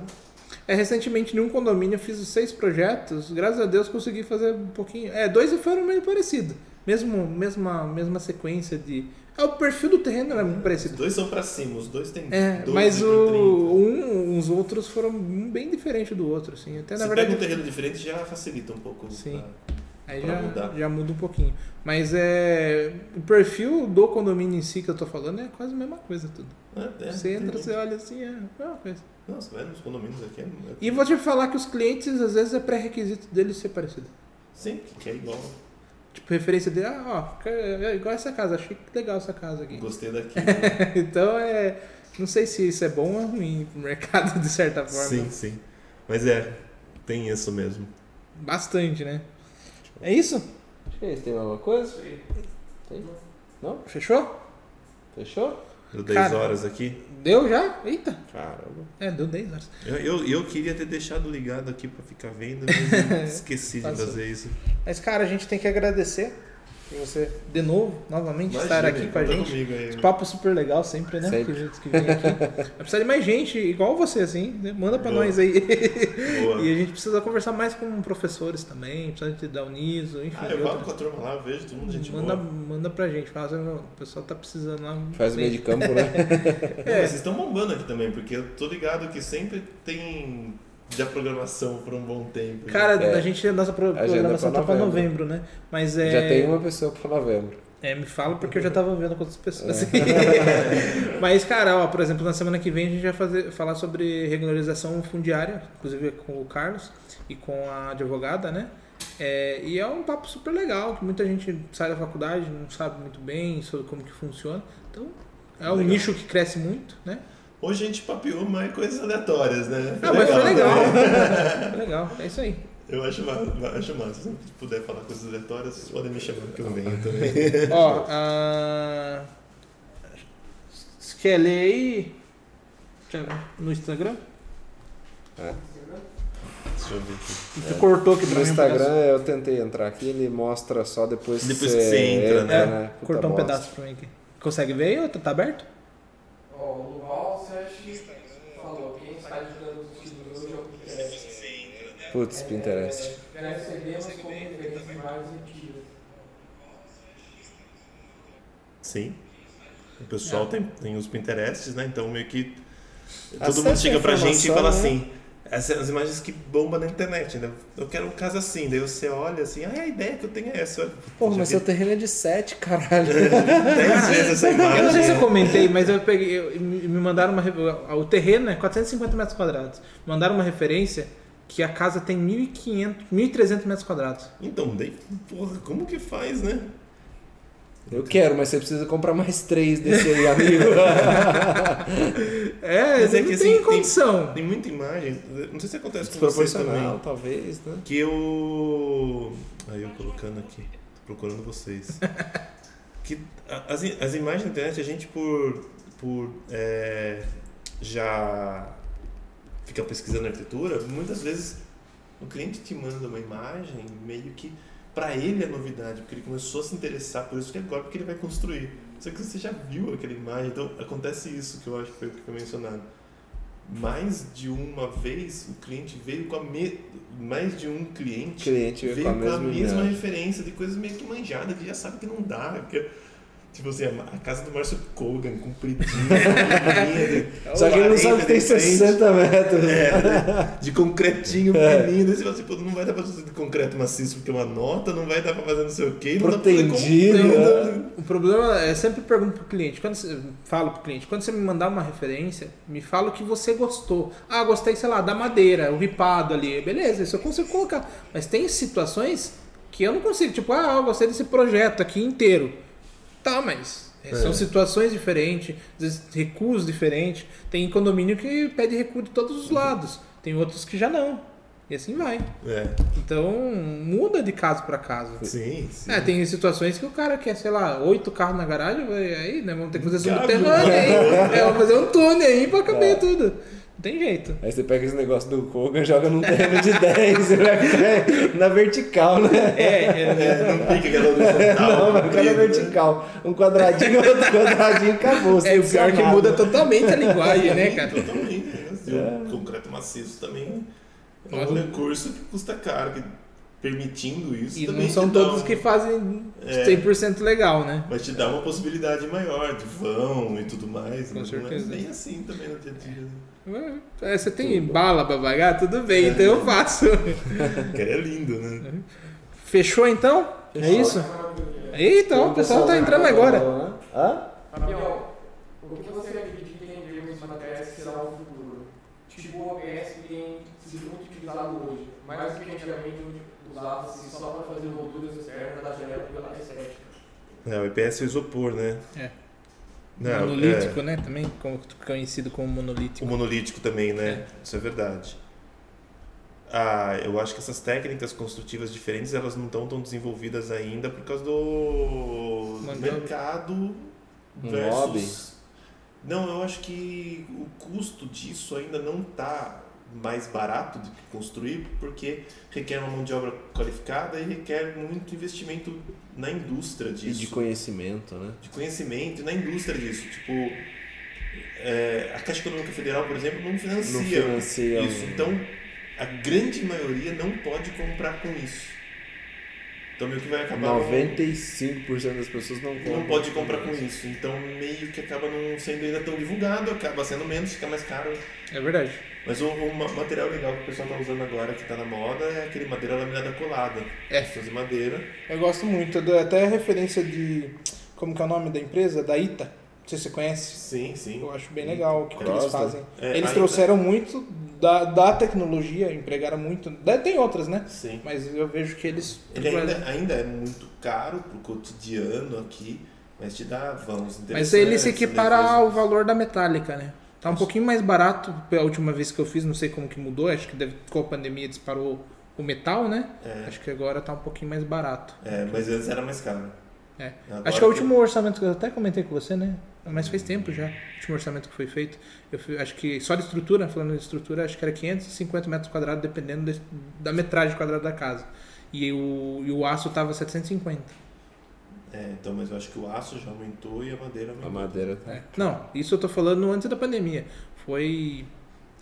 É, recentemente, num condomínio, eu fiz os seis projetos. Graças a Deus, consegui fazer um pouquinho. É, dois foram meio parecidos. Mesmo, mesma, mesma sequência de. É, o perfil do terreno era muito Os parecido. dois são pra cima, os dois têm É, 12 mas o, um, os outros foram bem diferentes do outro, assim. Até 30. na Se verdade. pega um terreno diferente, já facilita um pouco. Sim. pra- Aí já, mudar. já muda um pouquinho. Mas é. O perfil do condomínio em si que eu tô falando é quase a mesma coisa tudo. É, é, você entra, muito. você olha assim, é a mesma coisa. Não, você vai nos condomínios aqui. É... é- E vou te falar que os clientes, às vezes, é pré-requisito deles ser parecido. Sim, que é igual. Tipo, referência dele, ah, ó, é igual essa casa, achei que legal essa casa aqui. Gostei daqui. então é. Não sei se isso é bom ou ruim pro mercado, de certa forma. sim, sim. Mas é, tem isso mesmo. Bastante, né? É isso? Acho que é isso. Tem alguma coisa? Aí. Tem? Não? Fechou? Fechou? Deu 10 Cara. horas aqui. Deu já? Eita! Caramba. É, deu 10 horas. Eu, eu, eu queria ter deixado ligado aqui pra ficar vendo, mas esqueci de fazer isso. Mas, cara, a gente tem que agradecer por você, de novo, novamente, estar Imagina, aqui com a gente. Comigo aí. Papo super legal sempre, né? Sempre. Que, que vem aqui. Vai precisar de mais gente, igual você, assim. né? Manda pra Boa. nós aí. Boa. E a gente precisa conversar mais com professores também, precisa de dar uniso, enfim. Ah, eu falo com a turma lá, vejo todo mundo gente manda, boa. manda pra gente, fala assim, "Meu, o pessoal tá precisando lá. Faz o meio de campo, né? Não, É. mas vocês estão bombando aqui também, porque eu tô ligado que sempre tem já programação por um bom tempo. Cara, É. a gente, a nossa pro- Agenda programação pra tá pra novembro. né? Mas é. Já tem uma pessoa pra novembro. É, me fala porque eu já tava vendo com outras pessoas. É. Mas, cara, ó, por exemplo, na semana que vem a gente vai fazer, falar sobre regularização fundiária, inclusive com o Carlos e com a advogada, né? É, e é um papo super legal, que muita gente sai da faculdade, não sabe muito bem sobre como que funciona. Então, é um Legal. nicho que cresce muito, né? Hoje a gente papeou mais coisas aleatórias, né? Ah, mas foi legal. né? Foi legal, é isso aí. Eu acho, acho massa. Se puder falar coisas aleatórias, vocês podem me chamar que eu venho também. Ó, a... Quer ler aí Thiago, no Instagram? Deixa eu ver aqui. Tu cortou aqui No pra mim um Instagram pedaço. eu tentei entrar aqui, ele mostra só depois, Depois que você entra, né? Puta Cortou um pedaço pra mim aqui. Consegue ver ou tá tá aberto? Ó, o Luval Sete falou, quem está ajudando os estudos hoje é o Pinterest. Putz, Pinterest. É, Já recebemos como referência em vários retiros. Sim. O pessoal É. tem, tem os Pinterests, né? Então meio que. Todo Acessa mundo chega a pra gente e fala né? assim. Essas as imagens que bombam na internet, né? Eu quero um caso assim, daí você olha assim, ah, a ideia que eu tenho é essa. Olha, já mas vi seu terreno é de 7, caralho. dez vezes essa Eu não sei se eu imagem. comentei, mas eu peguei. eu- me me mandaram uma. O terreno é 450 metros quadrados. Mandaram uma referência que a casa tem 1.500, 1.300 metros quadrados. Então, daí, porra, como que faz, né? Eu quero, mas você precisa comprar mais três desse aí, amigo. É, Mas é não que, tem assim, tem- condição. Tem muita imagem, não sei se acontece com vocês também. talvez, né? Que eu. Aí eu colocando aqui, tô procurando vocês. que as, as imagens na internet, a gente por, por é, já ficar pesquisando arquitetura, muitas vezes o cliente te manda uma imagem meio que para ele é novidade, porque ele começou a se interessar por isso que agora porque ele vai construir. Só que você já viu aquela imagem, então acontece isso que eu acho que foi, que foi mencionado. Mais de uma vez o cliente veio com a me... mais de um cliente Cliente veio com a mesma, mesma ideia. referência de coisas meio que manjadas, que já sabe que não dá. Que... Tipo assim, a casa do Márcio Kogan, compridinha, pequenininha, Só que ele não sabe que tem 60 metros. É, de concretinho É. pequenino. Aí você fala assim, pô, não vai dar pra fazer de concreto maciço porque é uma nota, não vai dar pra fazer não sei o quê. Não dá pra fazer Protendido, com- né? O problema é sempre pergunto pro cliente, quando você, falo pro cliente, quando você me mandar uma referência, me fala o que você gostou. Ah, gostei, sei lá, da madeira, o ripado ali. Beleza, isso eu consigo colocar. Mas tem situações que eu não consigo, tipo, ah, eu gostei desse projeto aqui inteiro. Tá, mas é, são situações diferentes, recuos diferentes. Tem condomínio que pede recuo de todos os lados, tem outros que já não. E assim vai. É, Então muda de caso para caso. sim, sim. É, tem situações que o cara quer, sei lá, oito carros na garagem, aí, né? Vamos ter que fazer Cabe, subterrâneo né? aí. É, vamos fazer um túnel aí pra caber É. tudo. Não tem jeito. Aí você pega esse negócio do Kogan, joga num terreno de 10, ele vai ficar na vertical, né? É, é, É, não fica aquela horizontal. Não, vai ficar na né? vertical. Um quadradinho, outro quadradinho, acabou. é, o pior que muda totalmente a linguagem, né, cara? Totalmente. né? É. O concreto maciço também é um recurso que custa caro. Que permitindo isso E também não são todos um- que fazem É. 100% legal, né? Mas te dá uma possibilidade maior de vão e tudo mais. Com né? certeza. Não é bem assim também no dia a dia. né? É, você tem bala pra pagar? Tudo bem, então eu faço. Que é lindo, né? Fechou então? É isso? Maravilha. Eita, ó, o pessoal tá entrando agora. Hã? Fabião, o que você acredita que em termos de APS será o futuro? Tipo o APS que tem sido muito utilizado hoje, mais do que antigamente usado assim, só para fazer molduras externas da janela pela estética. É, o EPS é isopor, né? É. Não, monolítico, é, né? Também como- conhecido como monolítico. o monolítico também, né? Isso é verdade. Ah, eu acho que essas técnicas construtivas diferentes elas não estão tão desenvolvidas ainda por causa do obra. mercado versus. Não, eu acho que o custo disso ainda não está mais barato do que construir, porque requer uma mão de obra qualificada e requer muito investimento na indústria E disso de conhecimento, né? de conhecimento e na indústria disso. Tipo, é, a Caixa Econômica Federal, por exemplo, não financia, Não financia isso. um- Então, a grande maioria não pode comprar com isso. Então, meio que vai acabar... não- 95% das pessoas não compram. Não pode comprar com isso. Então, meio que acaba não sendo ainda tão divulgado, acaba sendo menos, fica mais caro. É verdade. Mas o, o ma- material legal que o pessoal tá usando agora, que tá na moda, é aquele madeira laminada colada. É. Fazer madeira. Eu gosto muito, eu até a referência de. Como que é o nome da empresa? Da Ita. Não sei se você conhece. Sim, sim. Eu acho bem legal o que, que eles fazem. É, eles trouxeram muito da, da tecnologia, empregaram muito. Tem outras, né? Sim. Mas eu vejo que eles. Ele ainda, ainda é muito caro pro cotidiano aqui, mas te dá vãos Mas ele se equipara ao valor da metálica, né? Tá um pouquinho mais barato pela última vez que eu fiz, não sei como que mudou, acho que deve, com a pandemia disparou o metal, né? É, Acho que agora tá um pouquinho mais barato. é, mas antes era mais caro. É. Agora Acho que é o último orçamento que eu até comentei com você, né? Mas faz tempo já. O último orçamento que foi feito. Eu fui- acho que só de estrutura, falando de estrutura, acho que era 550 metros quadrados, dependendo de- da metragem quadrada da casa. E o, e o aço tava 750. É, então, mas eu acho que o aço já aumentou e a madeira aumentou. A madeira. É. Não, isso eu tô falando antes da pandemia. Foi,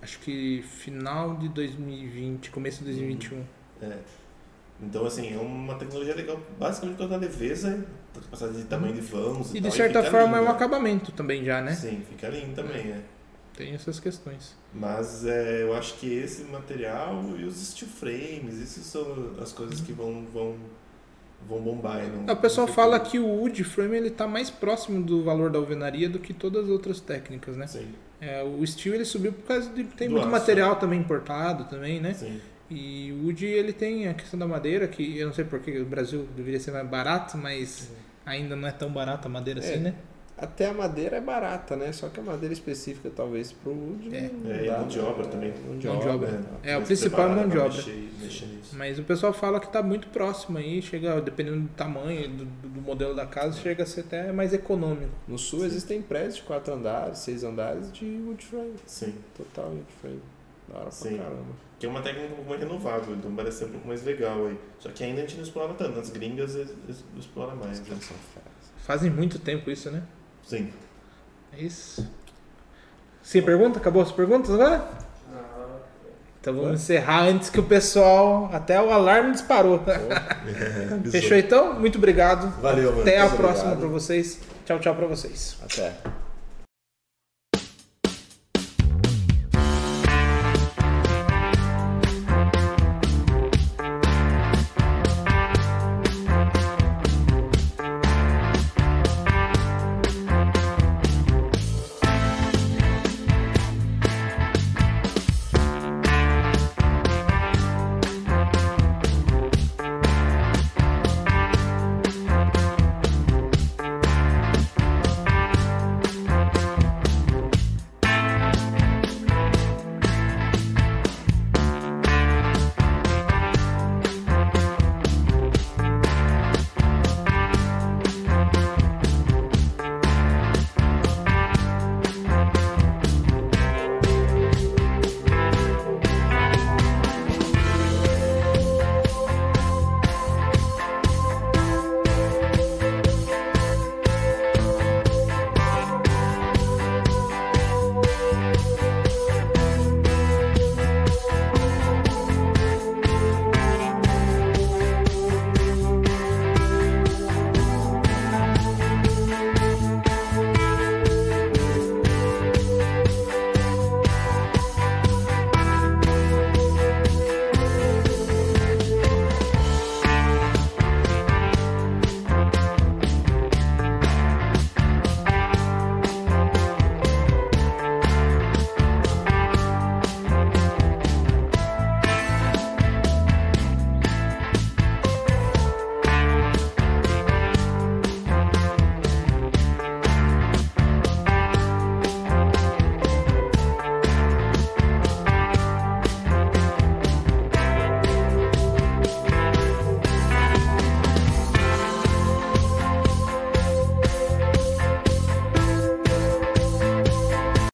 acho que final de 2020, começo de 2021. É. Então, assim, é uma tecnologia legal, basicamente por causa da leveza, capacidade de tamanho de vãos e, E de tal, certa fica forma é lindo, um né? acabamento também já, né? Sim, fica lindo também, é. Tem essas questões. Mas é, eu acho que esse material e os steel frames, essas são as coisas que vão, vão, vão bombar. no- É, O pessoal fala que o wood frame ele tá mais próximo do valor da alvenaria do que todas as outras técnicas, né? Sim, É, o steel ele subiu por causa de tem Do muito aço. material também importado também, né? sim. E o wood ele tem a questão da madeira que eu não sei porque o Brasil deveria ser mais barato, mas ainda não é tão barato a madeira É. assim, né? Até a madeira é barata, né? Só que a madeira específica, talvez, pro wood É. É, e dá, mão de né? obra também. Mão de Mão de obra. obra. tá. É, o principal é mão de obra. Mexer, mexer nisso. Mas o pessoal fala que tá muito próximo aí, chega dependendo do tamanho do, do modelo da casa, chega a ser até mais econômico. No sul existem prédios de quatro andares, seis andares de wood frame. Sim. Total wood frame. Da hora Sim. pra caramba. Que é uma técnica um pouco mais renovável, então parece ser um pouco mais legal aí. Só que ainda a gente não explora tanto. Nas gringas eles eles exploram mais. Né? Fazem muito tempo isso, né? Sim. É isso. Sem pergunta? Acabou as perguntas agora? Então vamos encerrar antes que o pessoal. Até o alarme disparou. Fechou então? Muito obrigado. Valeu, mano. Até a próxima pra vocês. Tchau, tchau pra vocês. Até.